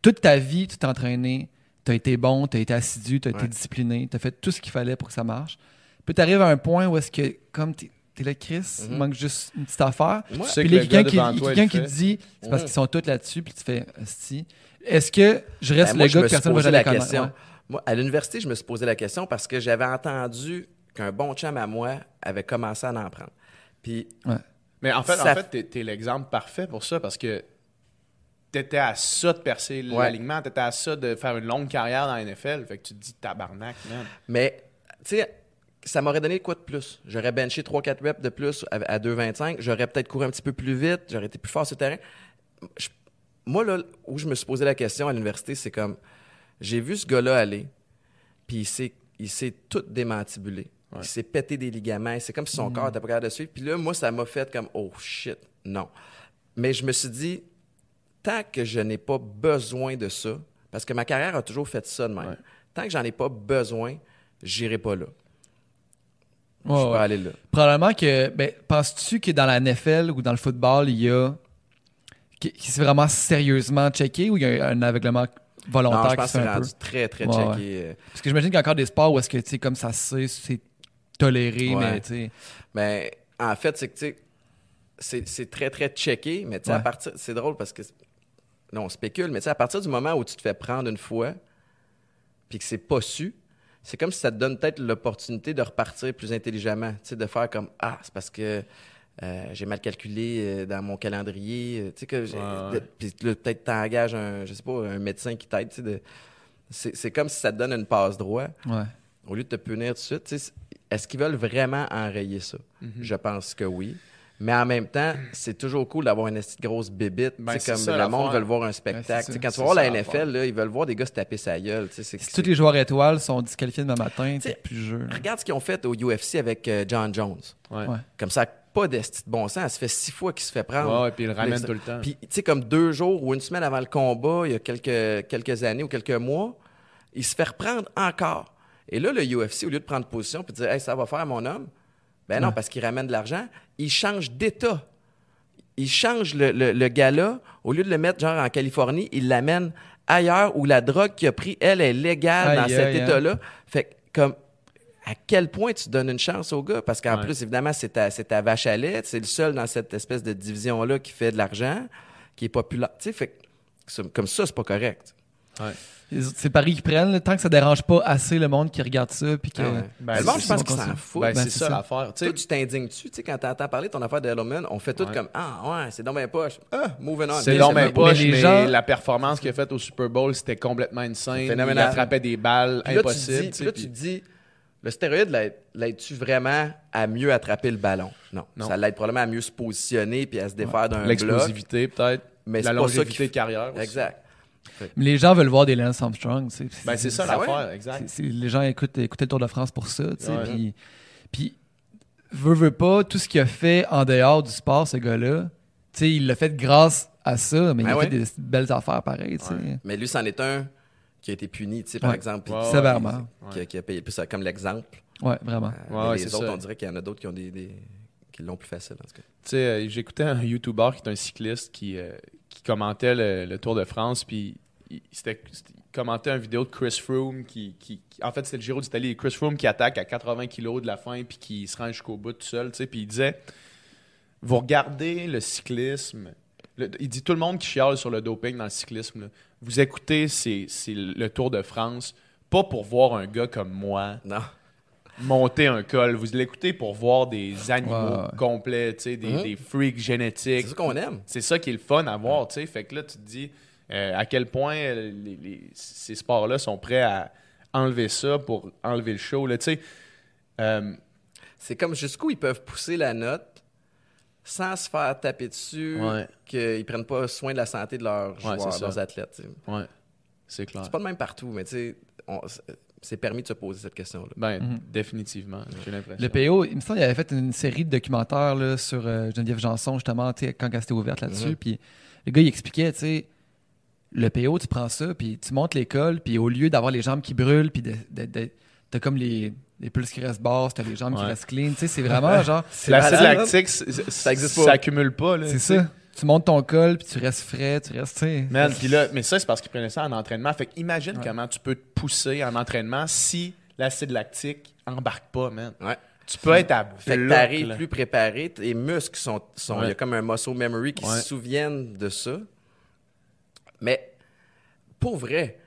Toute ta vie, tu t'es entraîné, tu as été bon, tu as été assidu, tu as été discipliné, tu as fait tout ce qu'il fallait pour que ça marche. Puis tu arrives à un point où est-ce que, comme tu es là, Chris, il Mhm. manque juste une petite affaire. Sais Puis là, quelqu'un qui, il qui dit, c'est parce Mhm. qu'ils sont tous là-dessus, puis tu fais, Asti. Est-ce que je reste Ben, moi, le je gars que personne ne va jamais la connaître? question. Ouais. Moi, à l'université, je me suis posé la question parce que j'avais entendu qu'un bon chum à moi avait commencé à en prendre. Puis, Ouais. Mais en fait, Ça- en fait t'es, t'es l'exemple parfait pour ça parce que t'étais à ça de percer Ouais. l'alignement, t'étais à ça de faire une longue carrière dans la NFL. Fait que tu te dis tabarnak, man. Mais, tu sais, ça m'aurait donné quoi de plus? J'aurais benché 3-4 reps de plus à, à 2,25. J'aurais peut-être couru un petit peu plus vite. J'aurais été plus fort sur le terrain. Je- moi, là, où je me suis posé la question à l'université, c'est comme, j'ai vu ce gars-là aller, puis il s'est, il s'est tout démantibulé. Il s'est pété des ligaments. C'est comme si son corps était pas capable de suivre. Puis là, moi, ça m'a fait comme, oh shit, non. Mais je me suis dit, tant que je n'ai pas besoin de ça, parce que ma carrière a toujours fait ça de même, Ouais. tant que j'en ai pas besoin, j'irai pas là. Ouais, je ouais. vais aller là. Probablement que. Ben, penses-tu que dans la NFL ou dans le football, il y a. qui, qui c'est vraiment sérieusement checké ou il y a un aveuglement volontaire Non, je qui pense se que fait un peu? rendu très, très Ouais, checké. euh. Parce que j'imagine qu'il y a encore des sports où est-ce que, tu sais, comme ça se sait, c'est toléré, Ouais. mais tu sais. Mais en fait, c'est que, tu sais, c'est- c'est très, très checké, mais tu sais, à Ouais. partir... C'est drôle parce que... Non, on spécule, mais tu sais, à partir du moment où tu te fais prendre une fois, puis que c'est pas su, c'est comme si ça te donne peut-être l'opportunité de repartir plus intelligemment, tu sais, de faire comme « Ah, c'est parce que euh, j'ai mal calculé euh, dans mon calendrier, euh, tu sais, que... Ouais, Puis peut-être t'engages un, je sais pas, un médecin qui t'aide, tu sais, de... C'est comme si ça te donne une passe droit Ouais. au lieu de te punir tout de suite, est-ce qu'ils veulent vraiment enrayer ça? Mhm. Je pense que oui. Mais en même temps, c'est toujours cool d'avoir une grosse bébite. Ben, comme ça, le monde veut voir un Ouais, spectacle. quand tu vas voir la NFL, là, ils veulent voir des gars se taper sa gueule. tu sais, c'est- Si c'est- tous les joueurs étoiles sont disqualifiés demain matin, c'est plus jeu. Regarde ce qu'ils ont fait au UFC avec euh, John Jones. Ouais. Ouais. Comme ça, pas d'esti de bon sens. Ça fait six fois qu'il se fait prendre. Ouais, ouais, puis il le ramène tout le temps. Puis, tu sais, comme deux jours ou une semaine avant le combat, il y a quelques, quelques années ou quelques mois, il se fait reprendre encore. Et là, le UFC, au lieu de prendre position et de dire, hey, ça va faire mon homme, ben non, Ouais. parce qu'il ramène de l'argent, il change d'État. Il change le, le, le gars-là, au lieu de le mettre genre en Californie, il l'amène ailleurs où la drogue qu'il a pris, elle, est légale dans cet hein. État-là. Fait que, comme, à quel point tu donnes une chance au gars? Parce qu'en Ouais. plus, évidemment, c'est ta, ta vache à lait. C'est le seul dans cette espèce de division-là qui fait de l'argent, qui est populaire. Tu sais, fait comme ça, c'est pas correct. Ouais. C'est le pari qu'ils prennent, là, tant que ça dérange pas assez le monde qui regarde ça. Puis que... Ah ouais. Ben, le monde, je pense c'est qu'ils s'en foutent. Ben, c'est ça, ça. l'affaire. Tu Toi, sais, tu t'indignes-tu, tu sais, quand t'entends parler de ton affaire de Edelman, on fait tout Ouais. comme Ah, ouais, c'est dans mes poches. Ah, moving on. C'est Mais donc c'est- bien poche, mais les mais gens- la performance qu'il a faite au Super Bowl, c'était complètement insane. Phénoménal. Il attrapait des balles Puis là, tu dis, puis là, tu puis- te dis, le stéroïde, l'aide- l'aide-tu vraiment à mieux attraper le ballon? Non. Non. Ça l'aide probablement à mieux se positionner puis à se défaire d'un bloc. L'explosivité, peut-être. Mais La c'est pas ça longévité qui de carrière. Exact. Mais les gens veulent voir des Lance Armstrong. Ben, c'est ça ouais? l'affaire, exact. Les gens écoutent, écoutaient le Tour de France pour ça. Puis, puis, veut, veut pas, tout ce qu'il a fait en dehors du sport, ce gars-là, tu sais, il l'a fait grâce à ça, mais il Ben a ouais. fait des belles affaires pareilles. tu sais. Ouais. Mais lui, c'en est un qui a été puni, tu sais, par Ouais. exemple. Sévèrement. Qui, a, qui a payé plus ça comme l'exemple. Ouais, vraiment. Euh, Ouais, mais ouais, les c'est autres, ça. on dirait qu'il y en a d'autres qui ont des, des- qui l'ont plus facile, en tout cas. Tu sais, euh, j'écoutais un YouTuber qui est un cycliste qui, euh, qui commentait le, Tour de France, puis il, c'était- commentait une vidéo de Chris Froome qui, qui- en fait, c'était le Giro d'Italie. Chris Froome qui attaque à 80 kilos de la fin, puis qui se rend jusqu'au bout tout seul, tu sais, puis il disait, vous regardez le cyclisme, il dit tout le monde qui chiale sur le doping dans le cyclisme, vous écoutez c'est, c'est le Tour de France, pas pour voir un gars comme moi, Non. Monter un col. Vous l'écoutez pour voir des animaux Ouais, ouais. complets, tu sais, des, Mhm. des freaks C'est génétiques. ça qu'on aime. C'est ça qui est le fun à voir, tu sais. Fait que là, tu te dis euh, à quel point euh, les- les- ces sports-là sont prêts à enlever ça pour enlever le show, là, tu sais. Euh, C'est comme jusqu'où ils peuvent pousser la note sans se faire taper dessus, Ouais. qu'ils prennent pas soin de la santé de leurs Ouais, joueurs, c'est ça. leurs athlètes. ouais, c'est clair. C'est pas le même partout, mais tu sais, c'est permis de se poser cette question-là. Ben, Mhm. définitivement, j'ai l'impression. Le PO, il me semble qu'il avait fait une série de documentaires là, sur euh, Geneviève Janson, justement, quand elle s'était ouverte là-dessus. Mhm. Puis le gars, il expliquait, tu sais, le PO, tu prends ça, puis tu montes l'école, puis au lieu d'avoir les jambes qui brûlent, puis de, de- de- t'as comme les, les pulses qui restent basses, t'as les jambes qui restent clean, tu sais, c'est vraiment [LAUGHS] genre, L'acide lactique, Ça existe ça pas. accumule pas, là. c'est ça. Tu montes ton col, puis tu restes frais, tu restes, tu sais. Man, puis là, mais ça, c'est parce qu'ils prenaient ça en entraînement. Fait imagine Ouais. comment tu peux te pousser en entraînement si l'acide lactique embarque pas, man. Ouais. Tu peux être à Fait que bloc, t'arrives là. plus préparé, tes muscles sont. sont- Il Ouais. y a comme un muscle memory qui Ouais. se souviennent de ça. Mais pour vrai,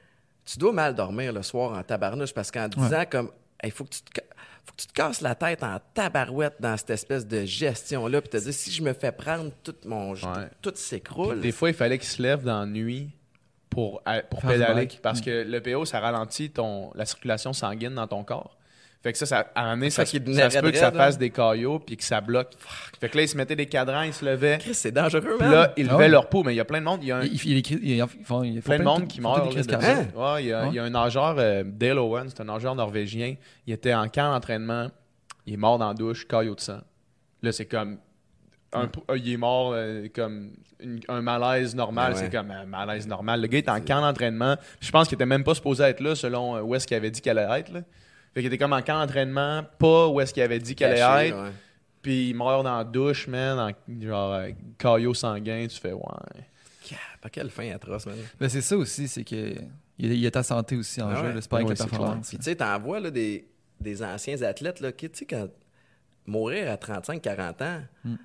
tu dois mal dormir le soir en tabarnouche parce qu'en disant comme il faut que tu te faut que tu te casses la tête en tabarouette dans cette espèce de gestion-là, puis te dire, si je me fais prendre tout mon... Ouais. Tout s'écroule. Des fois, il fallait qu'il se lève dans la nuit pour, pour pédaler. Parce que le PO, ça ralentit ton, la circulation sanguine dans ton corps. Fait que ça, ça à un moment donné, ça, qu'il ça se peut que ça fasse des caillots puis que ça bloque. Fait que là, ils se mettaient des cadrans, ils se levaient. C'est dangereux, Puis man. là, ils Ah levaient ouais. leur peau. Mais il y a plein de monde. Il y a un, Il, il, il il- plein de monde qui meurt. ça. Ouais, il y a, il y a un nageur, euh, Dale Owens, c'est un nageur norvégien. Il était en camp d'entraînement. Il est mort dans la douche, caillot de sang. Là, c'est comme. un p- euh, il est mort euh, comme une- un malaise normal. Ouais, ouais. C'est comme un malaise normal. Le gars est en camp d'entraînement. Je pense qu'il était même pas supposé être là selon où est-ce qu'il avait dit qu'il allait être. Là. Fait qu'il était comme en camp d'entraînement, pas où est-ce qu'il avait dit qu'il allait être. Puis il meurt dans la douche, man, en genre euh, caillot sanguin. Tu fais, ouais. Cap, à quelle fin atroce, man. Ben, c'est ça aussi, c'est que il y, a- ta santé aussi en Ah jeu, ouais. c'est pas avec Ouais, la performance. Puis tu sais, t'en vois là, des, des anciens athlètes là, qui, tu sais, quand mourir à 35-40 ans, Hmm.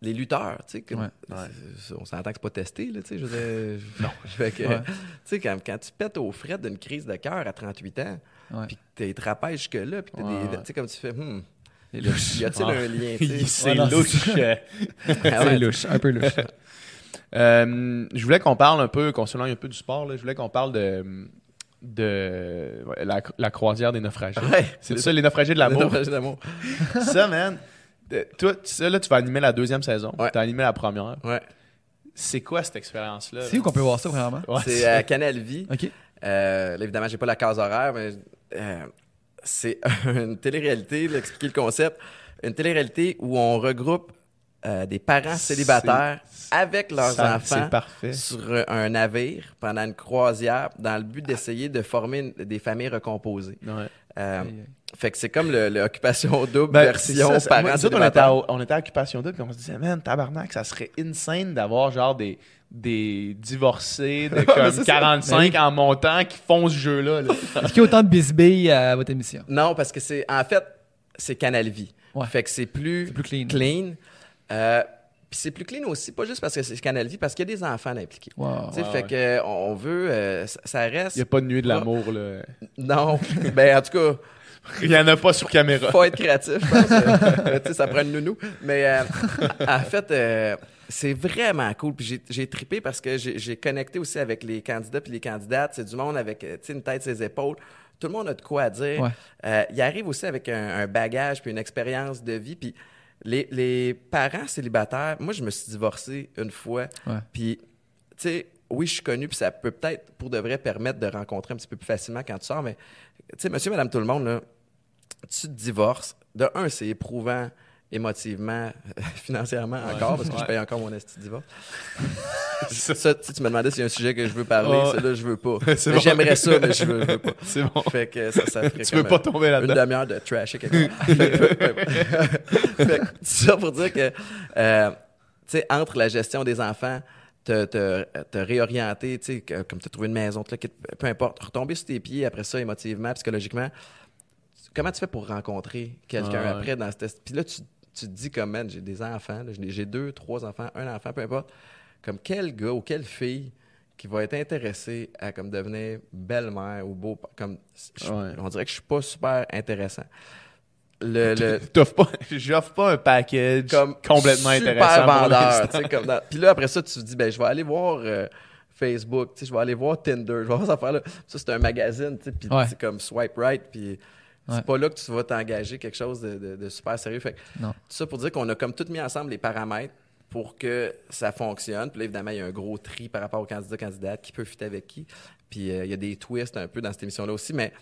les lutteurs, tu sais, comme- Ouais. c'est- on s'entend que c'est pas testé, là, tu sais, je veux dire, [LAUGHS] non. Fait que, Ouais. tu sais, quand, quand tu pètes aux frais d'une crise de cœur à 38 ans. Puis que t'es trapèze jusque-là, puis que t'as Ouais, des, ouais. tu sais, comme tu fais, hmm, y a-t-il Ah. un lien, tu sais? [LAUGHS] c'est louche. [LAUGHS] Ah C'est ouais, louche, un peu louche. [LAUGHS] Euh, je voulais qu'on parle un peu, qu'on s'éloigne un peu du sport. là. Je voulais qu'on parle de, de ouais, la, la croisière des naufragés. Ouais. C'est ça, les naufragés de l'amour? ça, man. de- Toi, ça, là, tu vas animer la deuxième saison. Ouais. Tu as animé la première. Ouais. C'est quoi cette expérience-là? C'est où qu'on peut voir ça, vraiment? Ouais, C'est à Canal Vie. OK. Euh, là, évidemment, j'ai pas la case horaire, mais euh, c'est [LAUGHS] une télé-réalité, expliquer le concept. Une télé-réalité où on regroupe euh, des parents célibataires avec leurs Ça, enfants sur un navire pendant une croisière dans le but d'essayer de former une- des familles recomposées. Ouais. Euh, fait que c'est comme le, le occupation [LAUGHS] double Ben, version parents on était, à, on était à Occupation Double, puis on se disait, man, tabarnak, ça serait insane d'avoir genre des, des divorcés de [LAUGHS] comme c'est ça. 45 en montant qui font ce jeu-là. là. [LAUGHS] Est-ce qu'il y a autant de bisbilles à votre émission? Non, parce que c'est en fait c'est Canal Vie. Ouais. Fait que c'est plus, C'est plus clean. clean. Euh, puis c'est plus clean aussi, pas juste parce que c'est Canal Vie, parce qu'il y a des enfants impliqués. Wow. Fait ouais. que on veut, euh, ça, reste. Il n'y a pas de nuit de l'amour. là. Non, [LAUGHS] ben en tout cas, Il n'y en a pas sur caméra. faut être créatif, je pense. Euh, tu sais, ça prend une nounou. Mais euh, en fait, euh, c'est vraiment cool. Puis j'ai- trippé parce que j'ai connecté aussi avec les candidats puis les candidates. C'est du monde avec euh, une tête ses épaules. Tout le monde a de quoi dire. Ouais. Euh, il arrive aussi avec un, un bagage puis une expérience de vie. Puis les, les parents célibataires, moi, je me suis divorcé une fois. Ouais. Puis, tu sais, oui, je suis connu, puis ça peut peut-être, pour de vrai, permettre de rencontrer un petit peu plus facilement quand tu sors, mais, tu sais, monsieur, madame, tout le monde, là, tu te divorces. De un, c'est éprouvant émotivement, [LAUGHS] financièrement encore, parce que je paye encore mon esti divorce. [LAUGHS] Ça, Ça, tu sais, tu me demandais s'il y a un sujet que je veux parler, Ouais. ça, là, je veux pas. [LAUGHS] Bon. J'aimerais ça, mais je veux, je veux pas. C'est bon. Fait que ça, ça ferait Tu veux pas tomber une là-dedans. demi-heure de trasher quelque fait, que, ça pour dire que, euh, tu sais, entre la gestion des enfants, te, te, te réorienter, tu sais, comme tu as trouvé une maison, te peu importe, retomber sur tes pieds après ça, émotivement, psychologiquement, comment tu fais pour rencontrer quelqu'un Ah ouais. après dans cette... Puis là, tu, tu te dis comme, man, j'ai des enfants, là, j'ai deux, trois enfants, un enfant, peu importe. Comme quel gars ou quelle fille qui va être intéressée à comme devenir belle-mère ou beau... Comme, je- Ouais. On dirait que je suis pas super intéressant. Le, le, pas, [LAUGHS] j'offre pas un package comme complètement super intéressant. vendeur. comme dans- Puis là, après ça, tu te dis, ben, je vais aller voir euh, Facebook, tu sais, je vais aller voir Tinder, je vais voir cette affaire-là. Ça, c'est un magazine, tu sais, puis comme swipe right, puis c'est pas là que tu vas t'engager quelque chose de, de- de super sérieux. Fait que, Non. tout ça pour dire qu'on a comme tout mis ensemble les paramètres pour que ça fonctionne. Puis là, évidemment, il y a un gros tri par rapport aux candidats, candidates, qui peut fitter avec qui. Puis euh, il y a des twists un peu dans cette émission-là aussi, mais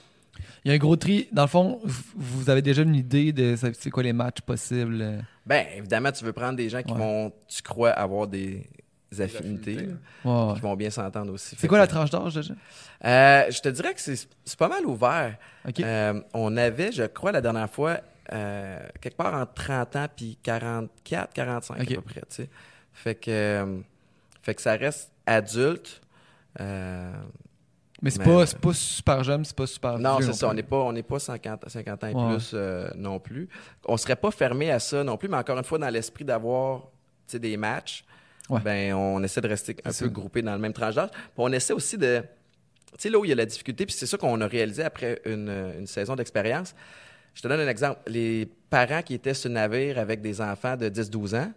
Il y a un gros tri. Dans le fond, vous avez déjà une idée de c'est quoi les matchs possibles? ben évidemment, tu veux prendre des gens qui Ouais. vont, tu crois, avoir des affinités, qui vont bien s'entendre aussi. C'est quoi que- la tranche d'âge déjà? Euh, je te dirais que c'est pas mal ouvert. OK. Euh, on avait, je crois, la dernière fois, euh, quelque part entre 30 ans puis 44, 45 OK. à peu près. tu sais. Fait que, euh, fait que ça reste adulte. Euh, Mais c'est pas, c'est pas super jeune, c'est pas super non, c'est ça. On n'est pas, on n'est pas 50, 50 ans et Ouais. plus euh, non plus. On serait pas fermé à ça non plus, mais encore une fois, dans l'esprit d'avoir tu sais, des matchs, Ouais. ben, on essaie de rester un peu groupé dans le même tranche d'âge. Puis on essaie aussi de. Tu sais, là où il y a la difficulté, puis c'est ça qu'on a réalisé après une, une saison d'expérience. Je te donne un exemple. Les parents qui étaient sur le navire avec des enfants de 10-12 ans,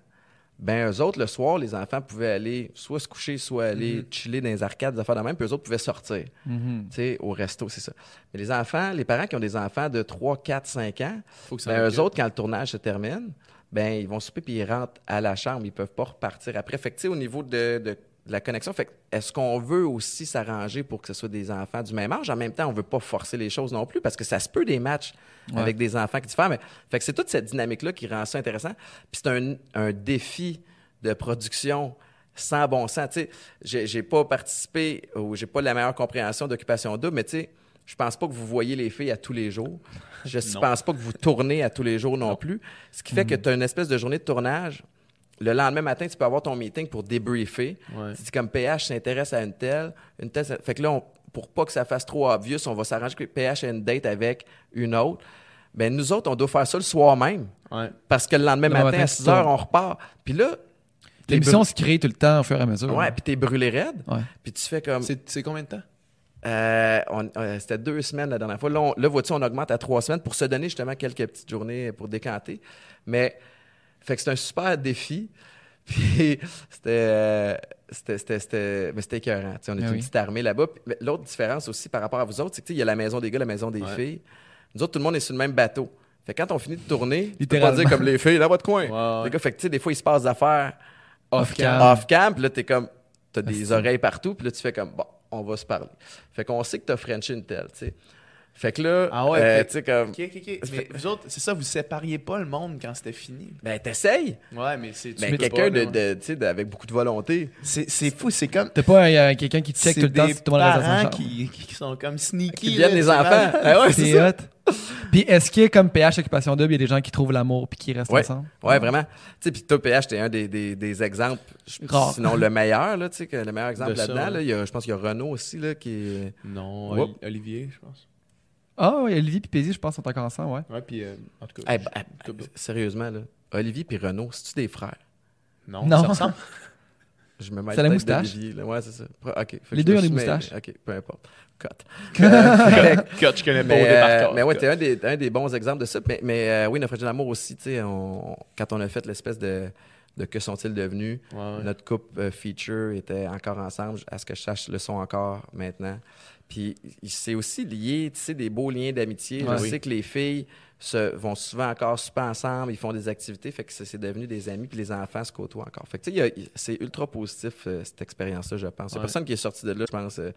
ben eux autres, le soir, les enfants pouvaient aller soit se coucher, soit aller chiller dans les arcades, des affaires de même, puis eux autres pouvaient sortir, Mhm. tu sais, au resto, c'est ça. Mais les enfants, les parents qui ont des enfants de 3, 4, 5 ans, Faut que ça ben, eux autres, quand le tournage se termine, ben ils vont souper puis ils rentrent à la chambre. Ils peuvent pas repartir après. Fait que, tu sais, au niveau de, de- de la connexion, fait que est-ce qu'on veut aussi s'arranger pour que ce soit des enfants du même âge? En même temps, on veut pas forcer les choses non plus parce que ça se peut des matchs Ouais. avec des enfants qui diffèrent. Mais, fait que c'est toute cette dynamique-là qui rend ça intéressant. Puis c'est un, un défi de production sans bon sens. Tu sais, j'ai, j'ai pas participé ou j'ai pas la meilleure compréhension d'occupation double, mais tu sais, je pense pas que vous voyez les filles à tous les jours. Je Non. pense pas que vous tournez à tous les jours non, plus. Ce qui fait que tu as une espèce de journée de tournage. Le lendemain matin, tu peux avoir ton meeting pour débriefer. Ouais. Tu dis comme PH s'intéresse à une telle, une telle. Fait que là, on- pour pas que ça fasse trop obvious, on va s'arranger que PH ait une date avec une autre. Ben nous autres, on doit faire ça le soir même. Ouais. Parce que le lendemain Le lendemain matin, à matin, 6 tu heures, on repart. Puis là, t'es L'émission se crée tout le temps au fur et à mesure. Ouais, puis t'es brûlé raide. Ouais. Puis tu fais comme. C'est combien de temps? Euh, on- euh, C'était deux semaines la dernière fois. Là, on- là, vois-tu, on augmente à trois semaines pour se donner justement quelques petites journées pour décanter. Mais, fait que c'est un super défi. [LAUGHS] Puis, c'était. euh, c'était c'était c'était mais c'était écœurant. Tu sais, on est Ah une petite armée là-bas. L'autre différence aussi par rapport à vous autres, c'est que tu sais, il y a la maison des gars, la maison des Ouais. filles. Nous autres, tout le monde est sur le même bateau. Fait que quand on finit de tourner, tu peux pas dire comme les filles, dans votre coin. Les gars, fait que tu sais, des fois, il se passe des affaires Off-cam. off-cam, puis là, t'es comme, t'as des Asti. oreilles partout, puis là, tu fais comme, bon, on va se parler. Fait qu'on sait que t'as Frenché une telle, tu sais. Fait que là, Ah ouais, euh, tu sais, comme. Mais vous autres, c'est ça, vous sépariez pas le monde quand c'était fini? ben, t'essayes. Ouais, mais c'est. Ben, quelqu'un de, de, tu sais, de- avec beaucoup de volonté. C'est c'est fou, c'est comme. T'as pas un- quelqu'un qui check C'est tout le temps si tout le monde qui, qui sont comme sneaky. Qui deviennent là, les enfants. Ah ouais, c'est ça. hot. Puis est-ce que comme PH Occupation Double, il y a des gens qui trouvent l'amour puis qui restent Ouais. ensemble? Ouais, vraiment. Tu sais, puis toi, PH, t'es un des, des, des exemples, Rare. sinon le meilleur, là, tu sais, que le meilleur exemple là-dedans, là, il y a, je pense qu'il y a Renault aussi, là, qui est... Non, Olivier, je pense. Ah oui, Olivier et Paisy, je pense, sont encore ensemble, ouais. Ouais, puis euh, en tout cas. Eh ben, eh, sérieusement, là, Olivier puis Renault, c'est-tu des frères? non, Non. ça ressemble. Je me mets C'est la moustache? là. Ouais, c'est ça. OK. Fait que Les deux ont des moustaches. OK, peu importe. Cut. [LAUGHS] Euh, Cut, je connais pas au mais, départ. euh, mais ouais, t'es un des, un des bons exemples de ça. Mais, mais euh, oui, notre frère d'amour aussi, tu sais, on- quand on a fait l'espèce de, de Que sont-ils devenus, Ouais, ouais. notre couple euh, feature était encore ensemble. À ce que je sache, le sont encore maintenant. Puis c'est aussi lié, tu sais, des beaux liens d'amitié. Ouais. je Oui. sais que les filles se, vont souvent encore super ensemble, ils font des activités, fait que c'est devenu des amis, puis les enfants se côtoient encore. Fait que tu sais, c'est ultra positif, euh, cette expérience-là, je pense. Il a personne qui est sorti de là, je pense, euh,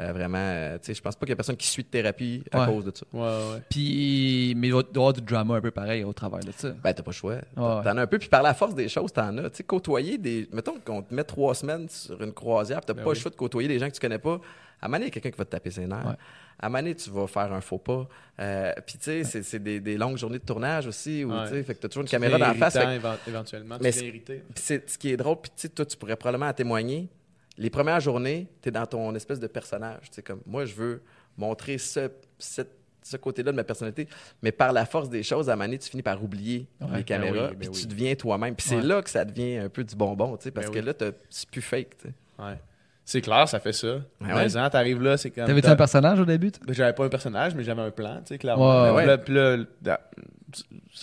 euh, vraiment, tu sais, je pense pas qu'il y a personne qui suit de thérapie à Ouais. cause de ça. Ouais, ouais. Puis, mais il doit y avoir du drama un peu pareil au travers de ça. Ben, t'as pas le choix. T'en as un peu, puis par la force des choses, t'en as. Tu sais, côtoyer des. Mettons qu'on te met trois semaines sur une croisière, puis t'as Ben pas oui. le choix de côtoyer des gens que tu connais pas. À un moment donné, il y a quelqu'un qui va te taper ses nerfs. À donné, tu vas faire un faux pas. Euh, puis tu sais, c'est- des, des longues journées de tournage aussi, où, Ouais. tu sais, fait que t'as toujours une Tu caméra dans la face. fait éventuellement. Mais tu c'est- ce qui est drôle, puis tu sais, toi, tu pourrais probablement en témoigner. Les premières journées, tu es dans ton espèce de personnage. Tu sais, comme moi, je veux montrer ce, cette- ce côté-là de ma personnalité, mais par la force des choses, à donné, tu finis par oublier Ouais. les caméras, Ben oui, puis ben tu deviens toi-même. Puis c'est Ouais. là que ça devient un peu du bonbon, tu sais, parce Ben que oui. là, c'est plus fake. tu sais. Ouais. C'est clair, ça fait ça. Ouais, Mais ans, t'arrives là, c'est comme. T'avais-tu t'as- un personnage au début? Ben, J'avais pas un personnage, mais j'avais un plan, tu sais, clairement. Ouais, Puis ouais. là- Puis là,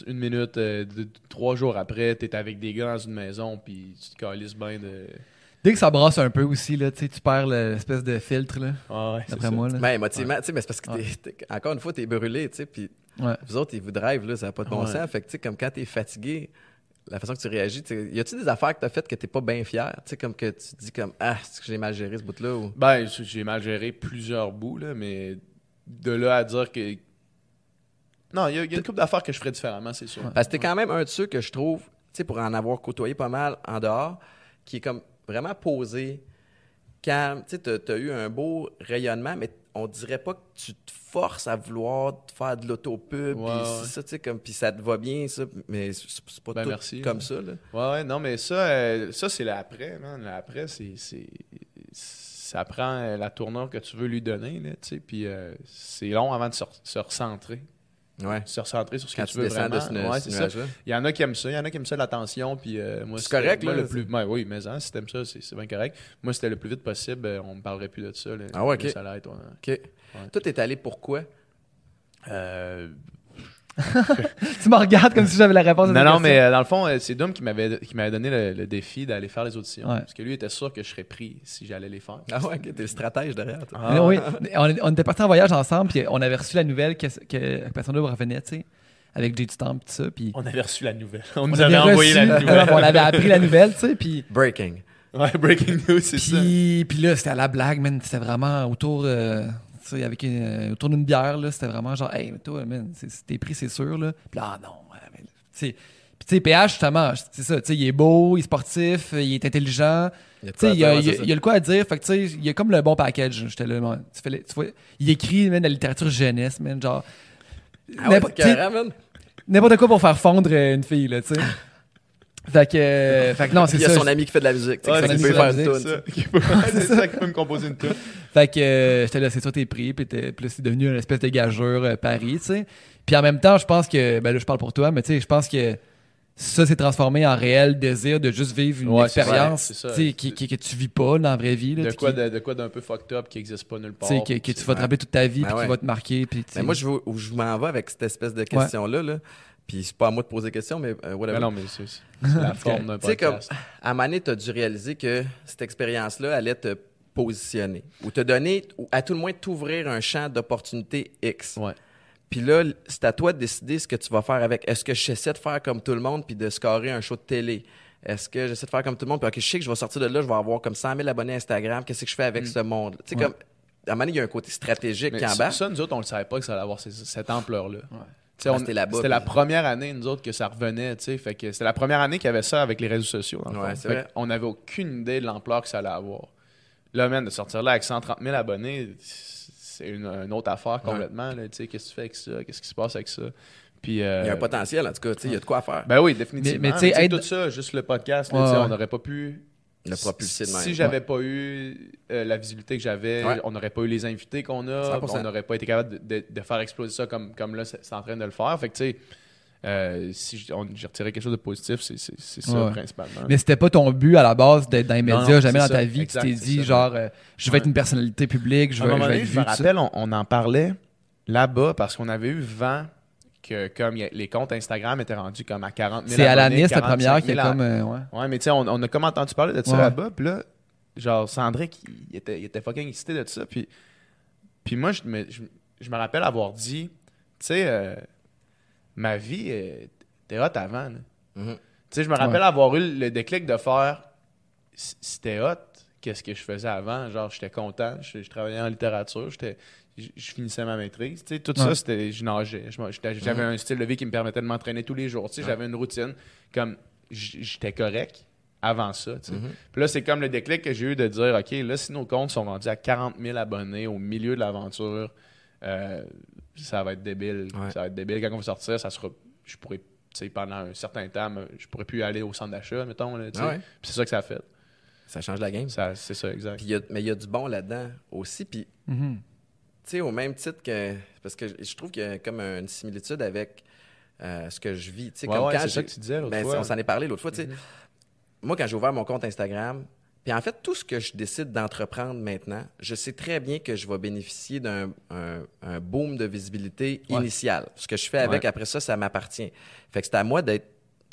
une minute, euh, deux- trois jours après, t'es avec des gars dans une maison, puis tu te calisses bien de. Dès que ça brasse un peu aussi, là, tu perds l'espèce de filtre, là, Ah ouais, d'après moi. Là. Ben, émotivement, tu sais, mais c'est parce que, Ouais. t'es- t'es- encore une fois, t'es brûlé, tu sais, puis Ouais. vous autres, ils vous drive, là, ça n'a pas de bon Ouais. sens. Fait que, tu sais, comme quand t'es fatigué, la façon que tu réagis, tu y a-tu des affaires que t'as faites que t'es pas bien fier? Tu comme que tu dis comme, ah, que j'ai mal géré ce bout-là ou... Ben, j'ai mal géré plusieurs bouts, là, mais de là à dire que. Non, il y, a il y a une couple d'affaires que je ferais différemment, c'est sûr. Parce que t'es quand même un de ceux que je trouve, tu sais, pour en avoir côtoyé pas mal en dehors, qui est comme vraiment posé, calme. Tu t'as eu un beau rayonnement, mais on dirait pas que tu te forces à vouloir te faire de l'autopub, puis ça, tu sais, comme, puis ça te va bien, ça, mais c'est pas Ben, tout merci. comme ça, là. Ouais, ouais, non, mais ça, euh, ça c'est l'après, man. L'après, c'est. Ça prend la tournure que tu veux lui donner, là, tu sais, puis euh, c'est long avant de se, re- se recentrer. Ouais. se recentrer sur ce que Quand tu veux vraiment. Ouais, ce c'est ça. Il y en a qui aiment ça, il y en a qui aiment ça l'attention, puis euh, moi C'est correct, moi, là, le plus ouais, oui, mais hein, si t'aimes ça, c'est c'est bien correct. Moi c'était le plus vite possible, euh, on me parlerait plus de ça. là. Ah ouais, ok. Salaire, toi, hein. OK. Toi, t'es allé pourquoi? Euh, Tu me regardes comme si j'avais la réponse à non, non, question. mais euh, dans le fond, euh, c'est Dom qui m'avait qui m'avait donné le, le défi d'aller faire les auditions. Ouais. Parce que lui était sûr que je serais pris si j'allais les faire. Ah ouais, t'es le stratège derrière, toi. Mais oui, on, on était partis en voyage ensemble, puis on avait reçu la nouvelle que, que Libre revenait, tu sais, avec J Stamp et tout ça, puis On avait reçu la nouvelle. [LAUGHS] On on nous avait avait envoyé reçu- la nouvelle. on avait appris la nouvelle, tu sais, puis Breaking. Ouais, breaking news, c'est ça. puis, puis là, c'était à la blague, man, c'était vraiment autour, euh, avec une, euh, autour d'une bière, là, c'était vraiment genre, hey, mais toi, man, t'es pris, c'est sûr, là. Puis là, ah non, ouais, mais, tu sais, puis tu sais, PH, justement, c'est ça, tu sais, il est beau, il est sportif, il est intelligent, Tu sais, il y, a, il a- il le quoi à dire. Fait que, tu sais, il y a comme le bon package. J'étais là, man. tu fais tu vois, il écrit, man, de la littérature jeunesse, man, genre. Ah ouais. N'importe quoi pour faire fondre euh, une fille, là, tu sais. Fait que, euh, fait que non, c'est Il y a ça. son ami qui fait de la musique. tu sais, Ouais, ça peut qui fait de faire une ça qui [LAUGHS] peut- c'est ça qui peut me composer une tune. Fait que euh, j'étais là, c'est ça, t'es pris. Puis, là, c'est devenu une espèce de gageure euh, Paris, tu sais. Puis en même temps, je pense que, ben là, je parle pour toi, mais tu sais, je pense que ça s'est transformé en réel désir de juste vivre une Ouais, expérience ça. tu sais, qui, qui- que tu vis pas dans la vraie vie. Là, De quoi qui- de, de quoi d'un peu fucked up qui existe pas nulle tu part. sais, que, que tu vas te rappeler toute ta vie, Ben puis ouais. qui va te marquer. Puis. Mais moi, je veux- où je m'en vais avec cette espèce de question-là, là. Puis c'est pas à moi de poser des questions, mais euh, whatever. Mais non, mais c'est c'est [LAUGHS] la forme d'un Tu sais, comme, podcast. à un moment donné, t'as dû réaliser que cette expérience-là allait te positionner ou te donner, ou à tout le moins t'ouvrir un champ d'opportunités X. Ouais. Puis là, c'est à toi de décider ce que tu vas faire avec. Est-ce que j'essaie de faire comme tout le monde puis de scorer un show de télé? Est-ce que j'essaie de faire comme tout le monde? Puis, OK, je sais que je vais sortir de là, je vais avoir comme 100 000 abonnés Instagram. Qu'est-ce que je fais avec ce monde? Tu sais, Ouais. comme, à un moment donné, il y a un côté stratégique qui embarque. ça, nous autres, on le savait pas que ça allait avoir ces- cette ampleur-là. Tu sais, Ah, on- c'était là-bas, C'était la première année, nous autres, que ça revenait. tu sais. Fait que c'était la première année qu'il y avait ça avec les réseaux sociaux. dans le Ouais, fond. c'est Fait vrai. On n'avait aucune idée de l'ampleur que ça allait avoir. Là, man, de sortir là avec 130 000 abonnés, c'est une, une autre affaire complètement. là. Tu sais, Qu'est-ce que tu fais avec ça? Qu'est-ce qui se passe avec ça? Puis, euh, Il y a un potentiel, en tout cas. tu sais, Il y a de quoi faire. Ben oui, définitivement. Mais- mais tu sais, être- tout ça, juste le podcast, là, ouais. on n'aurait pas pu. Le propulser de si même. Si j'avais pas eu euh, la visibilité que j'avais, Ouais. on n'aurait pas eu les invités qu'on a, 100%. on n'aurait pas été capable de, de- de faire exploser ça comme, comme là, c'est en train de le faire. Fait que, tu sais, euh, si j'ai retiré quelque chose de positif, c'est ça Ouais. principalement. Mais c'était pas ton but à la base d'être dans les médias, non, jamais c'est dans ça. ta vie. Exact, tu t'es dit, ça. genre, euh, je vais Ouais. être une personnalité publique, je à vais, un je moment vais donné, être je me vu. tout ça. rappelle, on, on en parlait là-bas parce qu'on avait eu vent que comme a- les comptes Instagram étaient rendus comme à 40 000 C'est l'année, la 45 première, qui est 000 comme. euh, ouais. Ouais, mais tu sais, on, on a comme entendu parler de ça Ouais. là-bas, puis là, genre, Sandrick, il était, il était fucking excité de ça, puis, puis moi, je me, je, je me rappelle avoir dit, tu sais, euh, ma vie euh, était hot avant. Mhm. Tu sais, je me rappelle avoir eu le déclic de faire, c'était hot, qu'est-ce que je faisais avant, genre, j'étais content, je, je travaillais en littérature, j'étais... Je, finissais ma maîtrise. Tu sais, tout ça, c'était. Je nageais. J'avais un style de vie qui me permettait de m'entraîner tous les jours. Tu sais, J'avais une routine. Comme j'étais correct avant ça. Mhm. Puis là, c'est comme le déclic que j'ai eu de dire OK, là, si nos comptes sont rendus à 40 000 abonnés au milieu de l'aventure, euh, ça va être débile. Ouais. Ça va être débile. Quand on va sortir, ça sera. Je pourrais. tu sais, pendant un certain temps, je pourrais plus aller au centre d'achat, mettons. là. Ah c'est ça que ça a fait. Ça change la game. Ça, c'est ça, exact. Puis il y a- mais il y a du bon là-dedans aussi. Puis, Mhm. tu sais, au même titre que. Parce que je- trouve qu'il y a comme une similitude avec euh, ce que je vis. Tu sais, Ouais, comme ouais, quand c'est ça j'ai- que tu disais l'autre Ben, fois. On s'en est parlé l'autre fois. sais. Moi, quand j'ai ouvert mon compte Instagram, puis en fait, tout ce que je décide d'entreprendre maintenant, je sais très bien que je vais bénéficier d'un un, un boom de visibilité Ouais. initial. Ce que je fais avec après ça, ça m'appartient. Fait que c'est à moi d'être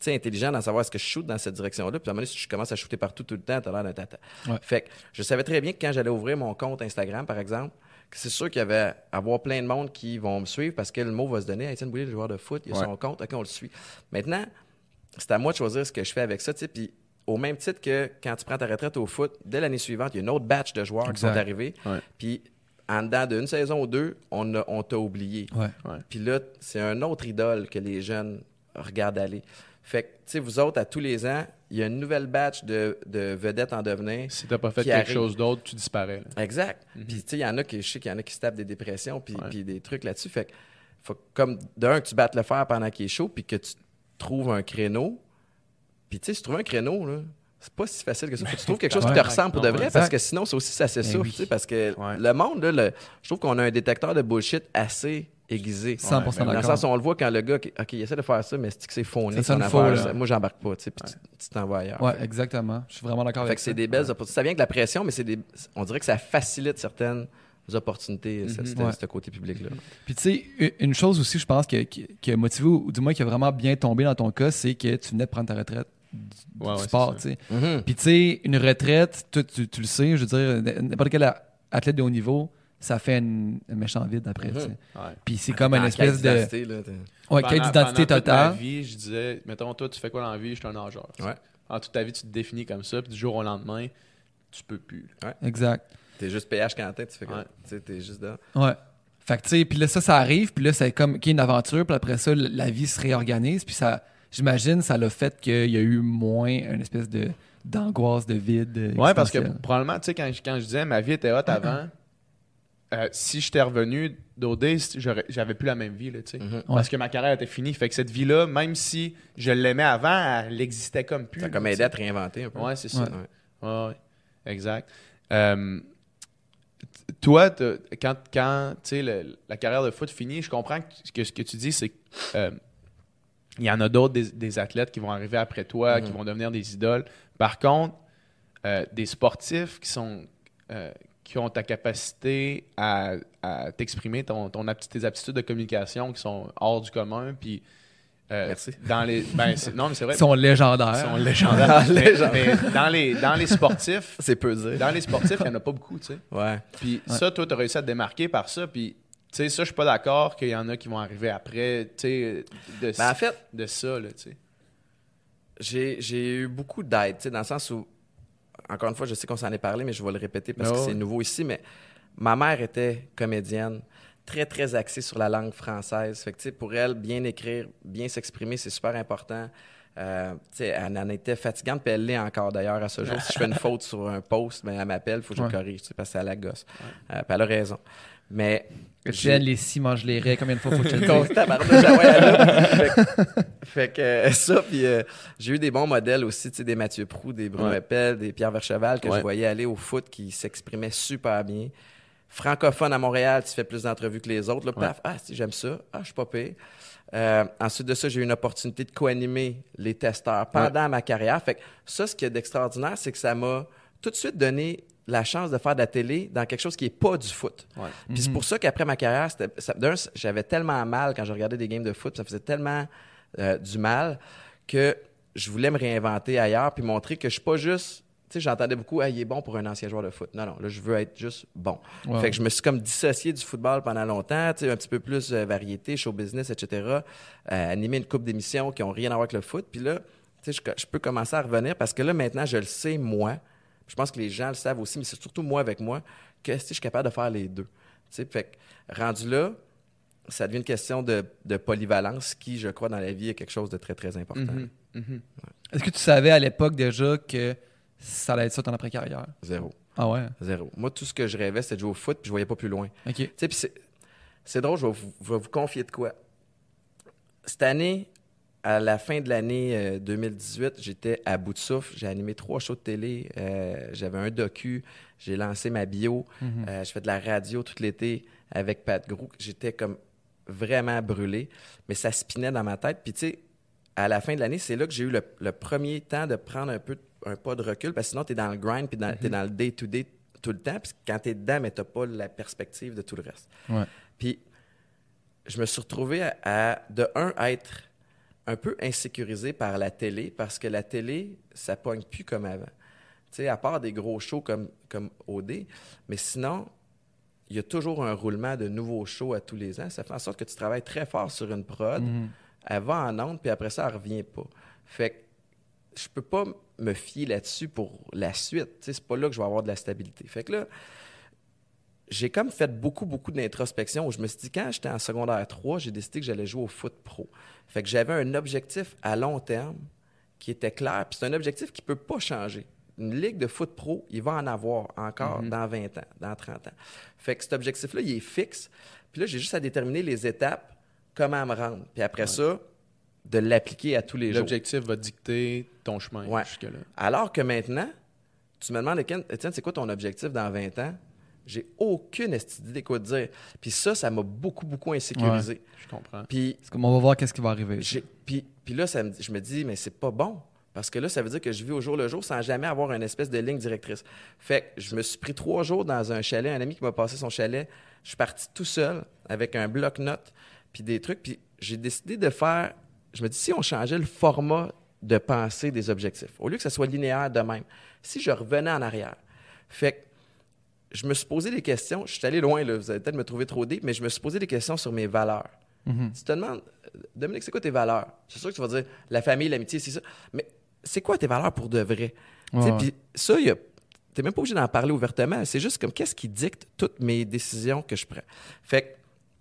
intelligent dans savoir est-ce que je shoot dans cette direction-là. Puis à un moment donné, si je commence à shooter partout tout le temps, t'as l'air d'un tata. Fait que je savais très bien que quand j'allais ouvrir mon compte Instagram, par exemple, c'est sûr qu'il y avait avoir plein de monde qui vont me suivre parce que le mot va se donner. Hey, Étienne Boulay, le joueur de foot, il a Ouais. son compte, OK, on le suit. Maintenant, c'est à moi de choisir ce que je fais avec ça. Puis au même titre que quand tu prends ta retraite au foot, dès l'année suivante, il y a une autre batch de joueurs qui sont arrivés. Puis en dedans d'une saison ou deux, on, a- on t'a oublié. Ouais. Puis là, c'est un autre idole que les jeunes regardent aller. Fait que, tu sais, vous autres, à tous les ans, il y a une nouvelle batch de, de vedettes en devenir. Si t'as pas fait quelque arrive. chose d'autre, tu disparais. là. Exact. Puis, tu sais, il y en a qui, je sais qu'il y en a qui se tapent des dépressions puis, Ouais. puis des trucs là-dessus. Fait que, faut que, comme, d'un, que tu battes le fer pendant qu'il est chaud, puis que tu trouves un créneau. Puis, tu sais, si tu trouves un créneau, là, c'est pas si facile que ça. Faut que tu trouves quelque chose qui te ressemble pour de vrai, Exact. parce que sinon, c'est aussi, ça s'essouffle. Ben oui. tu sais, Parce que Ouais. le monde, là, le- je trouve qu'on a un détecteur de bullshit assez aiguisé. 100% Dans le d'accord. sens où on le voit quand le gars, OK, il essaie de faire ça, mais c'est que c'est faux. Ça sonne faux, là. Moi, j'embarque pas, tu sais, puis tu- tu t'envoies ailleurs. Ouais, Fait- exactement. Je suis vraiment d'accord avec ça. c'est des belles opportunités. Ça vient avec la pression, mais c'est des... on dirait que ça facilite certaines opportunités, ce- ce, Ouais. ce côté public-là. Puis tu sais, une chose aussi, je pense, qui qui a motivé, ou du moins qui a vraiment bien tombé dans ton cas, c'est que tu venais de prendre ta retraite du, Ouais, sport, tu sais. Puis tu sais, une retraite, tu, tu le sais, je veux dire, n'importe quel athlète de haut niveau, ça fait une- un méchant vide après. Ouais. Puis c'est comme une En espèce de... là, Ouais, quête d'identité pendant toute ma totale. vie, je disais, mettons, toi, tu fais quoi dans la vie? Je suis un nageur. Ouais. En toute ta vie, tu te définis comme ça, puis du jour au lendemain, tu peux plus. là. Exact. T'es juste PH Quentin, tu fais quoi? Ouais. T'es juste là. Ouais. Fait que, tu sais, puis là, ça, ça arrive, puis là, c'est comme qu'il y a une aventure, puis après ça, la vie se réorganise, puis ça, j'imagine, ça l'a fait qu'il y a eu moins une espèce de d'angoisse, de vide. euh, Ouais, parce que probablement, tu sais, quand, je- quand je disais ma vie était hot avant, euh, si j'étais revenu d'OD, j'aurais- j'avais plus la même vie, là, tu sais. Mhm. Parce que ma carrière était finie. Fait que cette vie-là, même si je l'aimais avant, elle existait comme plus. Ça comme aidé à te réinventer un peu. Ouais, c'est ça. Ouais. Ouais. Ouais, ouais. Exact. Euh, toi, quand, quand tu sais, le- la carrière de foot finit, je comprends que, que ce que tu dis, c'est qu'il y en a d'autres des, des athlètes qui vont arriver après toi, qui vont devenir des idoles. Par contre, euh, des sportifs qui sont euh, qui ont ta capacité à, à t'exprimer, ton, ton apti- tes aptitudes de communication qui sont hors du commun, puis euh, Merci. dans les ben, c'est- non mais c'est vrai Ils sont légendaires. ils sont légendaires. [LAUGHS] mais, mais dans les dans les sportifs [LAUGHS] C'est peu dire. dans les sportifs, il n'y en a pas beaucoup, tu sais. Ouais. Puis ça, toi, tu as réussi à te démarquer par ça. Puis, tu sais, ça, je suis pas d'accord qu'il y en a qui vont arriver après, tu sais, de, Ben, en fait, de ça, là, tu sais. j'ai j'ai eu beaucoup d'aide, tu sais, dans le sens où, encore une fois, je sais qu'on s'en est parlé, mais je vais le répéter parce que ouais. c'est nouveau ici, mais ma mère était comédienne, très, très axée sur la langue française. Fait que, pour elle, bien écrire, bien s'exprimer, c'est super important. Euh, tu sais, elle en était fatigante, puis elle l'est encore d'ailleurs à ce jour. si je fais une [LAUGHS] faute sur un post, ben, elle m'appelle, il faut que je Ouais. le corrige, parce que c'est à la gosse. Euh, puis elle a raison. Mais Tiens, les six mange les raies, combien de fois faut que je te le Con- dise? tabarnouche, ouais, elle a. fait, que- fait que euh, ça, puis euh, j'ai eu des bons modèles aussi, tu sais, des Mathieu Prou, des Bruno Ouais. Eppel, des Pierre Vercheval que Ouais. je voyais aller au foot qui s'exprimaient super bien. Francophone à Montréal, tu fais plus d'entrevues que les autres. Là, paf, ah, si j'aime ça, ah, je suis pas payé. ensuite de ça, j'ai eu une opportunité de co-animer les testeurs pendant ma carrière. Fait que ça, ce qui est d'extraordinaire, c'est que ça m'a tout de suite donné la chance de faire de la télé dans quelque chose qui est pas du foot. Ouais. Puis c'est pour ça qu'après ma carrière, d'un, j'avais tellement mal quand je regardais des games de foot, ça faisait tellement euh, du mal que je voulais me réinventer ailleurs puis montrer que je suis pas juste. Tu sais, j'entendais beaucoup, ah, il est bon pour un ancien joueur de foot. Non, non, là, je veux être juste bon. Wow. Fait que je me suis comme dissocié du football pendant longtemps, tu sais, un petit peu plus euh, variété, show business, etc. Euh, animer une coupe d'émissions qui ont rien à voir avec le foot. Puis là, tu sais, je, je peux commencer à revenir parce que là, maintenant, je le sais, moi. Je pense que les gens le savent aussi, mais c'est surtout moi avec moi, que si je suis capable de faire les deux. Fait rendu là, ça devient une question de, de polyvalence qui, je crois, dans la vie est quelque chose de très, très important. Mhm, mhm. Est-ce que tu savais à l'époque déjà que ça allait être ça ton après-carrière? Zéro. Ah ouais? Zéro. Moi, tout ce que je rêvais, c'était de jouer au foot, puis je voyais pas plus loin. OK. C'est drôle, je vais, vous, je vais vous confier de quoi. Cette année, à la fin de l'année euh, 2018, j'étais à bout de souffle. J'ai animé trois shows de télé. euh, j'avais un docu. J'ai lancé ma bio. euh, je fais de la radio tout l'été avec Pat Grou. J'étais comme vraiment brûlé. Mais ça spinait dans ma tête. Puis, tu sais, à la fin de l'année, c'est là que j'ai eu le, le premier temps de prendre un peu un pas de recul parce que sinon, tu es dans le grind puis dans, tu es dans le day-to-day tout le temps. Puis quand tu es dedans, mais tu pas la perspective de tout le reste. Ouais. Puis je me suis retrouvé à, à, de un, à être un peu insécurisé par la télé parce que la télé, ça pogne plus comme avant. Tu sais, à part des gros shows comme, comme OD, mais sinon, il y a toujours un roulement de nouveaux shows à tous les ans. Ça fait en sorte que tu travailles très fort sur une prod, elle va en onde, puis après ça, elle revient pas. Fait que je peux pas me fier là-dessus pour la suite. Tu sais, c'est pas là que je vais avoir de la stabilité. Fait que là, j'ai comme fait beaucoup, beaucoup d'introspection où je me suis dit, quand j'étais en secondaire 3, j'ai décidé que j'allais jouer au foot pro. Fait que j'avais un objectif à long terme qui était clair. Puis c'est un objectif qui peut pas changer. Une ligue de foot pro, il va en avoir encore dans 20 ans, dans 30 ans. Fait que cet objectif-là, il est fixe. Puis là, j'ai juste à déterminer les étapes, comment me rendre. Puis après ça, de l'appliquer à tous les jours. L'objectif va dicter ton chemin Ouais. jusque-là. Alors que maintenant, tu me demandes, Étienne, c'est quoi ton objectif dans 20 ans? J'ai aucune d'idée quoi te dire. Puis ça, ça m'a beaucoup, beaucoup insécurisé. Je comprends. Puis C'est comme on va voir qu'est-ce qui va arriver. Puis, puis là, ça me- je me dis, mais c'est pas bon. Parce que là, ça veut dire que je vis au jour le jour sans jamais avoir une espèce de ligne directrice. Fait que je me suis pris trois jours dans un chalet, un ami qui m'a passé son chalet. Je suis parti tout seul avec un bloc-notes, puis des trucs. Puis j'ai décidé de faire. Je me dis, si on changeait le format de pensée des objectifs, au lieu que ça soit linéaire de même, si je revenais en arrière. Fait que je me suis posé des questions. Je suis allé loin, là. Vous allez peut-être me trouver trop deep, mais je me suis posé des questions sur mes valeurs. Mhm. Tu te demandes, Dominique, c'est quoi tes valeurs? C'est sûr que tu vas dire la famille, l'amitié, c'est ça. Mais c'est quoi tes valeurs pour de vrai? Tu Ouais. Puis ça, a- t'es même pas obligé d'en parler ouvertement. C'est juste comme qu'est-ce qui dicte toutes mes décisions que je prends? Fait que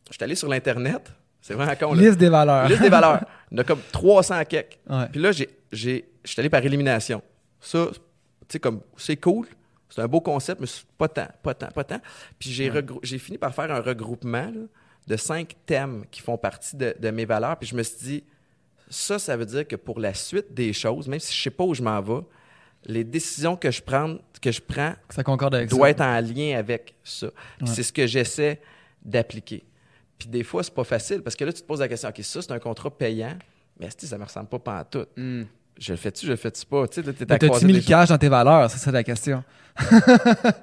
je suis allé sur l'Internet. C'est vraiment con, là. Liste des valeurs. Liste des valeurs. [LAUGHS] Il y en a comme 300 quelques. Ouais. Puis là, j'ai, j'ai, je suis allé par élimination. Ça, tu sais, comme, c'est cool. C'est un beau concept, mais pas tant, pas tant, pas tant. Puis j'ai, fini par faire un regroupement là, de cinq thèmes qui font partie de, de mes valeurs. Puis je me suis dit, ça, ça veut dire que pour la suite des choses, même si je sais pas où je m'en vais, les décisions que je prends, que je prends Ça concorde avec doit ça. être en lien avec ça. Ouais. C'est ce que j'essaie d'appliquer. Puis des fois, c'est pas facile parce que là, tu te poses la question, OK, ça, c'est un contrat payant, mais ça me ressemble pas pantoute? Hmm. Je le fais-tu, je le fais-tu pas? Tu sais, T'as-tu mis le cash dans tes valeurs? Ça, c'est la question. [LAUGHS]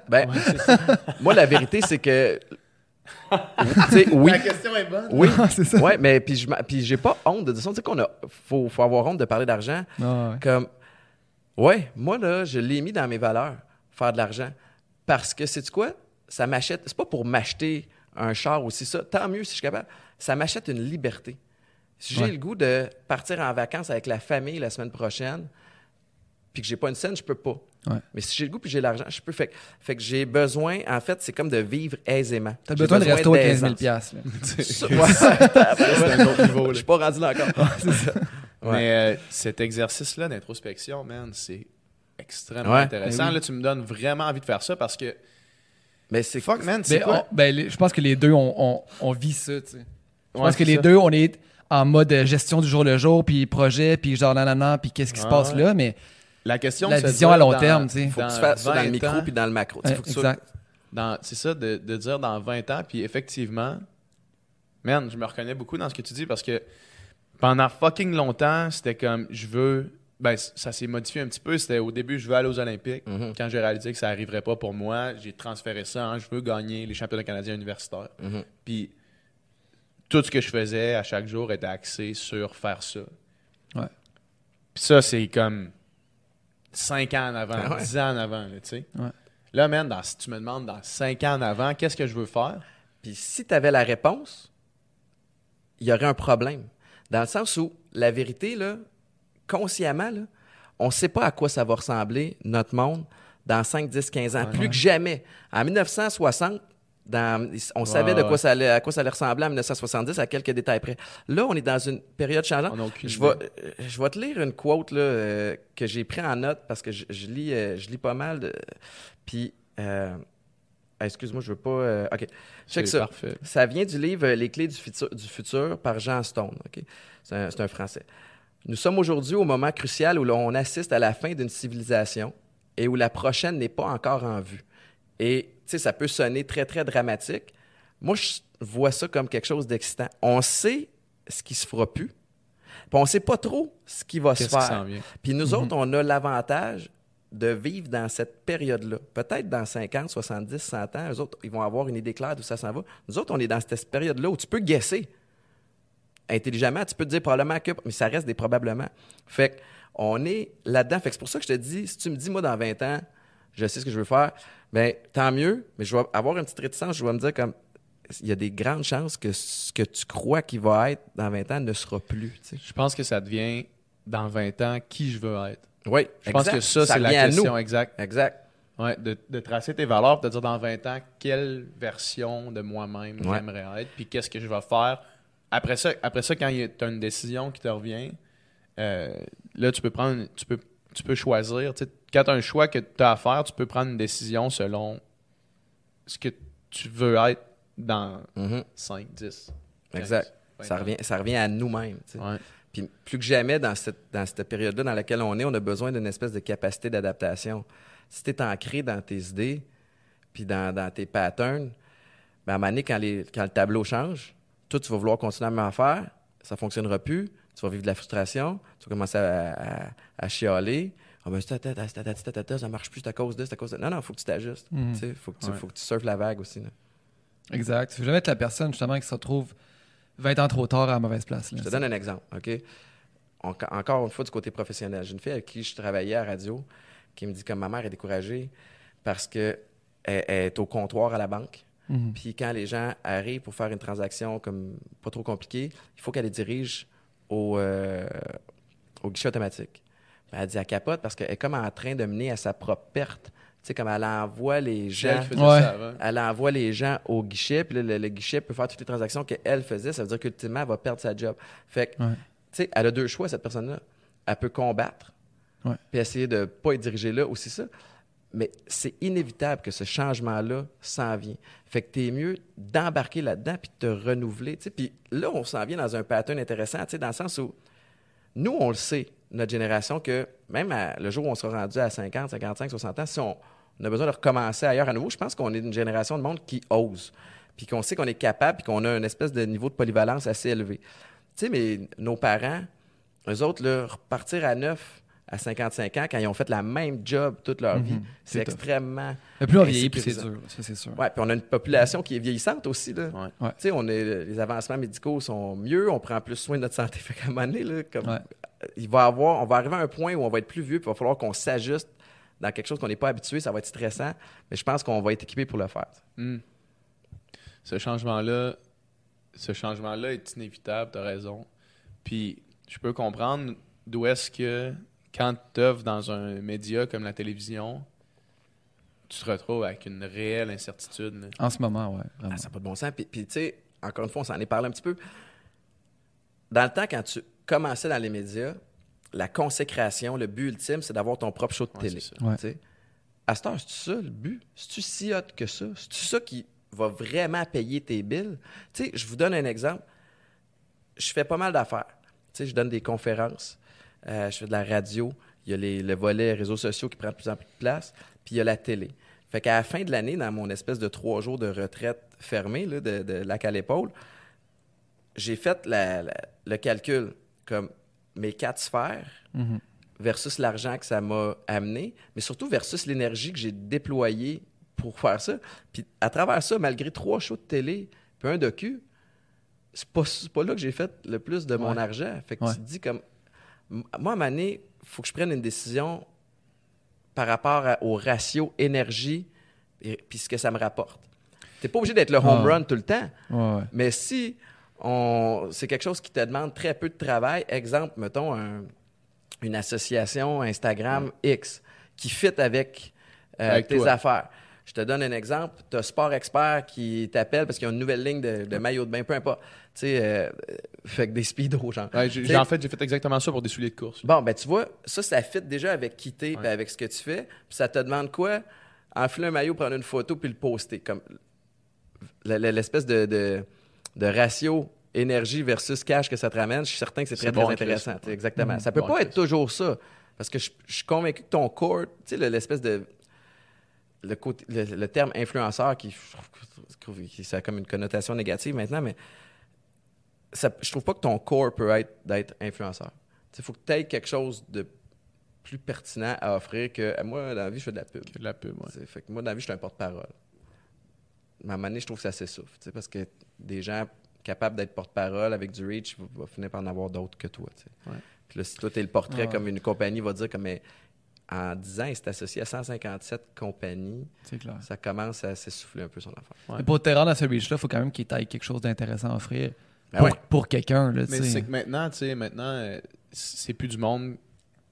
Ben, [LAUGHS] moi, la vérité, c'est que. oui. La question est bonne. Oui, [LAUGHS] c'est ça. ouais, mais puis je puis j'ai pas honte de dire ça. Tu sais qu'on a, faut, faut avoir honte de parler d'argent. Ah, ouais. Comme, ouais, moi, là, je l'ai mis dans mes valeurs, faire de l'argent. Parce que, c'est quoi? Ça m'achète. C'est pas pour m'acheter un char aussi, ça. Tant mieux si je suis capable. Ça m'achète une liberté. Si j'ai Ouais. le goût de partir en vacances avec la famille la semaine prochaine, puis que j'ai pas une scène, je peux pas. Ouais. Mais si j'ai le goût puis j'ai l'argent, je peux. Fait, que- fait que j'ai besoin, en fait, c'est comme de vivre aisément. T'as J'ai besoin de resto à 15 000 d'aisance. piastres, [LAUGHS] [LAUGHS] C'est un autre niveau. je suis pas rendu là encore. c'est ça. Ouais. Mais euh, cet exercice-là d'introspection, man, c'est extrêmement Ouais. intéressant. Ben oui. Là, tu me donnes vraiment envie de faire ça parce que, Mais c'est fuck, man, c'est Ben, ben, je pense que les deux, on, on, on vit ça, tu sais. Je Ouais, pense que les ça. deux, on est en mode euh, gestion du jour le jour, puis projet, puis genre nanana, puis qu'est-ce qui se passe ouais. là, mais La question la vision à long dans- terme, tu sais. faut que tu dans fasses ça dans le 20 micro ans- puis dans le macro. Tu sais, Ouais, faut que tu exact. dans- c'est ça, de, de dire dans 20 ans, puis effectivement, man, je me reconnais beaucoup dans ce que tu dis parce que pendant fucking longtemps, c'était comme, je veux, ben, ça s'est modifié un petit peu. C'était au début, je veux aller aux Olympiques. Mhm. Quand j'ai réalisé que ça arriverait pas pour moi, j'ai transféré ça en, je veux gagner les championnats canadiens universitaires. Mhm. Puis tout ce que je faisais à chaque jour était axé sur faire ça. Ouais. Puis ça, c'est comme 5 ans en avant, Ah ouais. 10 ans en avant, là, tu sais. Ouais. Là, man, dans, si tu me demandes dans 5 ans en avant, qu'est-ce que je veux faire? Puis si tu avais la réponse, il y aurait un problème. Dans le sens où la vérité, là, consciemment, là, on ne sait pas à quoi ça va ressembler, notre monde, dans 5, 10, 15 ans. Plus que jamais. En 1960, dans- on savait de quoi ça allait, à quoi ça allait ressembler en 1970, à quelques détails près. Là, on est dans une période changeante. Je vais, euh, je vais te lire une quote là, euh, que j'ai pris en note parce que je, je lis, euh, je lis pas mal. De... Puis, euh, excuse-moi, je veux pas. OK. Check ça. parfait. Ça vient du livre Les clés du futur, du futur par Jean Stone. OK? C'est un, Français. Nous sommes aujourd'hui au moment crucial où l'on assiste à la fin d'une civilisation et où la prochaine n'est pas encore en vue. Et, sais, ça peut sonner très, très dramatique. Moi, je vois ça comme quelque chose d'excitant. On sait ce qui se fera plus, puis on sait pas trop ce qui va se faire. Puis nous autres, on a l'avantage de vivre dans cette période-là. Peut-être dans 50, 70, 100 ans, eux autres, ils vont avoir une idée claire d'où ça s'en va. Nous autres, on est dans cette période-là où tu peux guesser. Intelligemment, tu peux te dire probablement que, mais ça reste des probablement. Fait on est là-dedans. Fait que c'est pour ça que je te dis, si tu me dis, moi, dans 20 ans, je sais ce que je veux faire, bien, tant mieux, mais je vais avoir une petite réticence, je vais me dire comme, il y a des grandes chances que ce que tu crois qu'il va être dans 20 ans ne sera plus. tu sais. Je pense que ça devient, dans 20 ans, qui je veux être. Oui, Je pense exact. que ça, c'est la question nous. exacte. Exact. Ouais, de, de tracer tes valeurs, de dire dans 20 ans quelle version de moi-même Ouais. j'aimerais être, puis qu'est-ce que je vais faire. Après ça, après ça quand tu as une décision qui te revient, euh, là, tu peux prendre, tu peux, tu peux choisir. Quand tu as un choix que tu as à faire, tu peux prendre une décision selon ce que tu veux être dans Mhm. 5, 10. Exact. 15, Ça 20 ans. revient, ça revient à nous-mêmes. Ouais. Puis plus que jamais, dans cette, dans cette période-là dans laquelle on est, on a besoin d'une espèce de capacité d'adaptation. Si tu es ancré dans tes idées, puis dans, dans tes patterns, ben à un moment donné, quand, les- quand le tableau change, toi, tu vas vouloir continuer à me faire, ça fonctionnera plus, tu vas vivre de la frustration, tu vas commencer à, à- à chialer. Ah ben, ça marche plus, c'est à cause de, c'est à cause de. Non, non, il faut que tu t'ajustes. Mhm. Tu sais, faut que tu, Ouais. faut que tu surfes la vague aussi. là. Exact. Tu veux jamais être la personne, justement, qui se retrouve 20 ans trop tard à la mauvaise place. là. Je te donne un exemple, OK? Encore une fois, du côté professionnel. J'ai une fille avec qui je travaillais à radio qui me dit que ma mère est découragée parce qu'elle elle est au comptoir à la banque. Mhm. Puis quand les gens arrivent pour faire une transaction comme pas trop compliquée, il faut qu'elle les dirige au, euh, au guichet automatique. Ben, elle dit elle capote parce qu'elle est comme en train de mener à sa propre perte. Tu sais, comme elle envoie les gens. Elle faisait Ouais. ça avant. Elle envoie les gens au guichet, puis le, le guichet peut faire toutes les transactions qu'elle faisait. Ça veut dire qu'ultimement, elle va perdre sa job. Fait que, Ouais. tu sais, elle a deux choix, cette personne-là. Elle peut combattre, Ouais. puis essayer de ne pas être dirigée là, aussi ça. Mais c'est inévitable que ce changement-là s'en vient. Fait que t'es mieux d'embarquer là-dedans puis de te renouveler. tu. Puis là, on s'en vient dans un pattern intéressant, tu dans le sens où nous, on le sait, notre génération, que même le jour où on sera rendu à 50, 55, 60 ans, si on, a besoin de recommencer ailleurs à nouveau, je pense qu'on est une génération de monde qui ose. Puis qu'on sait qu'on est capable, puis qu'on a une espèce de niveau de polyvalence assez élevé. Tu mais nos parents, eux autres, là, repartir à neuf à 55 ans, quand ils ont fait la même job toute leur vie, c'est extrêmement. Mais plus on vieillit, plus c'est dur. Ça, c'est sûr. Ouais, puis on a une population qui est vieillissante aussi. Là. Ouais. Ouais. Tu sais, on est, les avancements médicaux sont mieux, on prend plus soin de notre santé. [LAUGHS] Fait qu'à un moment donné, là, comme, Ouais. il va avoir, on va arriver à un point où on va être plus vieux, puis il va falloir qu'on s'ajuste dans quelque chose qu'on n'est pas habitué. Ça va être stressant, mais je pense qu'on va être équipé pour le faire. Hmm. Ce changement-là, ce changement-là est inévitable, tu as raison. Puis je peux comprendre d'où est-ce que quand tu œuvres dans un média comme la télévision, tu te retrouves avec une réelle incertitude. là. En ce moment, ouais. Ah, ça n'a pas de bon sens. Puis, puis, tu sais, encore une fois, on s'en est parlé un petit peu. Dans le temps, quand tu commençais dans les médias, la consécration, le but ultime, c'est d'avoir ton propre show de Ouais, télé. Ouais. Tu sais. À cette heure, c'est ça le but? C'est-tu si hot que ça? C'est-tu ça qui va vraiment payer tes billes? Tu sais, je vous donne un exemple. Je fais pas mal d'affaires. Tu sais, je donne des conférences, euh, je fais de la radio, il y a les, le volet réseaux sociaux qui prend de plus en plus de place, puis il y a la télé. Fait qu'à la fin de l'année, dans mon espèce de trois jours de retraite fermée, là, de, de lac à l'épaule, j'ai fait la- la- le calcul comme mes quatre sphères Mhm. versus l'argent que ça m'a amené, mais surtout versus l'énergie que j'ai déployée pour faire ça. Puis à travers ça, malgré trois shows de télé, puis un docu, c'est pas, pas là que j'ai fait le plus de mon Ouais. argent. Fait que Ouais. tu te dis comme... Moi, à il faut que je prenne une décision par rapport à- au ratio énergie et puis ce que ça me rapporte. T'es pas obligé d'être le home run tout le temps. Ouais, ouais. Mais si on, c'est quelque chose qui te demande très peu de travail, exemple, mettons un- une association Instagram X qui fit avec, euh, Avec tes toi. affaires. Je te donne un exemple. Tu as Sport Expert qui t'appelle parce qu'il y a une nouvelle ligne de, de maillot de bain, peu importe. Tu sais, euh, fait que des speedos, genre. Ouais, j'ai- en fait, j'ai fait exactement ça pour des souliers de course. Bon, ben tu vois, ça, ça fit déjà avec qui t'es, Ouais. puis avec ce que tu fais. Puis ça te demande quoi? Enfiler un maillot, prendre une photo, puis le poster. Comme le- le- l'espèce de, de, de ratio énergie versus cash que ça te ramène, je suis certain que c'est très, bon, intéressant. Exactement. Mhm. Ça peut Bon, pas être toujours ça. Parce que je, je suis convaincu que ton core, tu sais, le- l'espèce de. Le, côté- le, le terme influenceur, qui, ça a comme une connotation négative maintenant, mais ça, je trouve pas que ton core peut être d'être influenceur. Il faut que tu aies quelque chose de plus pertinent à offrir que moi, dans la vie, je fais de la pub. Que de la pub, ouais. Fait que moi, dans la vie, je suis un porte-parole. Mais à un moment donné, je trouve que ça s'essouffle. Parce que des gens capables d'être porte-parole avec du reach, va, va finir par en avoir d'autres que toi. Puis là, si toi, tu es le portrait, Ouais. comme une compagnie va dire, comme, mais en 10 ans, il s'est associé à 157 compagnies, C'est clair. ça commence à s'essouffler un peu son affaire. Ouais. Pour te rendre à ce reach-là, il faut quand même qu'il taille quelque chose d'intéressant à offrir Ben pour, ouais. pour quelqu'un. Mais c'est que maintenant, tu sais, maintenant, euh, c'est plus du monde.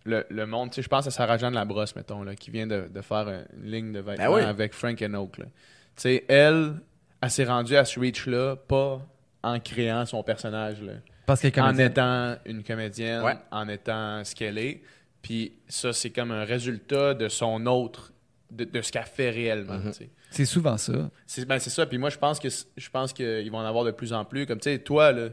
Le, le monde, tu sais, je pense à Sarah Jeanne Labrosse, mettons, là, qui vient de, de faire une ligne de vêtements Ben oui. avec Frank and Oak. là. Tu sais, elle, elle s'est rendue à ce reach-là, pas en créant son personnage, là. Parce en étant une comédienne, Ouais. en étant ce qu'elle est. Puis ça, c'est comme un résultat de son autre, de, de ce qu'elle fait réellement. Sais. c'est souvent ça. C'est ben, c'est ça. Puis moi, je pense que je pense qu'ils vont en avoir de plus en plus. Comme tu sais, toi, là,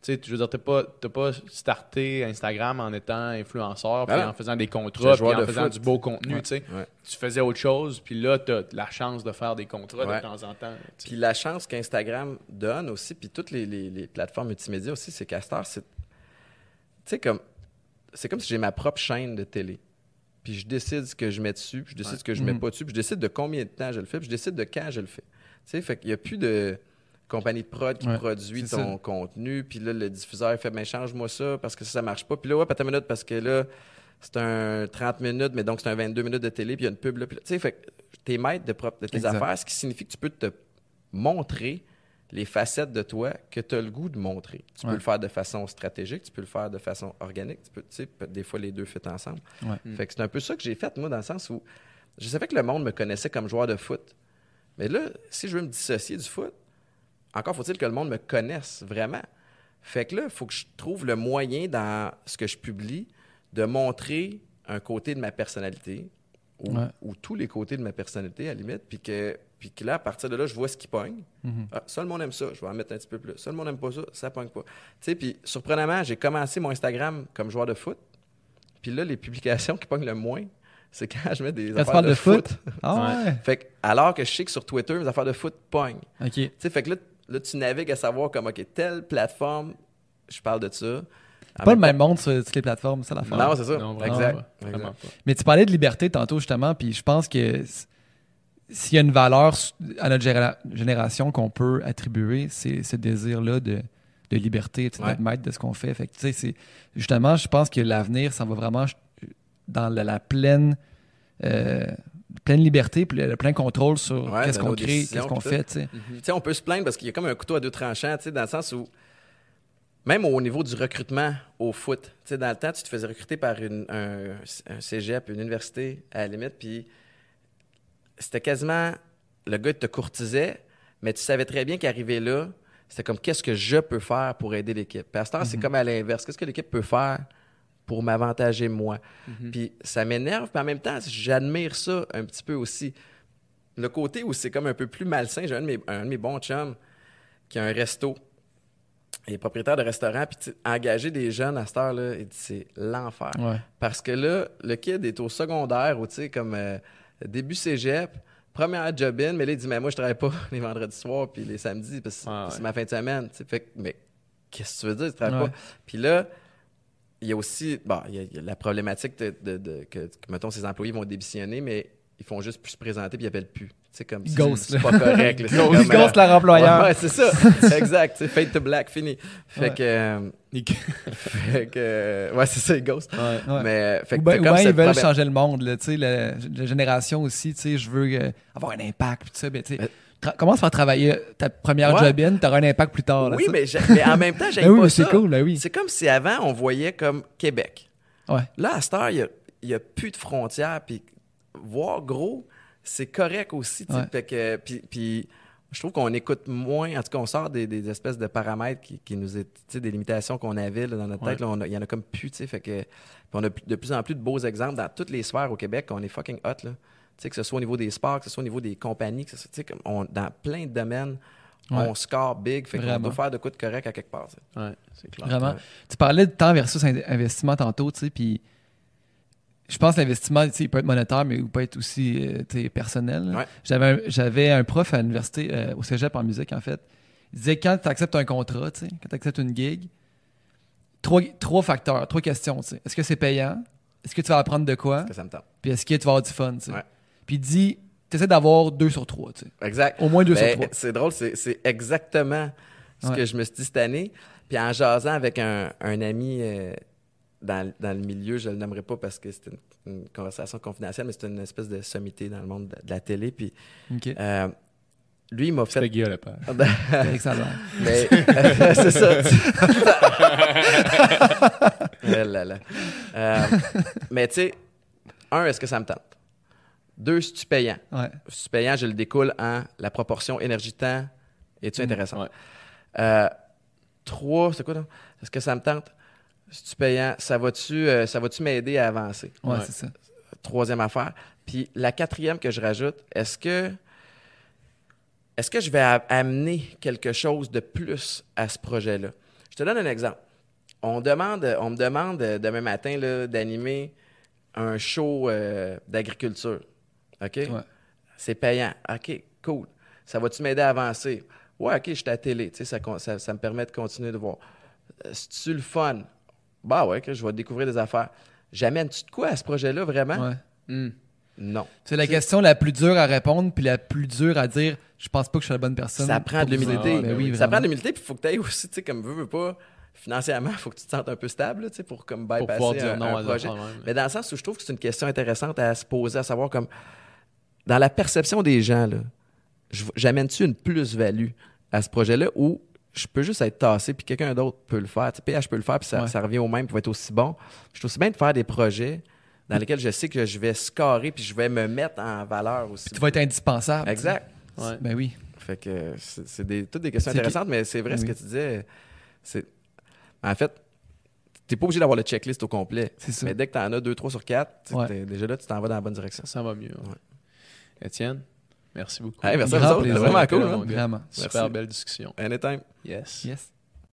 Tu sais, je veux dire, t'as pas, t'as pas starté Instagram en étant influenceur, puis non. en faisant des contrats, puis en faisant foot. du beau contenu, Ouais. tu sais. Ouais. Tu faisais autre chose, puis là, t'as la chance de faire des contrats Ouais. de temps en temps. Puis la chance qu'Instagram donne aussi, puis toutes les, les- les plateformes multimédia aussi, c'est qu'à c'est. Tu sais, comme. C'est comme si j'ai ma propre chaîne de télé. Puis je décide ce que je mets dessus, puis je décide Ouais. ce que je mets pas dessus, puis je décide de combien de temps je le fais, puis je décide de quand je le fais. Tu sais, fait qu'il n'y a plus de compagnie de prod qui Ouais, produit ton contenu, puis là, le diffuseur fait, mais change-moi ça parce que ça, ça marche pas. Puis là, ouais, pas ta minute parce que là, c'est un 30 minutes, mais donc c'est un 22 minutes de télé, puis il y a une pub là. Puis là, tu sais, fait que t'es maître de, propre- de tes Exact. affaires, ce qui signifie que tu peux te montrer les facettes de toi que tu as le goût de montrer. Tu Ouais. peux le faire de façon stratégique, tu peux le faire de façon organique, tu peux, tu sais, des fois les deux fit ensemble. Ouais. Mm. Fait que c'est un peu ça que j'ai fait, moi, dans le sens où je savais que le monde me connaissait comme joueur de foot. Mais là, si je veux me dissocier du foot, encore faut-il que le monde me connaisse vraiment. Fait que là, il faut que je trouve le moyen dans ce que je publie de montrer un côté de ma personnalité ou, Ouais. ou tous les côtés de ma personnalité à la limite, puis que, puis que là, à partir de là, je vois ce qui pogne. Ah, ça, le monde aime ça, je vais en mettre un petit peu plus. Ça, le monde aime pas ça, ça pogne pas. Tu sais, puis surprenamment, j'ai commencé mon Instagram comme joueur de foot. Puis là, les publications [LAUGHS] qui pognent le moins, c'est quand je mets des Quand affaires de, de foot? foot. Ah ouais. Fait que, alors que je sais que sur Twitter, mes affaires de foot pognent. OK. Tu sais, fait que là, là, tu navigues à savoir comme, OK, telle plateforme, je parle de ça. Pas le même monde sur toutes les plateformes, c'est la fin. Non, c'est ça. Non, vraiment exact. Vraiment. Mais tu parlais de liberté tantôt, justement, puis je pense que s'il y a une valeur à notre génération qu'on peut attribuer, c'est ce désir-là de, de liberté, sais, Ouais. d'être maître de ce qu'on fait. Fait que, c'est- justement, je pense que l'avenir, ça va vraiment dans la, la pleine, euh, pleine liberté, puis le, le plein contrôle sur Ouais, qu'est-ce de qu'on crée, qu'est-ce qu'on fait, tu sais. Tu sais, on peut se plaindre parce qu'il y a comme un couteau à deux tranchants, dans le sens où, même au niveau du recrutement au foot, dans le temps, tu te faisais recruter par une, un, un cégep, une université, à la limite, puis c'était quasiment, le gars te courtisait, mais tu savais très bien qu'arriver là, c'était comme, qu'est-ce que je peux faire pour aider l'équipe? Puis à ce temps, c'est comme à l'inverse. Qu'est-ce que l'équipe peut faire pour m'avantager moi? Puis ça m'énerve, puis en même temps, j'admire ça un petit peu aussi le côté où c'est comme un peu plus malsain. J'ai un de mes, un de mes bons chums qui a un resto. Il est propriétaire de restaurant. Puis engager des jeunes à cette heure-là, il dit c'est l'enfer. Ouais. Parce que là, le kid est au secondaire ou tu sais, comme euh, début cégep, première job-in, mais là, il dit Mais moi, je travaille pas [LAUGHS] les vendredis soirs puis les samedis parce que Ah ouais. c'est ma fin de semaine. Tu sais, fait que, mais qu'est-ce que tu veux dire? Tu travailles Ouais. pas? Puis là, il y a aussi bon, il y a, il y a la problématique de, de- de- que, que, mettons, ses employés vont démissionner, mais ils font juste plus se présenter puis ils appellent plus. C'est comme Ils c'est- pas correct. là. [LAUGHS] Ils comme, euh, ghostent leur employeur. Ouais, ouais, c'est ça. [LAUGHS] exact. C'est fade to black, fini. Fait Ouais. que. euh, [LAUGHS] fait que. euh, ouais, c'est ça, ils ghostent. Ouais. Mais. euh, Fait Ou que ou comme bien ils cette veulent problème- changer le monde. Là, tu sais, la, la génération aussi, tu sais, je veux euh, avoir un impact. puis ça, ben, tu sais, commence par travailler ta première Ouais. job in, tu auras un impact plus tard. là, Oui, mais, j'ai- mais en même temps, j'aime Ben oui, pas c'est cool, ben oui. C'est comme si avant, on voyait comme Québec. Ouais. Là, à cette heure, il n'y a, plus de frontières. Puis voir gros, c'est correct aussi. tu sais. Ouais. Fait que, puis, puis je trouve qu'on écoute moins. En tout cas, on sort des, des espèces de paramètres qui, qui nous sais, des limitations qu'on avait là, dans notre Ouais. tête. là, on a- Il y en a comme plus. tu sais. Fait que, puis on a de plus en plus de beaux exemples dans toutes les sphères au Québec. On est fucking hot. Là. Tu sais, que ce soit au niveau des sports, que ce soit au niveau des compagnies, que ce soit, tu sais, comme on- dans plein de domaines, Ouais. on score big. Fait qu'on doit faire de quoi de correct à quelque part. Ouais, c'est clair. Vraiment. Ouais. Tu parlais de temps versus in- investissement tantôt, tu sais, puis je pense que l'investissement, tu sais, il peut être monétaire, mais il peut être aussi euh, tu sais, personnel. Ouais. J'avais un, j'avais un prof à l'université, euh, au cégep en musique, en fait. Il disait quand tu acceptes un contrat, tu sais, quand tu acceptes une gig, trois, trois facteurs, trois questions. tu sais. Est-ce que c'est payant? Est-ce que tu vas apprendre de quoi? Que ça me tente? Puis est-ce que tu vas avoir du fun? tu sais? Ouais. Puis il dit, tu essaies d'avoir deux sur trois. tu sais. Exact. Au moins deux Ben, sur trois. C'est drôle, c'est c'est exactement ce Ouais. que je me suis dit cette année. Puis en jasant avec un, un ami euh, dans, dans le milieu, je le nommerai pas parce que c'était une, une conversation confidentielle, mais c'était une espèce de sommité dans le monde de, de la télé. Puis euh, lui, il m'a C'était fait. Guillaume Lepage. [LAUGHS] Eric Salvaire. [LAUGHS] Mais [LAUGHS] c'est ça. Eh là là. Euh, mais tu sais, un, est-ce que ça me tente? Deux, si tu payant? Ouais. Si tu payant, je le découle en la proportion énergie-temps. Es-tu Mm. intéressant? Ouais. Euh, trois, c'est quoi, là? Est-ce que ça me tente? Si tu payant, ça va-tu euh, ça va-tu m'aider à avancer? Ouais, Ouais. c'est ça. Troisième affaire. Puis la quatrième que je rajoute, est-ce que est-ce que je vais amener quelque chose de plus à ce projet-là? Je te donne un exemple. On, demande, on me demande euh, demain matin là, d'animer un show euh, d'agriculture. OK? Ouais. C'est payant. OK, cool. Ça va-tu m'aider à avancer? Ouais, OK, je suis à la télé. Tu sais, ça, ça, ça me permet de continuer de voir. C'est-tu le fun? Bah ouais, que je vais découvrir des affaires. J'amène-tu de quoi à ce projet-là, vraiment? Ouais. Hmm. Non. C'est la question la plus dure à répondre, puis la plus dure à dire je pense pas que je suis la bonne personne. Ça prend de pour l'humilité. Ben oui, ça prend de l'humilité, puis il faut que tu ailles aussi, tu sais, comme veux, veux pas, financièrement, il faut que tu te sentes un peu stable, tu sais, pour comme Pour bypasser pouvoir dire un, non un à des projet. Mais dans le sens où je trouve que c'est une question intéressante à se poser, à savoir comme, dans la perception des gens, là, j'amène-tu une plus-value à ce projet-là ou je peux juste être tassé puis quelqu'un d'autre peut le faire. Tu sais, PH peut le faire puis ça, Ouais. ça revient au même, puis va être aussi bon. Je trouve aussi bien de faire des projets dans lesquels je sais que je vais scorer puis je vais me mettre en valeur aussi. Tu vas être indispensable. Exact. Ouais. Ben oui. Fait que c'est des, toutes des questions intéressantes, mais c'est vrai ce que tu disais. C'est... En fait, t'es pas obligé d'avoir le checklist au complet. C'est ça. Mais dès que t'en as deux, trois sur quatre, tu Ouais. déjà là, tu t'en vas dans la bonne direction. Ça va mieux. ouais. Étienne, merci beaucoup. Hey, merci à vous autres. vraiment cool. Hein? Vraiment. Super Merci. belle discussion. Anytime. Yes. Yes.